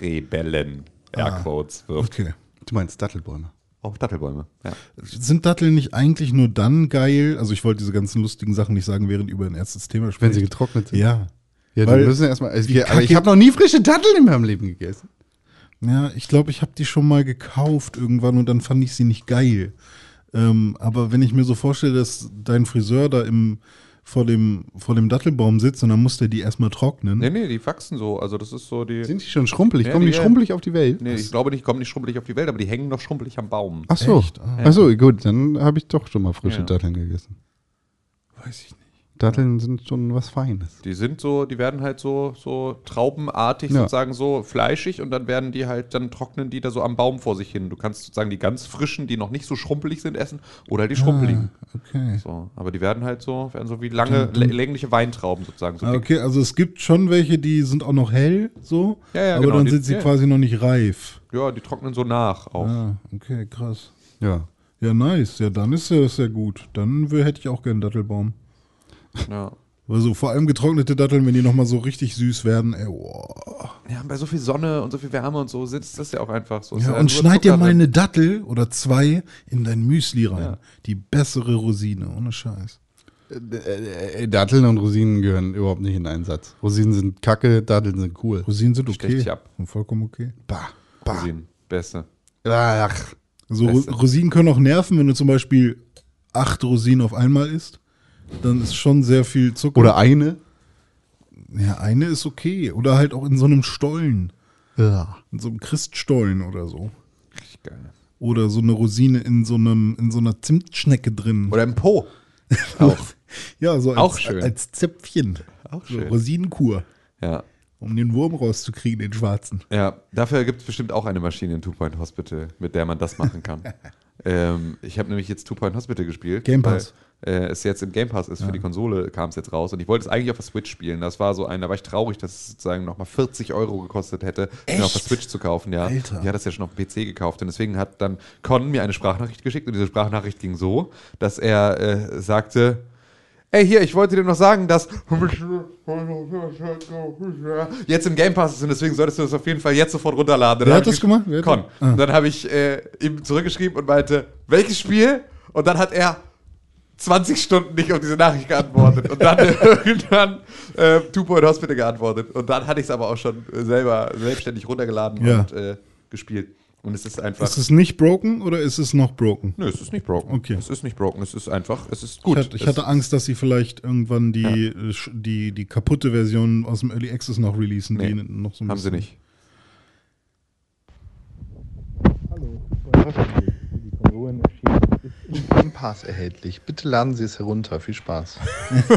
Rebellen, Airquotes, wirft. Okay. Du meinst Dattelbäume. Auf Dattelbäume. Ja. Sind Datteln nicht eigentlich nur dann geil? Also ich wollte diese ganzen lustigen Sachen nicht sagen, während über ein erstes Thema sprechen. Wenn sie getrocknet sind. Ja. Ja, Weil die müssen erstmal. Also, ich, aber ich habe noch nie frische Datteln in meinem Leben gegessen. Ja, ich glaube, ich habe die schon mal gekauft irgendwann und dann fand ich sie nicht geil. Ähm, aber wenn ich mir so vorstelle, dass dein Friseur da im, vor, dem, vor dem Dattelbaum sitzt und dann muss der die erstmal trocknen. Nee, nee, die wachsen so. Also das ist so die. Sind die schon schrumpelig? Ja, Kommen die die- schrumpelig auf die Welt? Nee, ich glaube nicht, die kommen nicht schrumpelig auf die Welt, aber die hängen noch schrumpelig am Baum. Ach so. Ah. Ach so, gut, dann habe ich doch schon mal frische Ja. Datteln gegessen. Weiß ich nicht. Datteln sind schon was Feines. Die sind so, die werden halt so, so traubenartig Ja. sozusagen so fleischig und dann werden die halt, dann trocknen die da so am Baum vor sich hin. Du kannst sozusagen die ganz frischen, die noch nicht so schrumpelig sind, essen oder die schrumpeligen. Ah, okay. So, aber die werden halt so, werden so wie lange, lä- längliche Weintrauben sozusagen. So Ah, okay, also es gibt schon welche, die sind auch noch hell, so, Ja, ja, aber genau, dann die- sind sie ja. quasi noch nicht reif. Ja, die trocknen so nach auch. Ah, okay, krass. Ja. Ja, nice. Ja, dann ist ja sehr gut. Dann hätte ich auch gerne Dattelbaum. Ja. Also vor allem getrocknete Datteln, wenn die nochmal so richtig süß werden. Ey, boah. ja, bei so viel Sonne und so viel Wärme und so sitzt das ja auch einfach so. Ja, ja und schneid dir mal eine Dattel oder zwei in dein Müsli rein. Ja. Die bessere Rosine, ohne Scheiß. Äh, äh, Datteln und Rosinen gehören überhaupt nicht in einen Satz. Rosinen sind kacke, Datteln sind cool. Rosinen sind okay. dich ab. Sind vollkommen okay. Bah, Rosinen. Beste. Ach. So, Beste. Rosinen können auch nerven, wenn du zum Beispiel acht Rosinen auf einmal isst. Dann ist schon sehr viel Zucker. Oder eine. Ja, eine ist okay. Oder halt auch in so einem Stollen. Ja. In so einem Christstollen oder so. Richtig geil. Oder so eine Rosine in so, einem, in so einer Zimtschnecke drin. Oder im Po. Auch. ja, so als, Auch schön. als Zäpfchen. Auch So schön. Rosinenkur. Ja. Um den Wurm rauszukriegen, den schwarzen. Ja, dafür gibt es bestimmt auch eine Maschine in Two Point Hospital, mit der man das machen kann. ähm, ich habe nämlich jetzt Two Point Hospital gespielt. Game Pass. Weil, äh, es jetzt im Game Pass ist, für die Konsole kam es jetzt raus. Und ich wollte es eigentlich auf der Switch spielen. Das war so ein, da war ich traurig, dass es sozusagen nochmal 40 Euro gekostet hätte, mir auf der Switch zu kaufen. Ja. Alter. Ich hatte das ja schon auf dem PC gekauft. Und deswegen hat dann Con mir eine Sprachnachricht geschickt. Und diese Sprachnachricht ging so, dass er äh, sagte, Ey, hier, ich wollte dir noch sagen, dass jetzt im Game Pass ist und deswegen solltest du das auf jeden Fall jetzt sofort runterladen. Wer hat das gemacht? Wer Con. Ah. Und dann habe ich äh, ihm zurückgeschrieben und meinte, welches Spiel? Und dann hat er 20 Stunden nicht auf diese Nachricht geantwortet und dann irgendwann äh, Two Point Hospital geantwortet. Und dann hatte ich es aber auch schon äh, selber selbstständig runtergeladen Ja. und äh, gespielt. Und es ist einfach. Ist es nicht broken oder ist es noch broken? Nö, es ist nicht broken. Okay. Es ist nicht broken. Es ist einfach, es ist gut. Ich hatte, ich hatte Angst, dass sie vielleicht irgendwann die, äh, sch- die, die kaputte Version aus dem Early Access noch releasen. Nee, die noch so ein Haben sie nicht. Game Pass erhältlich. Bitte laden Sie es herunter. Viel Spaß.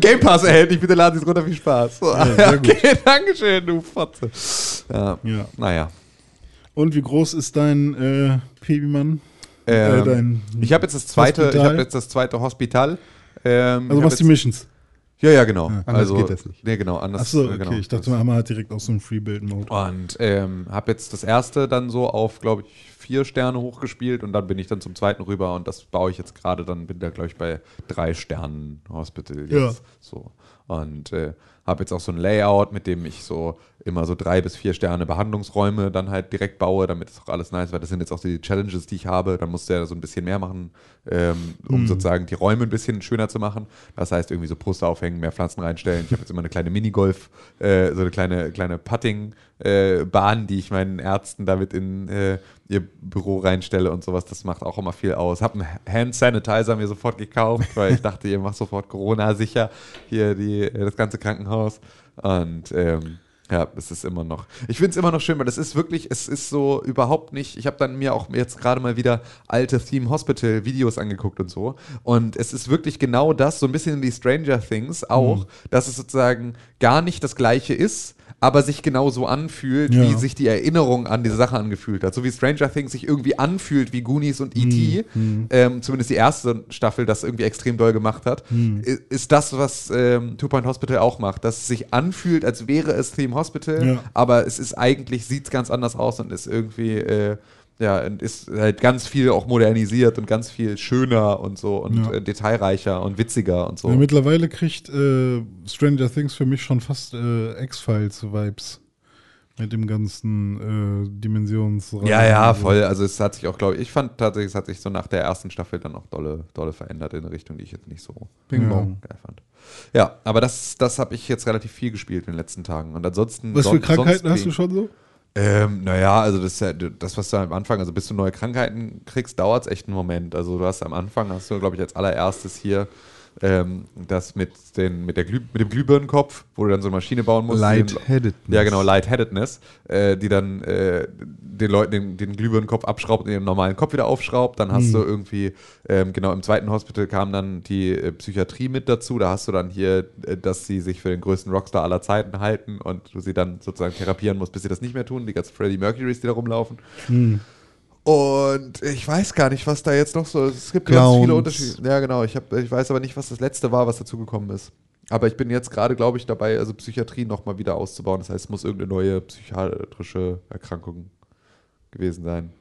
Game Pass erhältlich, bitte laden Sie es runter, viel Spaß. sehr gut. okay, Dankeschön, du Fotze. Ja. Ja. Naja. Und wie groß ist dein äh, Babymann? Ähm, Äh, dein ich habe jetzt das zweite, ich Hospital? habe jetzt das zweite Hospital. Ähm, Also ich machst hab die Missions. Ja, ja, genau. anders also, geht das nicht. Nee, genau, anders. Achso, äh, okay. genau. Ich dachte, Das- man hat direkt aus so einem Free-Build-Mode. Und ähm, habe jetzt das erste dann so auf, glaube ich, vier Sterne hochgespielt und dann bin ich dann zum zweiten rüber und das baue ich jetzt gerade, dann bin da, glaube ich, bei drei Sternen Hospital Ja. jetzt. So. Und äh, habe jetzt auch so ein Layout, mit dem ich so immer so drei bis vier Sterne Behandlungsräume dann halt direkt baue, damit es auch alles nice wird. Das sind jetzt auch die Challenges, die ich habe. Dann musst du ja so ein bisschen mehr machen, ähm, um sozusagen die Räume ein bisschen schöner zu machen. Das heißt, irgendwie so Poster aufhängen, mehr Pflanzen reinstellen. Ich habe jetzt immer eine kleine Minigolf, äh, so eine kleine, kleine Putting-Bahn, die ich meinen Ärzten damit in äh, ihr Büro reinstelle und sowas. Das macht auch immer viel aus. Habe einen Hand Sanitizer mir sofort gekauft, weil ich dachte, ihr macht sofort Corona sicher hier die, äh, das ganze Krankenhaus. Und ähm, ja, es ist immer noch. Ich finde es immer noch schön, weil das ist wirklich, es ist so überhaupt nicht. Ich habe dann mir auch jetzt gerade mal wieder alte Theme Hospital Videos angeguckt und so. Und es ist wirklich genau das, so ein bisschen wie Stranger Things auch, dass es sozusagen gar nicht das Gleiche ist, aber sich genauso anfühlt, Ja. wie sich die Erinnerung an diese Sache angefühlt hat. So wie Stranger Things sich irgendwie anfühlt wie Goonies und E.T., ähm, zumindest die erste Staffel das irgendwie extrem doll gemacht hat, i- ist das, was ähm, Two Point Hospital auch macht, dass es sich anfühlt, als wäre es Theme Hospital, Ja. aber es ist eigentlich, sieht es ganz anders aus und ist irgendwie, äh, ja, ist halt ganz viel auch modernisiert und ganz viel schöner und so und Ja. äh, detailreicher und witziger und so. Ja, mittlerweile kriegt äh, Stranger Things für mich schon fast äh, X-Files-Vibes. Mit dem ganzen äh, Dimensionsraum. Ja, ja, voll. Also es hat sich auch, glaube ich, ich fand tatsächlich, es hat sich so nach der ersten Staffel dann auch dolle, dolle verändert in eine Richtung, die ich jetzt nicht so Bing geil bong. fand. Ja, aber das, das habe ich jetzt relativ viel gespielt in den letzten Tagen. Und ansonsten. Was für Krankheiten hast du schon so? Ähm, naja, also das, ist ja das, was du am Anfang, also bis du neue Krankheiten kriegst, dauert es echt einen Moment. Also du hast am Anfang, hast du, glaube ich, als allererstes hier ähm, das mit, den, mit, der Glüh, mit dem Glühbirnenkopf, wo du dann so eine Maschine bauen musst. Lightheadedness. Ja, genau, Lightheadedness, äh, die dann äh, den Leuten den, den Glühbirnenkopf abschraubt und ihren normalen Kopf wieder aufschraubt. Dann hast du irgendwie, ähm, genau, im zweiten Hospital kam dann die äh, Psychiatrie mit dazu. Da hast du dann hier, äh, dass sie sich für den größten Rockstar aller Zeiten halten und du sie dann sozusagen therapieren musst, bis sie das nicht mehr tun. Die ganzen Freddie Mercurys, die da rumlaufen. Und ich weiß gar nicht, was da jetzt noch so. Es gibt ganz Clowns. viele Unterschiede. Ja, genau. Ich, hab, ich weiß aber nicht, was das letzte war, was dazugekommen ist. Aber ich bin jetzt gerade, glaube ich, dabei, also Psychiatrie nochmal wieder auszubauen. Das heißt, es muss irgendeine neue psychiatrische Erkrankung gewesen sein.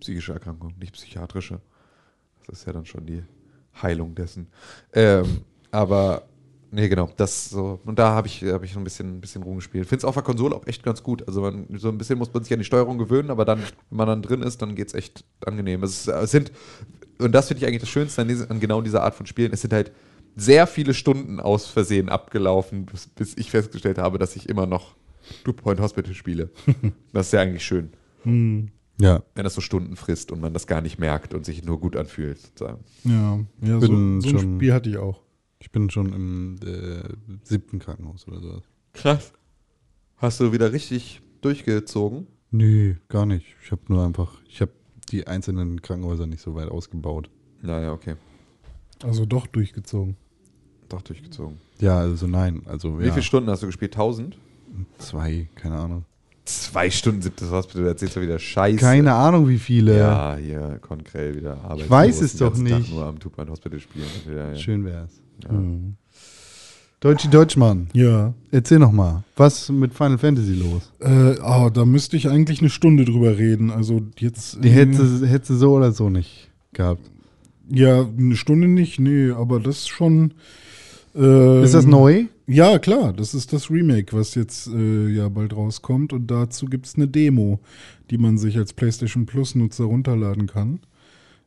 Psychische Erkrankung, nicht psychiatrische. Das ist ja dann schon die Heilung dessen. Ähm, aber nee, genau, das so. Und da habe ich, hab ich so ein bisschen, ein bisschen rumgespielt. Finde es auf der Konsole auch echt ganz gut. Also man, so ein bisschen muss man sich an die Steuerung gewöhnen, aber dann, wenn man dann drin ist, dann geht es echt angenehm. Es, ist, es sind, und das finde ich eigentlich das Schönste an, diese, an genau dieser Art von Spielen, es sind halt sehr viele Stunden aus Versehen abgelaufen, bis, bis ich festgestellt habe, dass ich immer noch Two Point Hospital spiele. das ist ja eigentlich schön Ja. wenn das so Stunden frisst und man das gar nicht merkt und sich nur gut anfühlt. Sozusagen. Ja, ja so, so ein Spiel hatte ich auch. Ich bin schon im äh, siebten Krankenhaus oder so. Krass. Hast du wieder richtig durchgezogen? Nee, gar nicht. Ich habe nur einfach, ich habe die einzelnen Krankenhäuser nicht so weit ausgebaut. Naja, okay. Also doch durchgezogen. Doch durchgezogen. Ja, also nein. Also Wie ja, viele Stunden hast du gespielt? 1000? zwei, keine Ahnung. Zwei Stunden siebtes Hospital, du erzählst du wieder Scheiße. Keine Ahnung, wie viele. Ja, hier, Konkrell wieder Arbeit. weiß es doch nicht. nur am Two-Point Hospital spielen. Ja, ja. Schön wär's. Deutschi Deutschmann, Ja. erzähl noch mal, was mit Final Fantasy los? Äh, oh, da müsste ich eigentlich eine Stunde drüber reden. Also jetzt. Die hätte, hätte so oder so nicht gehabt. Ja, eine Stunde nicht, nee, aber das ist schon. ähm, Ist das neu? Ja, klar, das ist das Remake, was jetzt äh, ja bald rauskommt. Und dazu gibt es eine Demo, die man sich als PlayStation Plus-Nutzer runterladen kann.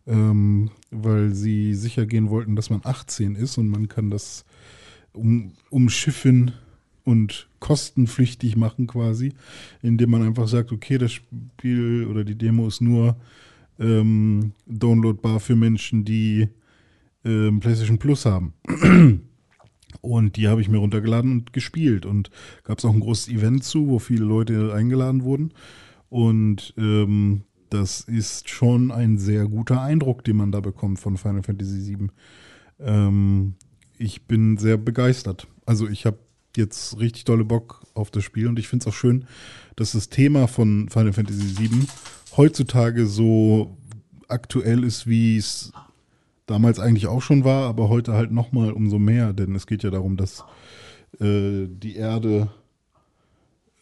Ähm, weil sie sicher gehen wollten, dass man 18 ist und man kann das um, umschiffen und kostenpflichtig machen quasi, indem man einfach sagt, okay, das Spiel oder die Demo ist nur ähm, downloadbar für Menschen, die ähm, PlayStation Plus haben. Und die habe ich mir runtergeladen und gespielt. Und gab es auch ein großes Event zu, wo viele Leute eingeladen wurden. Und ähm, das ist schon ein sehr guter Eindruck, den man da bekommt von Final Fantasy VII. Ähm, ich bin sehr begeistert. Also ich habe jetzt richtig dolle Bock auf das Spiel und ich finde es auch schön, dass das Thema von Final Fantasy VII heutzutage so aktuell ist, wie es damals eigentlich auch schon war, aber heute halt nochmal umso mehr, denn es geht ja darum, dass äh, die Erde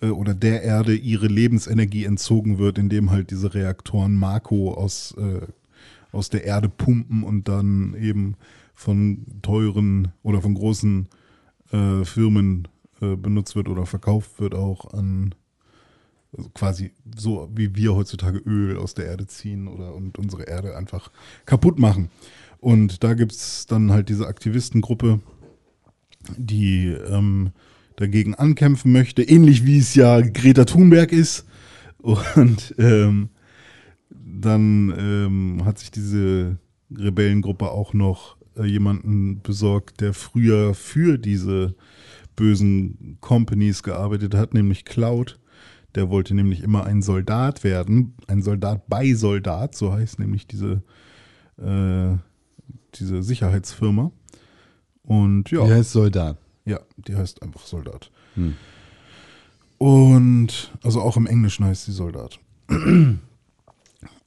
oder der Erde ihre Lebensenergie entzogen wird, indem halt diese Reaktoren Marco aus, äh, aus der Erde pumpen und dann eben von teuren oder von großen äh, Firmen äh, benutzt wird oder verkauft wird auch an also quasi so wie wir heutzutage Öl aus der Erde ziehen oder und unsere Erde einfach kaputt machen. Und da gibt es dann halt diese Aktivistengruppe, die ähm, dagegen ankämpfen möchte, ähnlich wie es ja Greta Thunberg ist. Und ähm, dann ähm, hat sich diese Rebellengruppe auch noch äh, jemanden besorgt, der früher für diese bösen Companies gearbeitet hat, nämlich Cloud. Der wollte nämlich immer ein Soldat werden, ein Soldat bei Soldat, so heißt nämlich diese äh, diese Sicherheitsfirma. Und ja. Die heißt Soldat. Ja, die heißt einfach Soldat. Und also auch im Englischen heißt sie Soldat.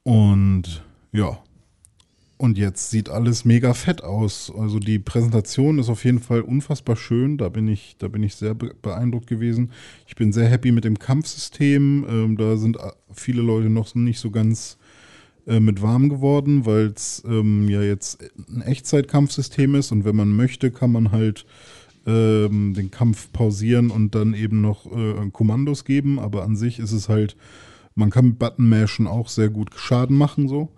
Und ja. Und jetzt sieht alles mega fett aus. Also die Präsentation ist auf jeden Fall unfassbar schön. Da bin ich, da bin ich sehr be- beeindruckt gewesen. Ich bin sehr happy mit dem Kampfsystem. Ähm, da sind viele Leute noch nicht so ganz äh, mit warm geworden, weil es ähm, ja jetzt ein Echtzeitkampfsystem ist und wenn man möchte, kann man halt ähm, den Kampf pausieren und dann eben noch äh, Kommandos geben, aber an sich ist es halt, man kann mit Button Mashen auch sehr gut Schaden machen so.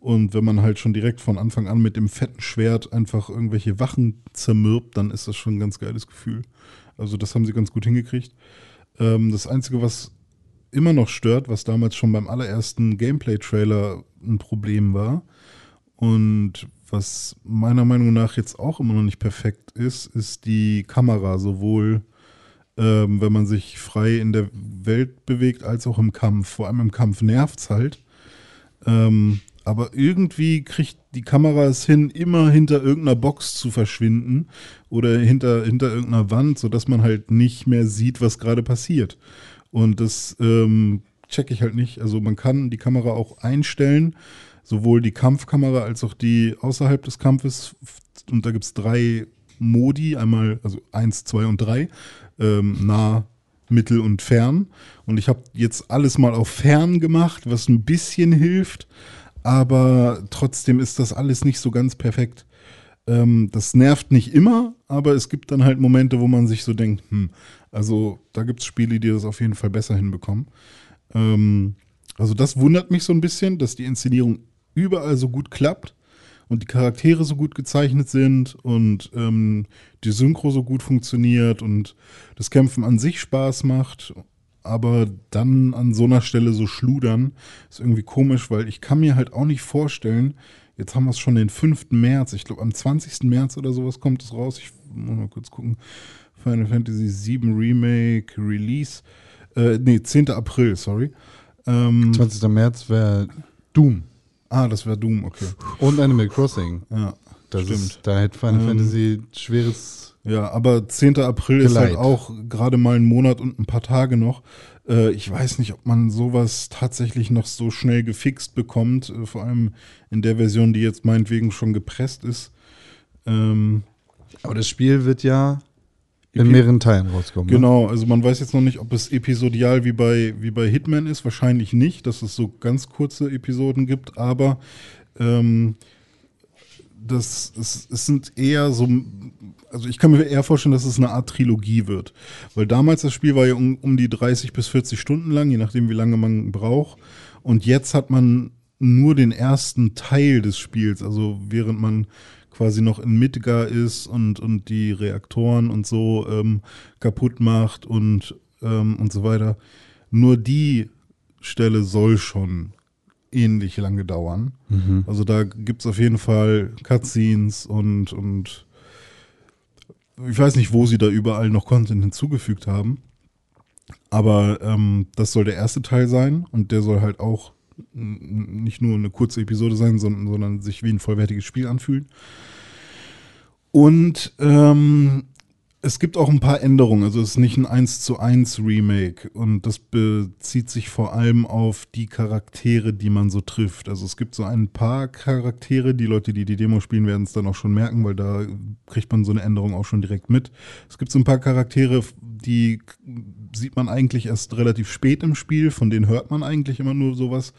Und wenn man halt schon direkt von Anfang an mit dem fetten Schwert einfach irgendwelche Wachen zermürbt, dann ist das schon ein ganz geiles Gefühl. Also das haben sie ganz gut hingekriegt. Ähm, das Einzige, was immer noch stört, was damals schon beim allerersten Gameplay-Trailer ein Problem war und was meiner Meinung nach jetzt auch immer noch nicht perfekt ist, ist die Kamera, sowohl ähm, wenn man sich frei in der Welt bewegt, als auch im Kampf. Vor allem im Kampf nervt's halt. Ähm, aber irgendwie kriegt die Kamera es hin, immer hinter irgendeiner Box zu verschwinden oder hinter, hinter irgendeiner Wand, sodass man halt nicht mehr sieht, was gerade passiert. Und das ähm, check ich halt nicht. Also man kann die Kamera auch einstellen, sowohl die Kampfkamera als auch die außerhalb des Kampfes. Und da gibt es drei Modi, einmal, also eins, zwei und drei, ähm, nah, mittel und fern. Und ich habe jetzt alles mal auf fern gemacht, was ein bisschen hilft, aber trotzdem ist das alles nicht so ganz perfekt. Ähm, das nervt nicht immer, aber es gibt dann halt Momente, wo man sich so denkt, hm, also da gibt es Spiele, die das auf jeden Fall besser hinbekommen. Ähm, also das wundert mich so ein bisschen, dass die Inszenierung überall so gut klappt und die Charaktere so gut gezeichnet sind und ähm, die Synchro so gut funktioniert und das Kämpfen an sich Spaß macht. Aber dann an so einer Stelle so schludern, ist irgendwie komisch, weil ich kann mir halt auch nicht vorstellen, jetzt haben wir es schon den 5. März, ich glaube am 20. März oder sowas kommt es raus. Ich muss mal kurz gucken. Final Fantasy VII Remake Release. Äh, nee, 10. April, sorry. Ähm, 20. März wäre Doom ah, das wäre Doom, okay. und Animal Crossing. Ja, Das stimmt. Ist, da hätte Final Ähm, Fantasy schweres. Ja, aber 10. April ist halt Geleit. auch gerade mal ein Monat und ein paar Tage noch. Äh, ich weiß nicht, ob man sowas tatsächlich noch so schnell gefixt bekommt, äh, vor allem in der Version, die jetzt meinetwegen schon gepresst ist. Ähm, Aber das Spiel wird ja in mehreren Teilen rauskommen. Ne? Genau, also man weiß jetzt noch nicht, ob es episodial wie bei, wie bei Hitman ist. Wahrscheinlich nicht, dass es so ganz kurze Episoden gibt, aber ähm, das, es, es sind eher so, also ich kann mir eher vorstellen, dass es eine Art Trilogie wird. Weil damals das Spiel war ja um, um die 30 bis 40 Stunden lang, je nachdem, wie lange man braucht. Und jetzt hat man nur den ersten Teil des Spiels, also während man quasi noch in Midgar ist und, und die Reaktoren und so ähm, kaputt macht und, ähm, und so weiter. Nur die Stelle soll schon ähnlich lange dauern. Also da gibt es auf jeden Fall Cutscenes und, und ich weiß nicht, wo sie da überall noch Content hinzugefügt haben. Aber ähm, das soll der erste Teil sein und der soll halt auch nicht nur eine kurze Episode sein, sondern, sondern sich wie ein vollwertiges Spiel anfühlen. Und ähm, es gibt auch ein paar Änderungen. Also es ist nicht ein 1 zu 1 Remake und das bezieht sich vor allem auf die Charaktere, die man so trifft. Also es gibt so ein paar Charaktere, die Leute, die die Demo spielen, werden es dann auch schon merken, weil da kriegt man so eine Änderung auch schon direkt mit. Es gibt so ein paar Charaktere, die sieht man eigentlich erst relativ spät im Spiel, von denen hört man eigentlich immer nur sowas.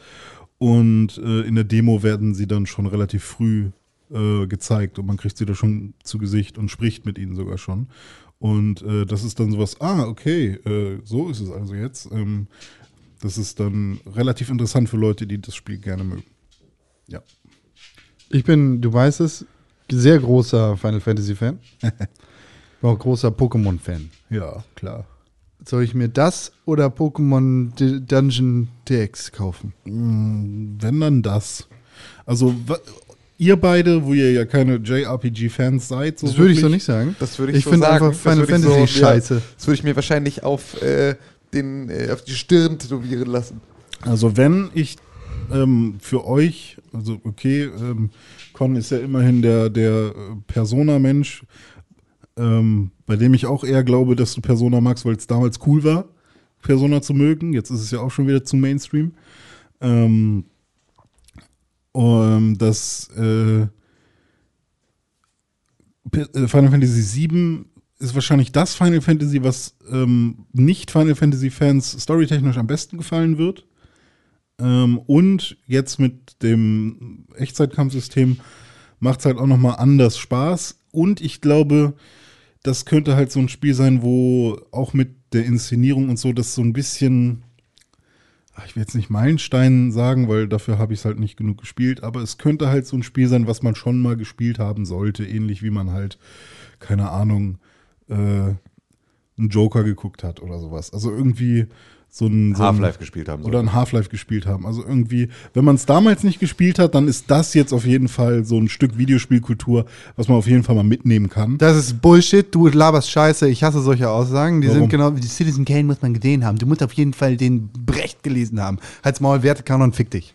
Und äh, in der Demo werden sie dann schon relativ früh äh, gezeigt und man kriegt sie da schon zu Gesicht und spricht mit ihnen sogar schon. Und äh, das ist dann sowas, ah, okay, äh, so ist es also jetzt. Ähm, das ist dann relativ interessant für Leute, die das Spiel gerne mögen. Ja. Ich bin, du weißt es, sehr großer Final Fantasy Fan. Bin auch großer Pokémon-Fan. Ja, klar. Soll ich mir das oder Pokémon D Dungeon DX kaufen? Mm, Wenn dann das. Also, ihr beide, wo ihr ja keine JRPG-Fans seid, so Das würde ich so nicht sagen. Das würde ich, Ich so finde sagen. einfach Final das würde ich Fantasy so, scheiße. Ja, das würde ich mir wahrscheinlich auf, äh, den, äh, auf die Stirn tätowieren lassen. Also wenn ich ähm, für euch, also okay, ähm, Con ist ja immerhin der, der äh, Persona-Mensch, ähm, bei dem ich auch eher glaube, dass du Persona magst, weil es damals cool war, Persona zu mögen. Jetzt ist es ja auch schon wieder zu Mainstream. Ähm, um, das äh, P- äh, Final Fantasy VII ist wahrscheinlich das Final Fantasy, was ähm, nicht Final Fantasy Fans storytechnisch am besten gefallen wird. Ähm, und jetzt mit dem Echtzeitkampfsystem macht es halt auch nochmal anders Spaß. Und ich glaube, das könnte halt so ein Spiel sein, wo auch mit der Inszenierung und so das so ein bisschen, ich will jetzt nicht Meilenstein sagen, weil dafür habe ich es halt nicht genug gespielt, aber es könnte halt so ein Spiel sein, was man schon mal gespielt haben sollte, ähnlich wie man halt, keine Ahnung, äh, einen Joker geguckt hat oder sowas. Also irgendwie so ein so ein- Half-Life gespielt haben. oder ein Half-Life gespielt haben. Also irgendwie, wenn man es damals nicht gespielt hat, dann ist das jetzt auf jeden Fall so ein Stück Videospielkultur, was man auf jeden Fall mal mitnehmen kann. Das ist Bullshit, du laberst Scheiße, ich hasse solche Aussagen. Die Warum? sind genau wie die Citizen Kane muss man gesehen haben. Du musst auf jeden Fall den Brecht gelesen haben. Halt's Maul, Wertekanon, fick dich.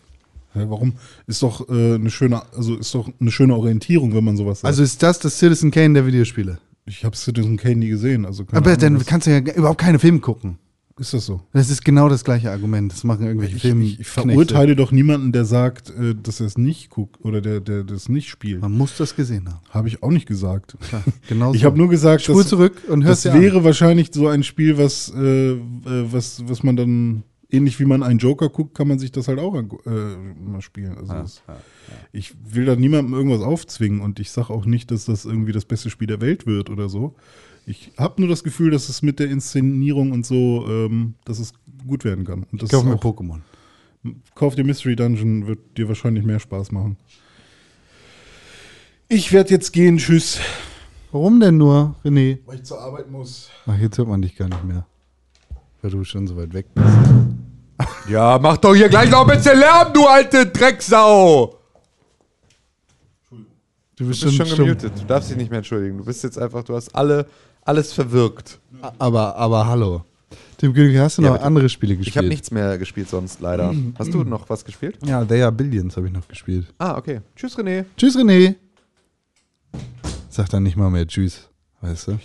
Ja, warum? Ist doch äh, eine schöne, also ist doch eine schöne Orientierung, wenn man sowas sagt. Also ist das das Citizen Kane der Videospiele? ich habe Citizen Kane nie gesehen, also Aber Ahnung, dann kannst du ja überhaupt keine Filme gucken. Ist das so? Das ist genau das gleiche Argument. Das machen irgendwelche Ich, Filme. ich, ich verurteile doch niemanden, der sagt, äh, dass er es nicht guckt oder der, der das nicht spielt. Man muss das gesehen haben. Habe ich auch nicht gesagt. Klar, genau Ich so. habe nur gesagt, Spul zurück und hörst das dir an. wäre wahrscheinlich so ein Spiel, was, äh, äh, was, was man dann, ähnlich wie man einen Joker guckt, kann man sich das halt auch an, äh, mal spielen. Also das, Ich will da niemandem irgendwas aufzwingen und ich sage auch nicht, dass das irgendwie das beste Spiel der Welt wird oder so. Ich habe nur das Gefühl, dass es mit der Inszenierung und so, ähm, dass es gut werden kann. Und das Kauf mir Pokémon. Kauf dir Mystery Dungeon, wird dir wahrscheinlich mehr Spaß machen. Ich werde jetzt gehen, tschüss. Warum denn nur, René? Weil ich zur Arbeit muss. Ach, jetzt hört man dich gar nicht mehr. Weil du schon so weit weg bist. Ja, mach doch hier gleich noch ein bisschen Lärm, du alte Drecksau! Du bist, Du bist schon stumm. gemutet. Du darfst dich nicht mehr entschuldigen. Du bist jetzt einfach, du hast alle, alles verwirkt. Aber, aber hallo. Tim König, hast du Ja, noch bitte. andere Spiele gespielt? Ich habe nichts mehr gespielt sonst, leider. Hast du noch was gespielt? Ja, They Are Billions habe ich noch gespielt. Ah, okay. Tschüss, René. Tschüss, René. Sag dann nicht mal mehr Tschüss, weißt du? Ist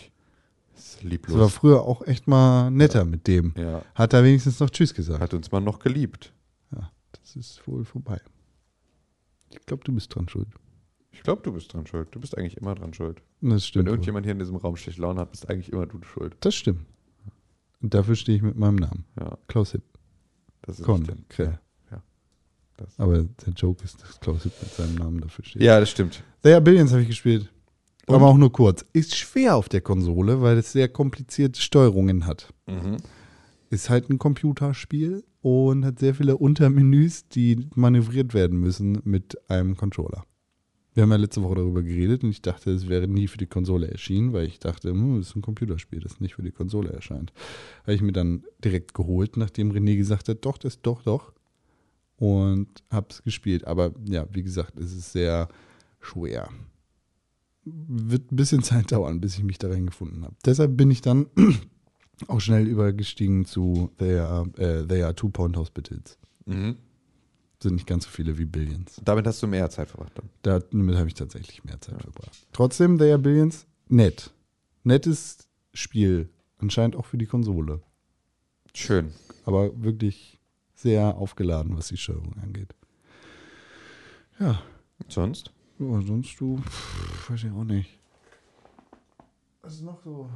Das war lieblos. früher auch echt mal netter mit dem. Ja. Hat er wenigstens noch Tschüss gesagt. Hat uns mal noch geliebt. Ja, das ist wohl vorbei. Ich glaube, du bist dran schuld. Ich glaube, du bist dran schuld. Du bist eigentlich immer dran schuld. Das Wenn stimmt. wohl. irgendjemand hier in diesem Raum schlecht Laune hat, bist eigentlich immer du schuld. Das stimmt. Und dafür stehe ich mit meinem Namen. Ja, Klaus Hipp. das ist Con. Krell. Ja. Aber der Joke ist, dass Klaus Hipp mit seinem Namen dafür steht. ja, das stimmt. Are Billions habe ich gespielt. Und? Aber auch nur kurz. Ist schwer auf der Konsole, weil es sehr komplizierte Steuerungen hat. Mhm. Ist halt ein Computerspiel und hat sehr viele Untermenüs, die manövriert werden müssen mit einem Controller. Wir haben ja letzte Woche darüber geredet und ich dachte, es wäre nie für die Konsole erschienen, weil ich dachte, hm, das ist ein Computerspiel, das nicht für die Konsole erscheint. Habe ich mir dann direkt geholt, nachdem René gesagt hat, doch, das doch, doch. Und habe es gespielt. Aber ja, wie gesagt, es ist sehr schwer. Wird ein bisschen Zeit dauern, bis ich mich da reingefunden habe. Deshalb bin ich dann auch schnell übergestiegen zu They Are, äh, They Are Two Point Hospitals. Mhm. Sind nicht ganz so viele wie Billions. Damit hast du mehr Zeit verbracht dann. Da- Damit habe ich tatsächlich mehr Zeit verbracht. Trotzdem, Are Billions, nett. Nettes Spiel. Anscheinend auch für die Konsole. Schön. Aber wirklich sehr aufgeladen, was die Steuerung angeht. Ja, Sonst? ja sonst du, pff, weiß ich auch nicht. Was ist noch so,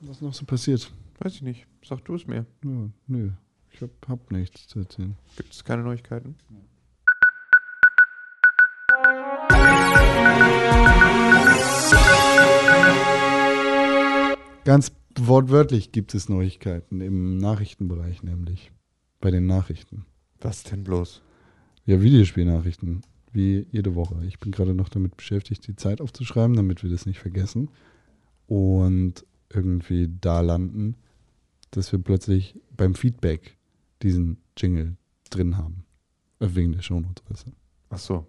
was ist noch so passiert? Weiß ich nicht. Sag du es mir. Ja, nö, ich hab, hab nichts zu erzählen. Gibt es keine Neuigkeiten? Ganz wortwörtlich gibt es Neuigkeiten im Nachrichtenbereich, nämlich bei den Nachrichten. Was denn bloß? Ja, Videospielnachrichten, wie jede Woche. Ich bin gerade noch damit beschäftigt, die Zeit aufzuschreiben, damit wir das nicht vergessen. Und irgendwie da landen, dass wir plötzlich beim Feedback diesen Jingle drin haben. Äh, Wegen der Shownotes. weißt du. Ach so.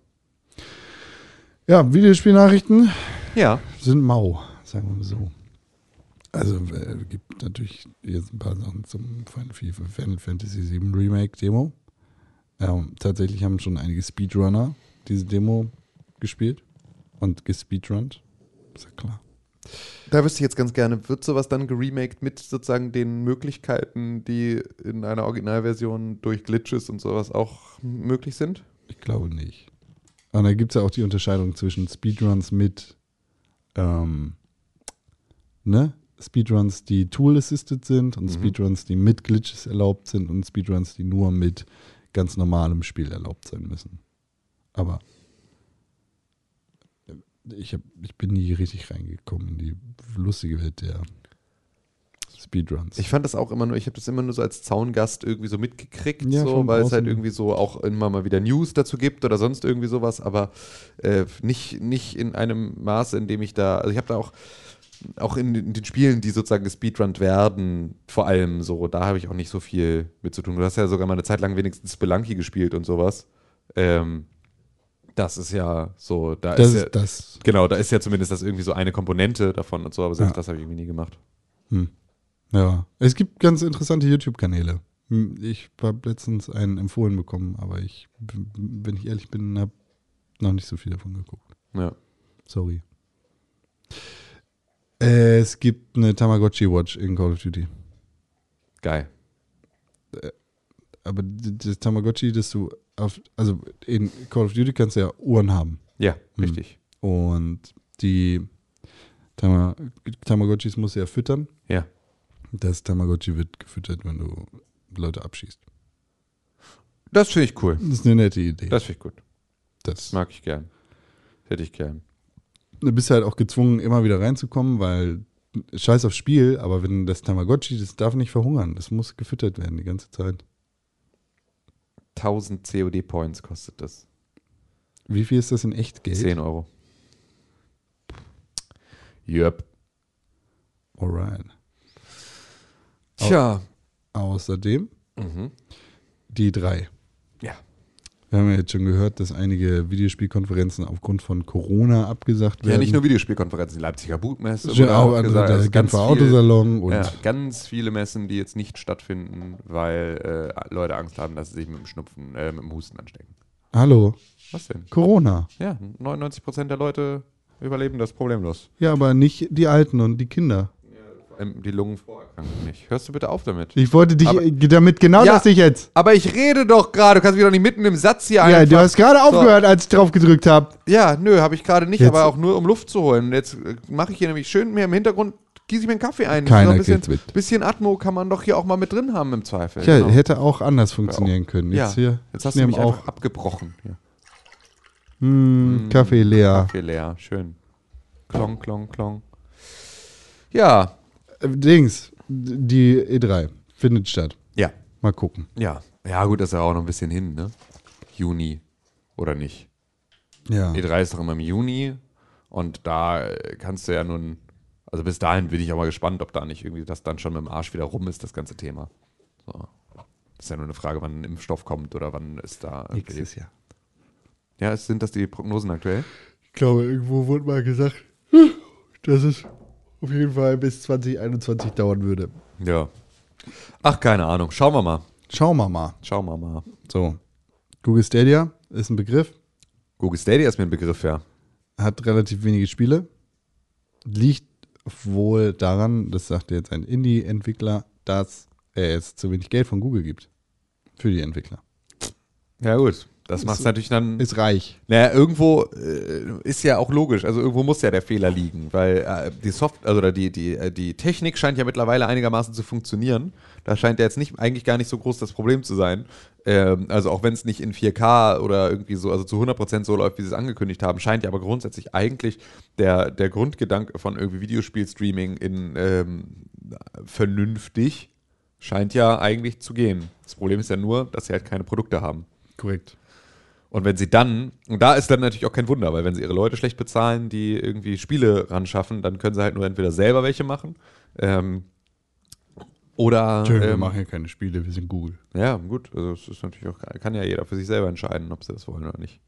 Ja, Videospielnachrichten Ja. sind mau, sagen wir mal so. Also äh, gibt natürlich jetzt ein paar Sachen zum Final Fantasy VII Remake Demo. Ähm, tatsächlich haben schon einige Speedrunner diese Demo gespielt und gespeedrunnt. Ist ja klar. Da wüsste ich jetzt ganz gerne, wird sowas dann geremaked mit sozusagen den Möglichkeiten, die in einer Originalversion durch Glitches und sowas auch möglich sind? Ich glaube nicht. Und da gibt es ja auch die Unterscheidung zwischen Speedruns mit ähm, ne? Speedruns, die Tool-assisted sind und Mhm. Speedruns, die mit Glitches erlaubt sind und Speedruns, die nur mit ganz normalem Spiel erlaubt sein müssen. Aber ich, hab, ich bin nie richtig reingekommen in die lustige Welt der Speedruns. Ich fand das auch immer nur, ich habe das immer nur so als Zaungast irgendwie so mitgekriegt, Ja, so, weil es halt irgendwie so auch immer mal wieder News dazu gibt oder sonst irgendwie sowas, aber äh, nicht, nicht in einem Maße, in dem ich da, also ich habe da auch, auch in, den- in den Spielen, die sozusagen gespeedrunnt werden, vor allem so, da habe ich auch nicht so viel mit zu tun. Du hast ja sogar mal eine Zeit lang wenigstens Spelunky gespielt und sowas. Ähm, das ist ja so, da das ist ja, das. genau, da ist ja zumindest das irgendwie so eine Komponente davon und so, aber selbst Ja. das habe ich irgendwie nie gemacht. Hm. Ja, es gibt ganz interessante YouTube-Kanäle. Hm, Ich habe letztens einen empfohlen bekommen, aber ich, wenn ich ehrlich bin, habe noch nicht so viel davon geguckt. Ja. Sorry. Äh, Es gibt eine Tamagotchi Watch in Call of Duty. Geil. Aber d- das Tamagotchi, das du auf, also in Call of Duty kannst du ja Uhren haben. Ja, Hm. richtig. Und die Tama Tamagotchis musst du ja füttern. Ja. Das Tamagotchi wird gefüttert, wenn du Leute abschießt. Das finde ich cool. Das ist eine nette Idee. Das finde ich gut. Das, Das mag ich gern. Hätte ich gern. du bist halt auch gezwungen, immer wieder reinzukommen, weil scheiß aufs Spiel, aber wenn das Tamagotchi, das darf nicht verhungern. Das muss gefüttert werden die ganze Zeit. 1000 COD-Points kostet das. Wie viel ist das in echt Geld? 10 Euro. Yep. Alright. Tja. Außerdem Mhm. die drei. Wir haben ja jetzt schon gehört, dass einige Videospielkonferenzen aufgrund von Corona abgesagt werden. Ja, nicht nur Videospielkonferenzen, die Leipziger Buchmesse. Ja, auch abgesagt. also der ganz viel- Autosalon und Ja, ganz viele Messen, die jetzt nicht stattfinden, weil äh, Leute Angst haben, dass sie sich mit dem Schnupfen, äh, mit dem Husten anstecken. Hallo, Was denn? Corona. Ja, 99% der Leute überleben das problemlos. Ja, aber nicht die Alten und die Kinder. Die Lungenvorerkrankung nicht. Hörst du bitte auf damit? Ich wollte dich Aber- äh, damit genau Ja. das ich jetzt. Aber ich rede doch gerade. Du kannst mich doch nicht mitten im Satz hier Ja, einfach... du hast gerade aufgehört, als ich drauf gedrückt habe. Ja, nö, habe ich gerade nicht, Jetzt- aber auch nur um Luft zu holen. Jetzt äh, mache ich hier nämlich schön mir im Hintergrund, gieße ich mir einen Kaffee ein. Keiner ein bisschen, mit. bisschen Atmo kann man doch hier auch mal mit drin haben im Zweifel. Ja, Genau. hätte auch anders funktionieren können. ja, Jetzt hier, jetzt hast du mich auch abgebrochen. Ja. hm, Kaffee leer. Kaffee leer, schön. Klong, klong, klong. Ja, Dings, die E3 findet statt. ja, Mal gucken. ja. Ja, gut, das ist ja auch noch ein bisschen hin, ne? Juni oder nicht? Ja. E3 ist doch immer im Juni und da kannst du ja nun, also bis dahin bin ich auch mal gespannt, ob da nicht irgendwie das dann schon mit dem Arsch wieder rum ist, das ganze Thema. So. Das ist ja nur eine Frage, wann ein Impfstoff kommt oder wann ist da. Nächstes Jahr. Ja, sind das die Prognosen aktuell? Ich glaube, irgendwo wurde mal gesagt, dass es auf jeden Fall bis 2021 dauern würde. Ja. Ach, keine Ahnung. Schauen wir mal. Schauen wir mal. Schauen wir mal. So. Google Stadia ist ein Begriff, Google Stadia ist mir ein Begriff, ja. hat relativ wenige Spiele. Liegt wohl daran, das sagte jetzt ein Indie-Entwickler, dass es zu wenig Geld von Google gibt. Für die Entwickler. Ja, gut. Das macht es natürlich dann. Ist reich. Naja, irgendwo äh, ist ja auch logisch. Also irgendwo muss ja der Fehler liegen, weil äh, die Soft also oder die, die, äh, die Technik scheint ja mittlerweile einigermaßen zu funktionieren. Da scheint ja jetzt nicht eigentlich gar nicht so groß das Problem zu sein. Ähm, also auch wenn es nicht in 4K oder irgendwie so, also zu 100% so läuft, wie sie es angekündigt haben, scheint ja aber grundsätzlich eigentlich der, der Grundgedanke von irgendwie Videospiel-Streaming in ähm, vernünftig scheint ja eigentlich zu gehen. Das Problem ist ja nur, dass sie halt keine Produkte haben. Korrekt. Und wenn sie dann, und da ist dann natürlich auch kein Wunder, weil wenn sie ihre Leute schlecht bezahlen, die irgendwie Spiele ran schaffen, dann können sie halt nur entweder selber welche machen ähm, oder. Tö, wir ähm, machen ja keine Spiele, wir sind Google. ja, gut, also es ist natürlich auch, kann ja jeder für sich selber entscheiden, ob sie das wollen oder nicht.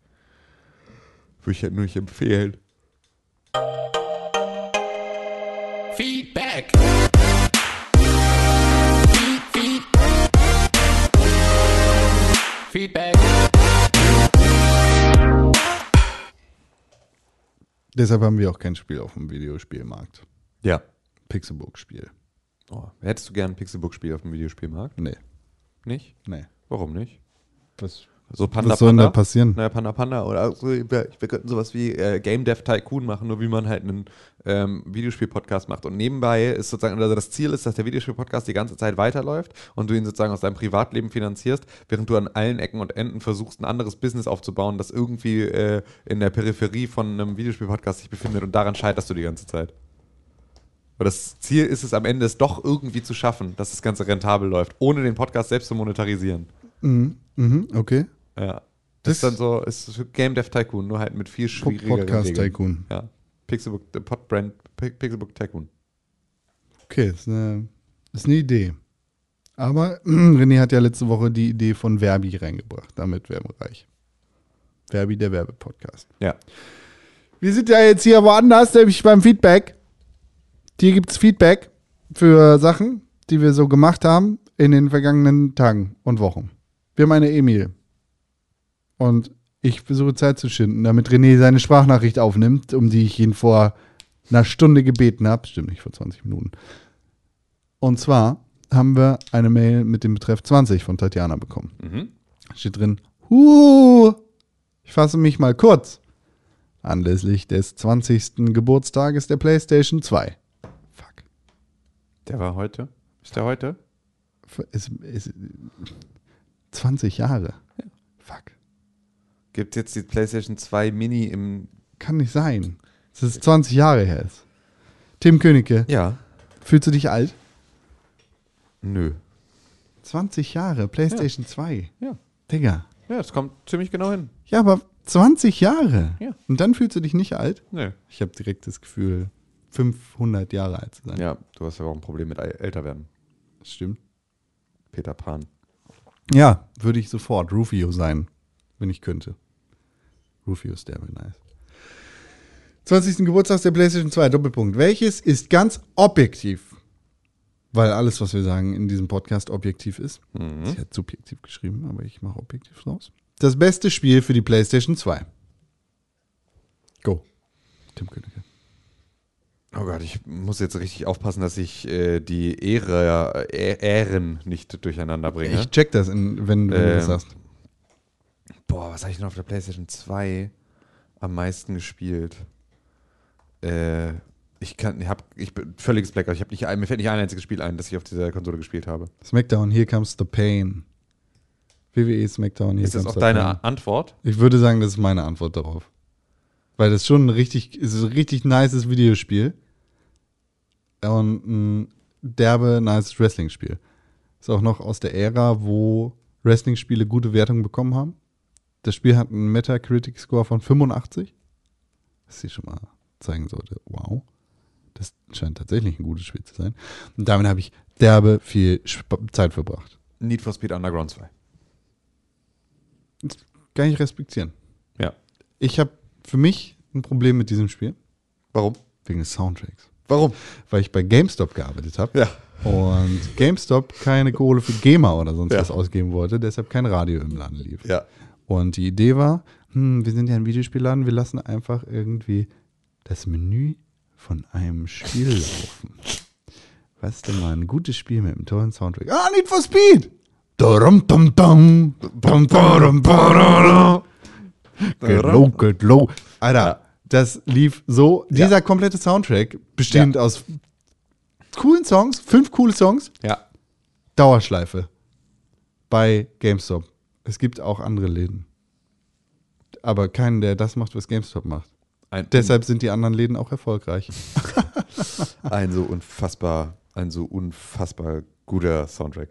Würde ich halt nur nicht empfehlen. Feedback. Feed, feed. Feedback. Deshalb haben wir auch kein Spiel auf dem Videospielmarkt. Ja. Pixelbook-Spiel. Oh, hättest du gern ein Pixelbook-Spiel auf dem Videospielmarkt? Nee, Nicht? nee. Warum nicht? Was, So Panda was soll denn Panda? da passieren? Naja, Panda Panda oder so, wir, wir könnten sowas wie äh, Game Dev Tycoon machen, nur wie man halt einen ähm, Videospiel-Podcast macht. Und nebenbei ist sozusagen, also das Ziel ist, dass der Videospiel-Podcast die ganze Zeit weiterläuft und du ihn sozusagen aus deinem Privatleben finanzierst, während du an allen Ecken und Enden versuchst, ein anderes Business aufzubauen, das irgendwie äh, in der Peripherie von einem Videospiel-Podcast sich befindet und daran scheiterst du die ganze Zeit. Aber das Ziel ist es am Ende, es doch irgendwie zu schaffen, dass das Ganze rentabel läuft, ohne den Podcast selbst zu monetarisieren. Mhm, mhm, okay. Ja. Das, ist dann so, ist Game Dev Tycoon, nur halt mit viel schwieriger Podcast Tycoon. Ja. Pixelbook, äh, Podbrand, Pi- Pixelbook Tycoon. Okay, ist eine, ist eine Idee. Aber René hat ja letzte Woche die Idee von Verbi reingebracht. Damit wären wir reich. Verbi, der Werbepodcast. Ja. Wir sind ja jetzt hier woanders, nämlich beim Feedback. Hier gibt es Feedback für Sachen, die wir so gemacht haben in den vergangenen Tagen und Wochen. Wir haben eine Emil. Und ich versuche Zeit zu schinden, damit René seine Sprachnachricht aufnimmt, um die ich ihn vor einer Stunde gebeten habe. Stimmt nicht, vor 20 Minuten. Und zwar haben wir eine Mail mit dem Betreff 20 von Tatjana bekommen. Mhm. Steht drin, huh, ich fasse mich mal kurz. Anlässlich des 20. Geburtstages der PlayStation 2. Fuck. Der war heute. Ist der heute? Es, es, 20 Jahre. Fuck. Gibt jetzt die PlayStation 2 Mini im. Kann nicht sein. dass es 20 Jahre her ist. Tim Königke, Ja. fühlst du dich alt? Nö. 20 Jahre, PlayStation 2. Ja. Digga. Ja, das kommt ziemlich genau hin. Ja, aber 20 Jahre. Ja. Und dann fühlst du dich nicht alt? Nö. Ich habe direkt das Gefühl, 500 Jahre alt zu sein. Ja, du hast ja auch ein Problem mit äl- älter werden. Das stimmt. Peter Pan. Ja, würde ich sofort Rufio sein, wenn ich könnte. Rufio ist derbe nice. 20. Geburtstag der PlayStation 2, Doppelpunkt. Welches ist ganz objektiv? Weil alles, was wir sagen in diesem Podcast, objektiv ist. Sie hat subjektiv geschrieben, aber ich mache objektiv raus. Das beste Spiel für die PlayStation 2. Go. Tim Königke. Oh Gott, ich muss jetzt richtig aufpassen, dass ich äh, die Ehre, äh, Ähren nicht durcheinander bringe. Ich check das, in, wenn, wenn du das Ähm, sagst. Boah, was habe ich denn auf der PlayStation 2 am meisten gespielt? Äh, ich kann, ich hab, ich bin völliges Blackout. Ich habe nicht, mir fällt nicht ein einziges Spiel ein, das ich auf dieser Konsole gespielt habe. SmackDown, Here Comes the Pain. WWE SmackDown, Here Ist das auch deine Pain. Antwort? Ich würde sagen, das ist meine Antwort darauf. Weil das schon ein richtig, ist ein richtig nices Videospiel. Und ein derbe, nices Wrestling-Spiel. Ist auch noch aus der Ära, wo Wrestling-Spiele gute Wertungen bekommen haben. Das Spiel hat einen Metacritic-Score von 85. Was ich schon mal zeigen sollte. Wow. Das scheint tatsächlich ein gutes Spiel zu sein. Und damit habe ich derbe viel Zeit verbracht. Need for Speed Underground 2. Kann ich respektieren. Ja. Ich habe für mich ein Problem mit diesem Spiel. Warum? Wegen des Soundtracks. Warum? Weil ich bei GameStop gearbeitet habe. Ja. Und GameStop keine Kohle für GEMA oder sonst Ja. was ausgeben wollte, deshalb kein Radio im Laden lief. Ja. Und die Idee war, hm, wir sind ja ein Videospielladen, wir lassen einfach irgendwie das Menü von einem Spiel laufen. Was denn mal ein gutes Spiel mit einem tollen Soundtrack? Ah, Need for Speed! Darum, dum, dum. Dum, darum, darum. Get low, get low. Alter, Ja. das lief so. Ja. Dieser komplette Soundtrack, bestehend aus coolen Songs, fünf coole Songs, Ja. Dauerschleife bei GameStop. Es gibt auch andere Läden. Aber keinen, der das macht, was GameStop macht. Ein, Deshalb sind die anderen Läden auch erfolgreich. ein so unfassbar, ein so unfassbar guter Soundtrack.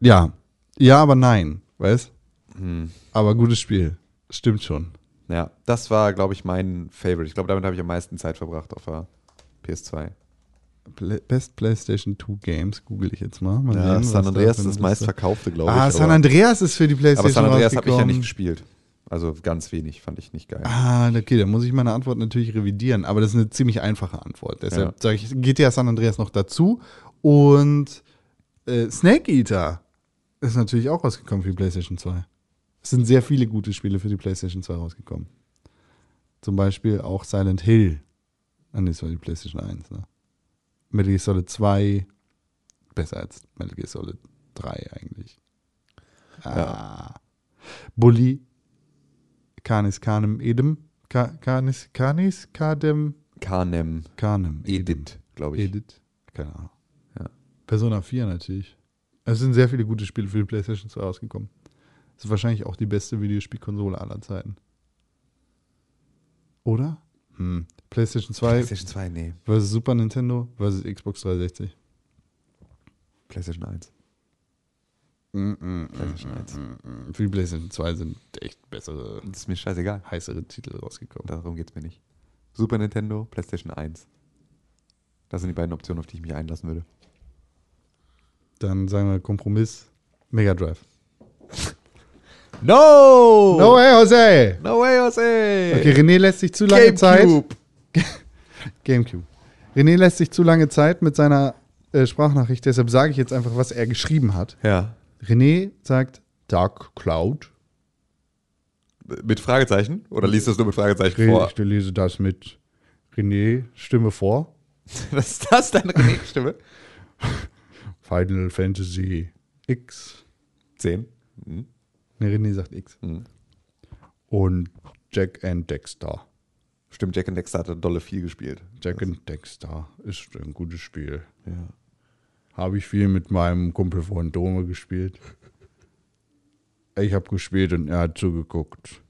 Ja. Ja, aber nein. Weißt? Hm. Aber gutes Spiel. Stimmt schon. Ja, das war, glaube ich, mein Favorite. Ich glaube, damit habe ich am meisten Zeit verbracht auf der PS2. Best PlayStation 2 Games, google ich jetzt mal. mal Ja, sehen, San Andreas ist das meistverkaufte, glaube Liste- ich. Ah, San aber- Andreas ist für die aber PlayStation San Andreas habe ich ja nicht gespielt. Also ganz wenig, fand ich nicht geil. Ah, okay, dann muss ich meine Antwort natürlich revidieren. Aber das ist eine ziemlich einfache Antwort. Deshalb Ja. sage ich GTA San Andreas noch dazu. Und äh, Snake Eater ist natürlich auch rausgekommen für die PlayStation 2. Es sind sehr viele gute Spiele für die PlayStation 2 rausgekommen. Zum Beispiel auch Silent Hill. Ah, nee, das war die PlayStation 1, ne? Metal Gear Solid 2. Besser als Metal Gear Solid 3 eigentlich. Ah. Bully. Canis Canem Edem. Canis Canis Kadem Carnem Canem Edit, glaube ich. Edit. Keine Ahnung. Ja. Persona 4 natürlich. Es sind sehr viele gute Spiele für die PlayStation 2 rausgekommen. Das ist wahrscheinlich auch die beste Videospielkonsole aller Zeiten. Oder? Hm. PlayStation 2 PlayStation 2, nee. versus Super Nintendo versus Xbox 360. PlayStation 1. Mm, PlayStation 1. Für die PlayStation 2 sind echt bessere, Das ist mir scheißegal. heißere Titel rausgekommen. Darum geht es mir nicht. Super Nintendo, PlayStation 1. Das sind die beiden Optionen, auf die ich mich einlassen würde. Dann sagen wir Kompromiss. Mega Drive. No! No way, Jose! No way, Jose! Okay, René lässt sich zu lange Zeit. GameCube. Gamecube. René lässt sich zu lange Zeit mit seiner äh, Sprachnachricht, deshalb sage ich jetzt einfach, was er geschrieben hat. Ja. René sagt Dark Cloud. Mit Fragezeichen? Oder liest du es nur mit Fragezeichen Re vor? ich lese das mit René Stimme vor. Was ist das, deine René-Stimme? Final Fantasy X. 10. Mhm. Ne, René sagt X. Mhm. Und Jack and Dexter. Stimmt, Jack and Dexter hat dolle viel gespielt. Jack and Dexter ist ein gutes Spiel. Ja. Habe ich viel mit meinem Kumpel von Dome gespielt. Ich habe gespielt und er hat zugeguckt.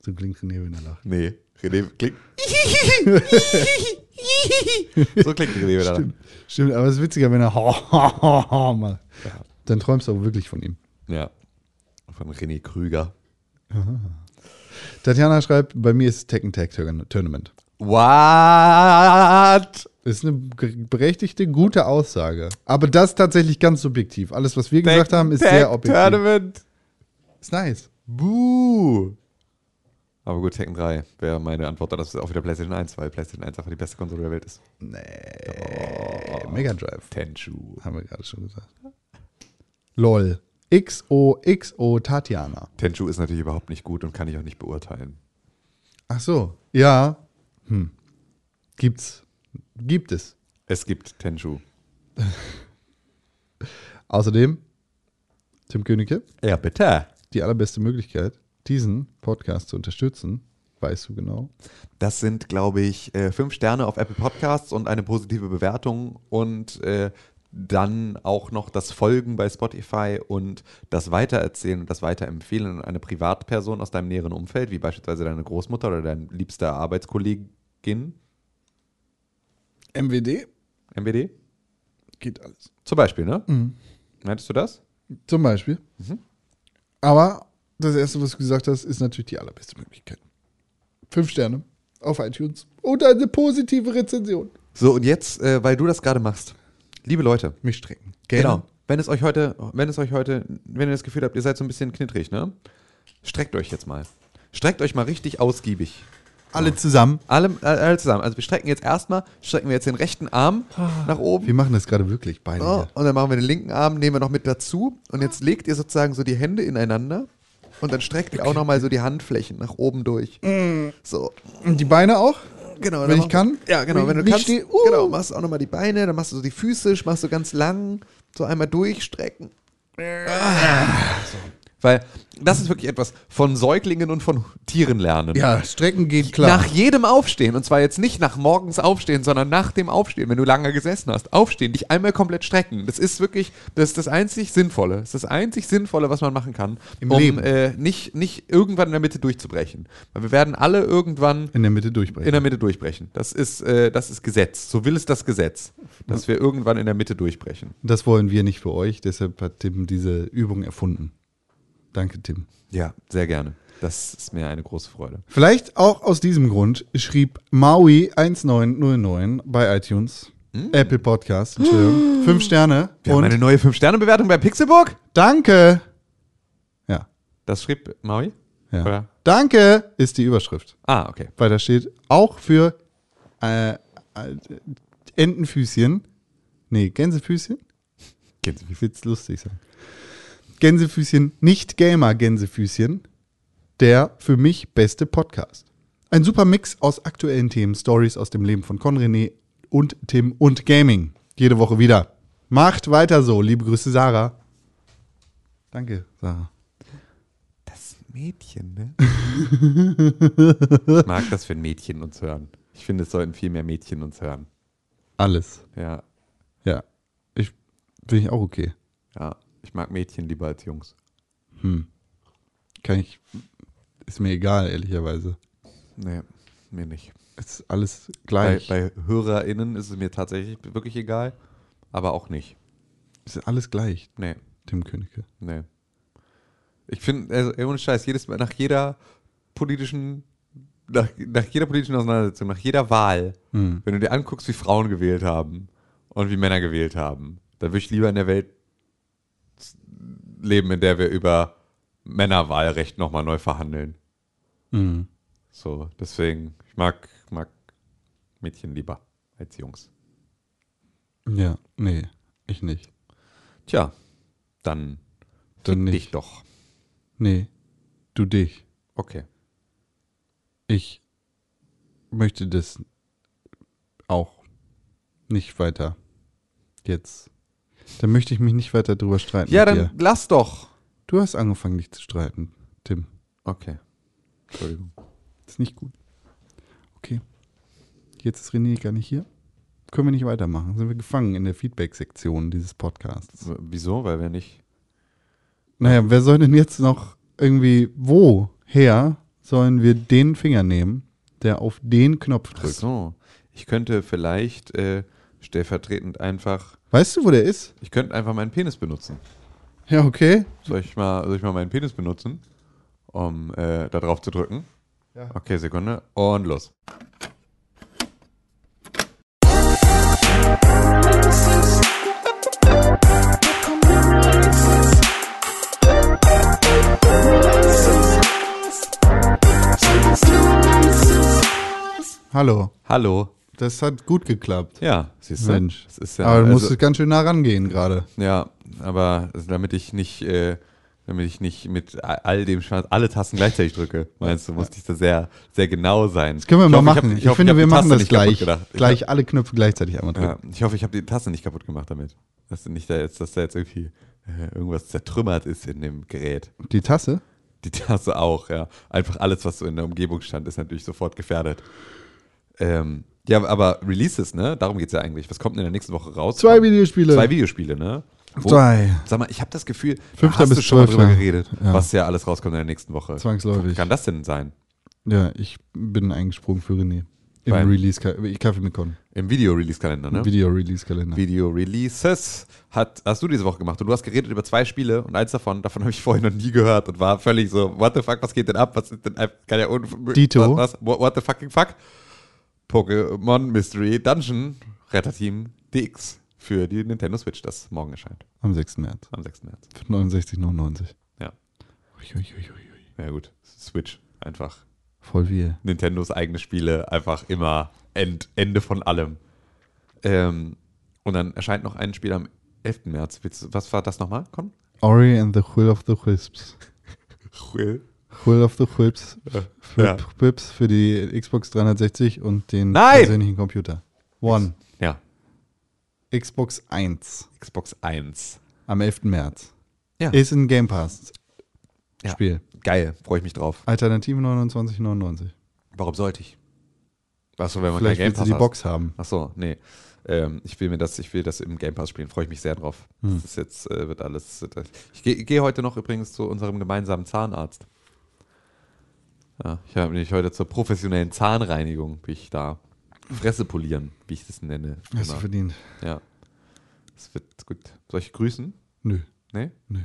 so klingt René, wenn er lacht. Nee, René klingt. so klingt René wieder. Stimmt, stimmt, aber es ist witziger, wenn er macht. Dann träumst du auch wirklich von ihm. Ja. Von René Krüger. Tatjana schreibt, bei mir ist es Tekken Tag Tournament. What? Ist eine berechtigte, gute Aussage. Aber das tatsächlich ganz subjektiv. Alles, was wir gesagt haben, ist sehr objektiv. Tournament. Ist nice. Buh. Aber gut, Tekken 3 wäre meine Antwort. Das ist auch wieder PlayStation 1, weil PlayStation 1 einfach die beste Konsole der Welt ist. Nee. Mega Drive. Tenchu. Haben wir gerade schon gesagt. LOL. XOXO Tatjana. Tenchu ist natürlich überhaupt nicht gut und kann ich auch nicht beurteilen. Ach so. Ja. Hm. Gibt's. Gibt es. Es gibt Tenchu. Außerdem, Tim Königke, Ja, bitte. die allerbeste Möglichkeit, diesen Podcast zu unterstützen, weißt du genau. Das sind, glaube ich, äh, fünf Sterne auf Apple Podcasts und eine positive Bewertung und äh, dann auch noch das Folgen bei Spotify und das Weitererzählen und das Weiterempfehlen an eine Privatperson aus deinem näheren Umfeld, wie beispielsweise deine Großmutter oder dein liebster Arbeitskollegin, MWD MWD, geht alles. zum Beispiel, ne? Meintest du das? Zum Beispiel. Aber das erste, was du gesagt hast, ist natürlich die allerbeste Möglichkeit. Fünf Sterne auf iTunes und eine positive Rezension. So, und jetzt, äh, weil du das gerade machst, liebe Leute, Mich strecken. Genau. Wenn es euch heute, wenn es euch heute, wenn ihr das Gefühl habt, ihr seid so ein bisschen knittrig, ne? Streckt euch jetzt mal. Streckt euch mal richtig ausgiebig. Alle zusammen. Alle, äh, alle zusammen. Also wir strecken jetzt erstmal, strecken wir jetzt den rechten Arm nach oben. Wir machen das gerade wirklich beide. Oh, und dann machen wir den linken Arm, nehmen wir noch mit dazu. Und jetzt legt ihr sozusagen so die Hände ineinander. Und dann streckt ihr auch nochmal so die Handflächen nach oben durch. So. Und die Beine auch? Genau. Wenn ich mach- kann? Ja, genau. Wenn Wenn du kannst, steh- uh. genau, machst du auch nochmal die Beine, dann machst du so die Füße, machst du ganz lang, so einmal durchstrecken. Ah. So. Weil das ist wirklich etwas von Säuglingen und von Tieren lernen. Ja, Strecken geht klar. Nach jedem Aufstehen, und zwar jetzt nicht nach morgens Aufstehen, sondern nach dem Aufstehen, wenn du lange gesessen hast, aufstehen, dich einmal komplett strecken. Das ist wirklich, das ist das einzig Sinnvolle. Das ist das einzig Sinnvolle, was man machen kann, Im um. Äh, nicht, nicht irgendwann in der Mitte durchzubrechen. Weil wir werden alle irgendwann in der Mitte durchbrechen. in der Mitte durchbrechen. Das ist, äh, das ist Gesetz. So will es das Gesetz, dass wir irgendwann in der Mitte durchbrechen. das wollen wir nicht für euch, deshalb hat Tim diese Übung erfunden. Danke, Tim. Ja, sehr gerne. Das ist mir eine große Freude. Vielleicht auch aus diesem Grund schrieb Maui1909 bei iTunes, Apple Podcast, Entschuldigung, fünf Sterne Wir haben und eine neue 5-Sterne-Bewertung bei Pixelburg. danke. Ja, Das schrieb Maui? ja. Oder? Danke ist die Überschrift. Ah, okay. Weil da steht auch für äh, äh, Entenfüßchen, nee, Gänsefüßchen, ich will es lustig sagen. Gänsefüßchen, nicht Gamer Gänsefüßchen, der für mich beste Podcast. Ein super Mix aus aktuellen Themen, Stories aus dem Leben von Con René und Tim und Gaming. Jede Woche wieder. Macht weiter so. Liebe Grüße, Sarah. Danke, Sarah. Das Mädchen, ne? ich mag das, wenn Mädchen uns hören. Ich finde, es sollten viel mehr Mädchen uns hören. Alles. Ja, Ja. Ich finde ich auch okay. ja. Ich mag Mädchen lieber als Jungs. Kann ich. Ist mir egal, ehrlicherweise. Nee, mir nicht. Es ist alles Bei, gleich. bei HörerInnen ist es mir tatsächlich wirklich egal, aber auch nicht. es ist alles gleich, Nee, Tim Königke. nee. Ich finde, also ohne Scheiß, jedes Mal nach jeder politischen, nach, nach jeder politischen Auseinandersetzung, nach jeder Wahl, Hm. wenn du dir anguckst, wie Frauen gewählt haben und wie Männer gewählt haben, dann würde ich lieber in der Welt leben, in der wir über Männerwahlrecht nochmal neu verhandeln. Mhm. So, deswegen, ich mag, mag Mädchen lieber als Jungs. Ja, nee, ich nicht. Tja, dann, Dann nicht. dich doch. Nee, du dich. Okay. Ich möchte das auch nicht weiter jetzt. Da möchte ich mich nicht weiter drüber streiten. Ja, dann dir. lass doch. Du hast angefangen, dich zu streiten, Tim. Okay. Entschuldigung. ist nicht gut. Okay. Jetzt ist René gar nicht hier. Können wir nicht weitermachen. Sind wir gefangen in der Feedback-Sektion dieses Podcasts. Wieso? Weil wir nicht. Naja, wer soll denn jetzt noch irgendwie, woher sollen wir den Finger nehmen, der auf den Knopf Ach drückt? so. Ich könnte vielleicht äh, stellvertretend einfach. Weißt du, wo der ist? Ich könnte einfach meinen Penis benutzen. Ja, okay. Soll ich mal, soll ich mal meinen Penis benutzen, um äh, da drauf zu drücken? Ja. Okay, Sekunde. Und los. Hallo. Hallo. Das hat gut geklappt. Ja, siehst du? Mensch. Das ist ja, Aber du also- musstest ganz schön nah rangehen gerade. Ja, aber also damit ich nicht, äh, damit ich nicht mit all dem Schmerz alle Tasten gleichzeitig drücke, meinst du, musste ich da sehr, sehr genau sein. Das können wir Ich mal hoffe, ich machen. hab- Ich, hoffe, finde, wir machen das gleich. Ich Gleich alle Knöpfe gleichzeitig einmal drücken. Ja, ich hoffe, ich habe die Taste nicht kaputt gemacht damit. Dass nicht da jetzt, dass da jetzt irgendwie äh, irgendwas zertrümmert ist in dem Gerät. Die Tasse? Die Tasse auch, ja. Einfach alles, was so in der Umgebung stand, ist natürlich sofort gefährdet. Ähm, ja, aber Releases, ne? Darum geht es ja eigentlich. Was kommt denn in der nächsten Woche raus? Zwei Videospiele. Zwei Videospiele, ne? Wo- Zwei. Sag mal, ich habe das Gefühl, Fünfter hast bis du schon mal drüber geredet, Ja. was ja alles rauskommt in der nächsten Woche. Zwangsläufig. Kann das denn sein? Ja, ich bin eingesprungen für René. Im Beim- Release, Kaffee mit Con. Im Video-Release-Kalender, ne? Video-Release-Kalender. Video-Releases hat, hast du diese Woche gemacht und du hast geredet über zwei Spiele und eins davon, davon habe ich vorher noch nie gehört und war völlig so, what the fuck, was geht denn ab? Was ist denn, kann ja un Dito. Was, was, what, what the fucking fuck? Pokémon Mystery Dungeon Retterteam DX für die Nintendo Switch, das morgen erscheint, Am 6. März. am 6. März. Für 69,99. Ja, Ui, ui, ui, ja gut, Switch, einfach Voll wie. Nintendos eigene Spiele einfach immer End, Ende von allem. Ähm, und dann erscheint noch ein Spiel am 11. März. Was war das nochmal, Con? Ori and the Will of the Wisps. Will. Will of the. Für, Ja. Wisps für die Xbox 360 und den Nein! persönlichen Computer. One. Ja, Xbox 1. Xbox 1. Am 11. März. Ja. Ist ein Game Pass. Ja. Spiel. Geil, freue ich mich drauf. Alternative 29,99. Warum sollte ich? Was so, wenn man Vielleicht kein Game willst du Pass die? Box haben. Ach so, nee. Ähm, ich will mir das, ich will das im Game Pass spielen. Freue ich mich sehr drauf. Hm. Das ist jetzt äh, wird alles. Das, ich gehe geh heute noch übrigens zu unserem gemeinsamen Zahnarzt. Ja, ich habe mich heute zur professionellen Zahnreinigung, bin ich da. Fresse polieren, wie ich das nenne. Hast du Genau. verdient. Ja. Das wird gut. Soll ich grüßen? Nö, Nee? Nö.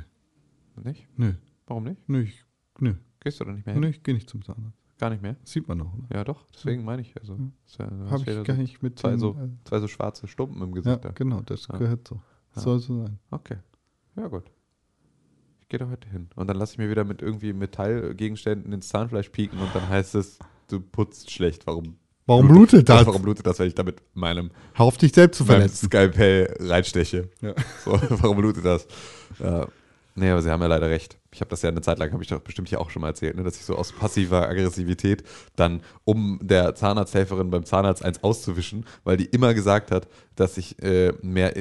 Nicht? nö, Warum nicht? nö, ich, nö, Gehst du da nicht mehr hin? nö, ich gehe nicht zum Zahnarzt. Gar nicht mehr? Sieht man doch, oder? Ja, doch. Deswegen meine ich. Also, ja, Habe ich gar so nicht mit zwei, so, äh, zwei so schwarze Stumpen im Ja, Gesicht. da. genau, das Ja. gehört so. Ja. Soll so sein. Okay. Ja, gut. Gehe da heute hin. Und dann lasse ich mir wieder mit irgendwie Metallgegenständen ins Zahnfleisch pieken und dann heißt es, du putzt schlecht. Warum? Warum blutet das? Warum blutet das, weil ich damit meinem, Hör auf dich selbst zu verletzen. Skalpell reinsteche? Ja. So, warum blutet das? Ja. Nee, aber sie haben ja leider recht. Ich habe das ja eine Zeit lang, habe ich doch bestimmt hier auch schon mal erzählt, ne, dass ich so aus passiver Aggressivität dann, um der Zahnarzthelferin beim Zahnarzt eins auszuwischen, weil die immer gesagt hat, dass ich äh, mehr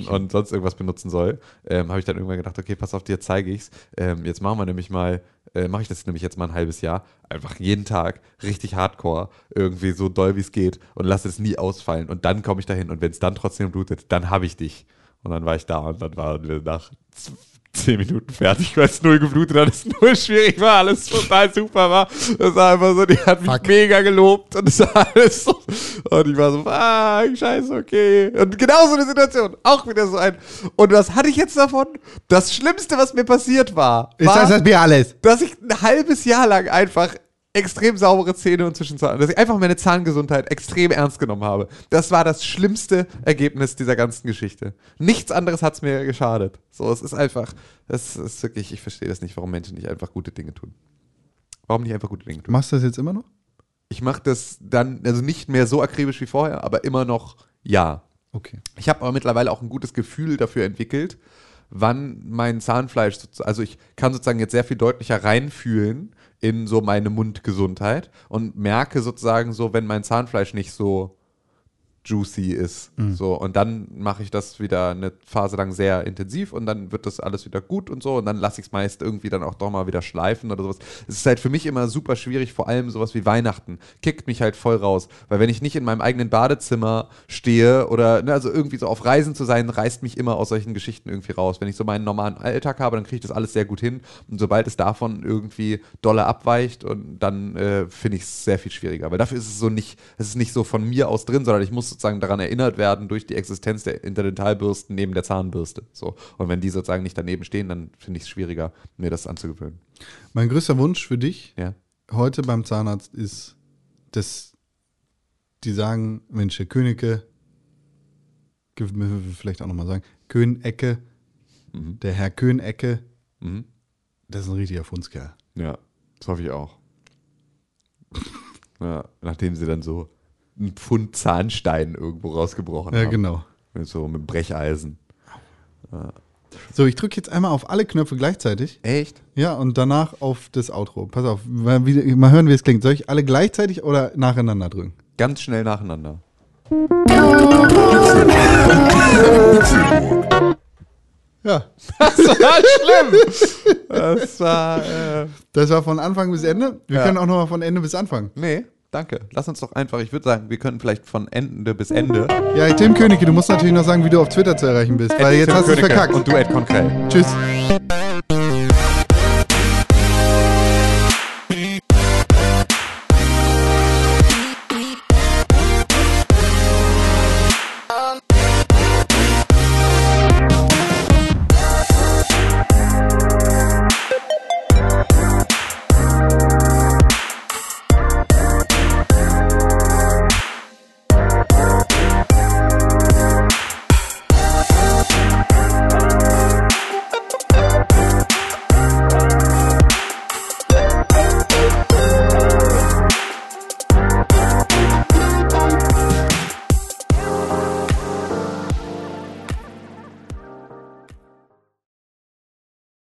Zahnstäbchen. und sonst irgendwas benutzen soll, ähm, habe ich dann irgendwann gedacht, okay, pass auf, dir zeige ich's. Ähm, jetzt machen wir nämlich mal, äh, mache ich das nämlich jetzt mal ein halbes Jahr, einfach jeden Tag richtig hardcore, irgendwie so doll wie es geht und lasse es nie ausfallen und dann komme ich dahin und wenn es dann trotzdem blutet, dann habe ich dich. Und dann war ich da und dann waren wir nach zehn Minuten fertig, weil es null geblutet hat, es null schwierig war, alles total super war. Das war einfach so, die hat mich Fuck. mega gelobt und es war alles so. Und ich war so, ah, scheiße, okay. Und genau so eine Situation, auch wieder so ein. Und was hatte ich jetzt davon? Das Schlimmste, was mir passiert war, Ist war das das Bier alles? dass ich ein halbes Jahr lang einfach extrem saubere Zähne und Zwischenzahn, dass ich einfach meine Zahngesundheit extrem ernst genommen habe. Das war das schlimmste Ergebnis dieser ganzen Geschichte. Nichts anderes hat es mir geschadet. So, es ist einfach, es ist wirklich, ich verstehe das nicht, warum Menschen nicht einfach gute Dinge tun. Warum nicht einfach gute Dinge tun? Machst du das jetzt immer noch? Ich mache das dann, also nicht mehr so akribisch wie vorher, aber immer noch ja. Okay. Ich habe aber mittlerweile auch ein gutes Gefühl dafür entwickelt, wann mein Zahnfleisch, also ich kann sozusagen jetzt sehr viel deutlicher reinfühlen in so meine Mundgesundheit und merke sozusagen so, wenn mein Zahnfleisch nicht so juicy ist. So, und dann mache ich das wieder eine Phase lang sehr intensiv und dann wird das alles wieder gut und so und dann lasse ich es meist irgendwie dann auch doch mal wieder schleifen oder sowas. Es ist halt für mich immer super schwierig, vor allem sowas wie Weihnachten. Kickt mich halt voll raus, weil wenn ich nicht in meinem eigenen Badezimmer stehe oder ne, also irgendwie so auf Reisen zu sein, reißt mich immer aus solchen Geschichten irgendwie raus. Wenn ich so meinen normalen Alltag habe, dann kriege ich das alles sehr gut hin und sobald es davon irgendwie dolle abweicht und dann äh, finde ich es sehr viel schwieriger, weil dafür ist es so nicht, es ist nicht so von mir aus drin, sondern ich muss sozusagen daran erinnert werden durch die Existenz der Interdentalbürsten neben der Zahnbürste. So. Und wenn die sozusagen nicht daneben stehen, dann finde ich es schwieriger, mir das anzugewöhnen. Mein größter Wunsch für dich Ja. heute beim Zahnarzt ist, dass die sagen, Mensch, Herr Königke, vielleicht auch nochmal sagen, Könecke, der Herr Könecke, Mhm. das ist ein richtiger Fundskerl. Ja, das hoffe ich auch. ja, nachdem sie dann so einen Pfund Zahnstein irgendwo rausgebrochen Ja, haben. genau. Mit so mit Brecheisen. So, ich drücke jetzt einmal auf alle Knöpfe gleichzeitig. Echt? Ja, und danach auf das Outro. Pass auf, mal, mal hören, wie es klingt. Soll ich alle gleichzeitig oder nacheinander drücken? Ganz schnell nacheinander. Ja, Das war schlimm. Das war. Äh, das war von Anfang bis Ende. Wir Ja. können auch nochmal von Ende bis Anfang. nee, danke. Lass uns doch einfach, ich würde sagen, wir können vielleicht von Ende bis Ende. Ja, Tim Königke, du musst natürlich noch sagen, wie du auf Twitter zu erreichen bist, weil jetzt Tim hast du es verkackt. Und du, Ed Konkrell. Tschüss.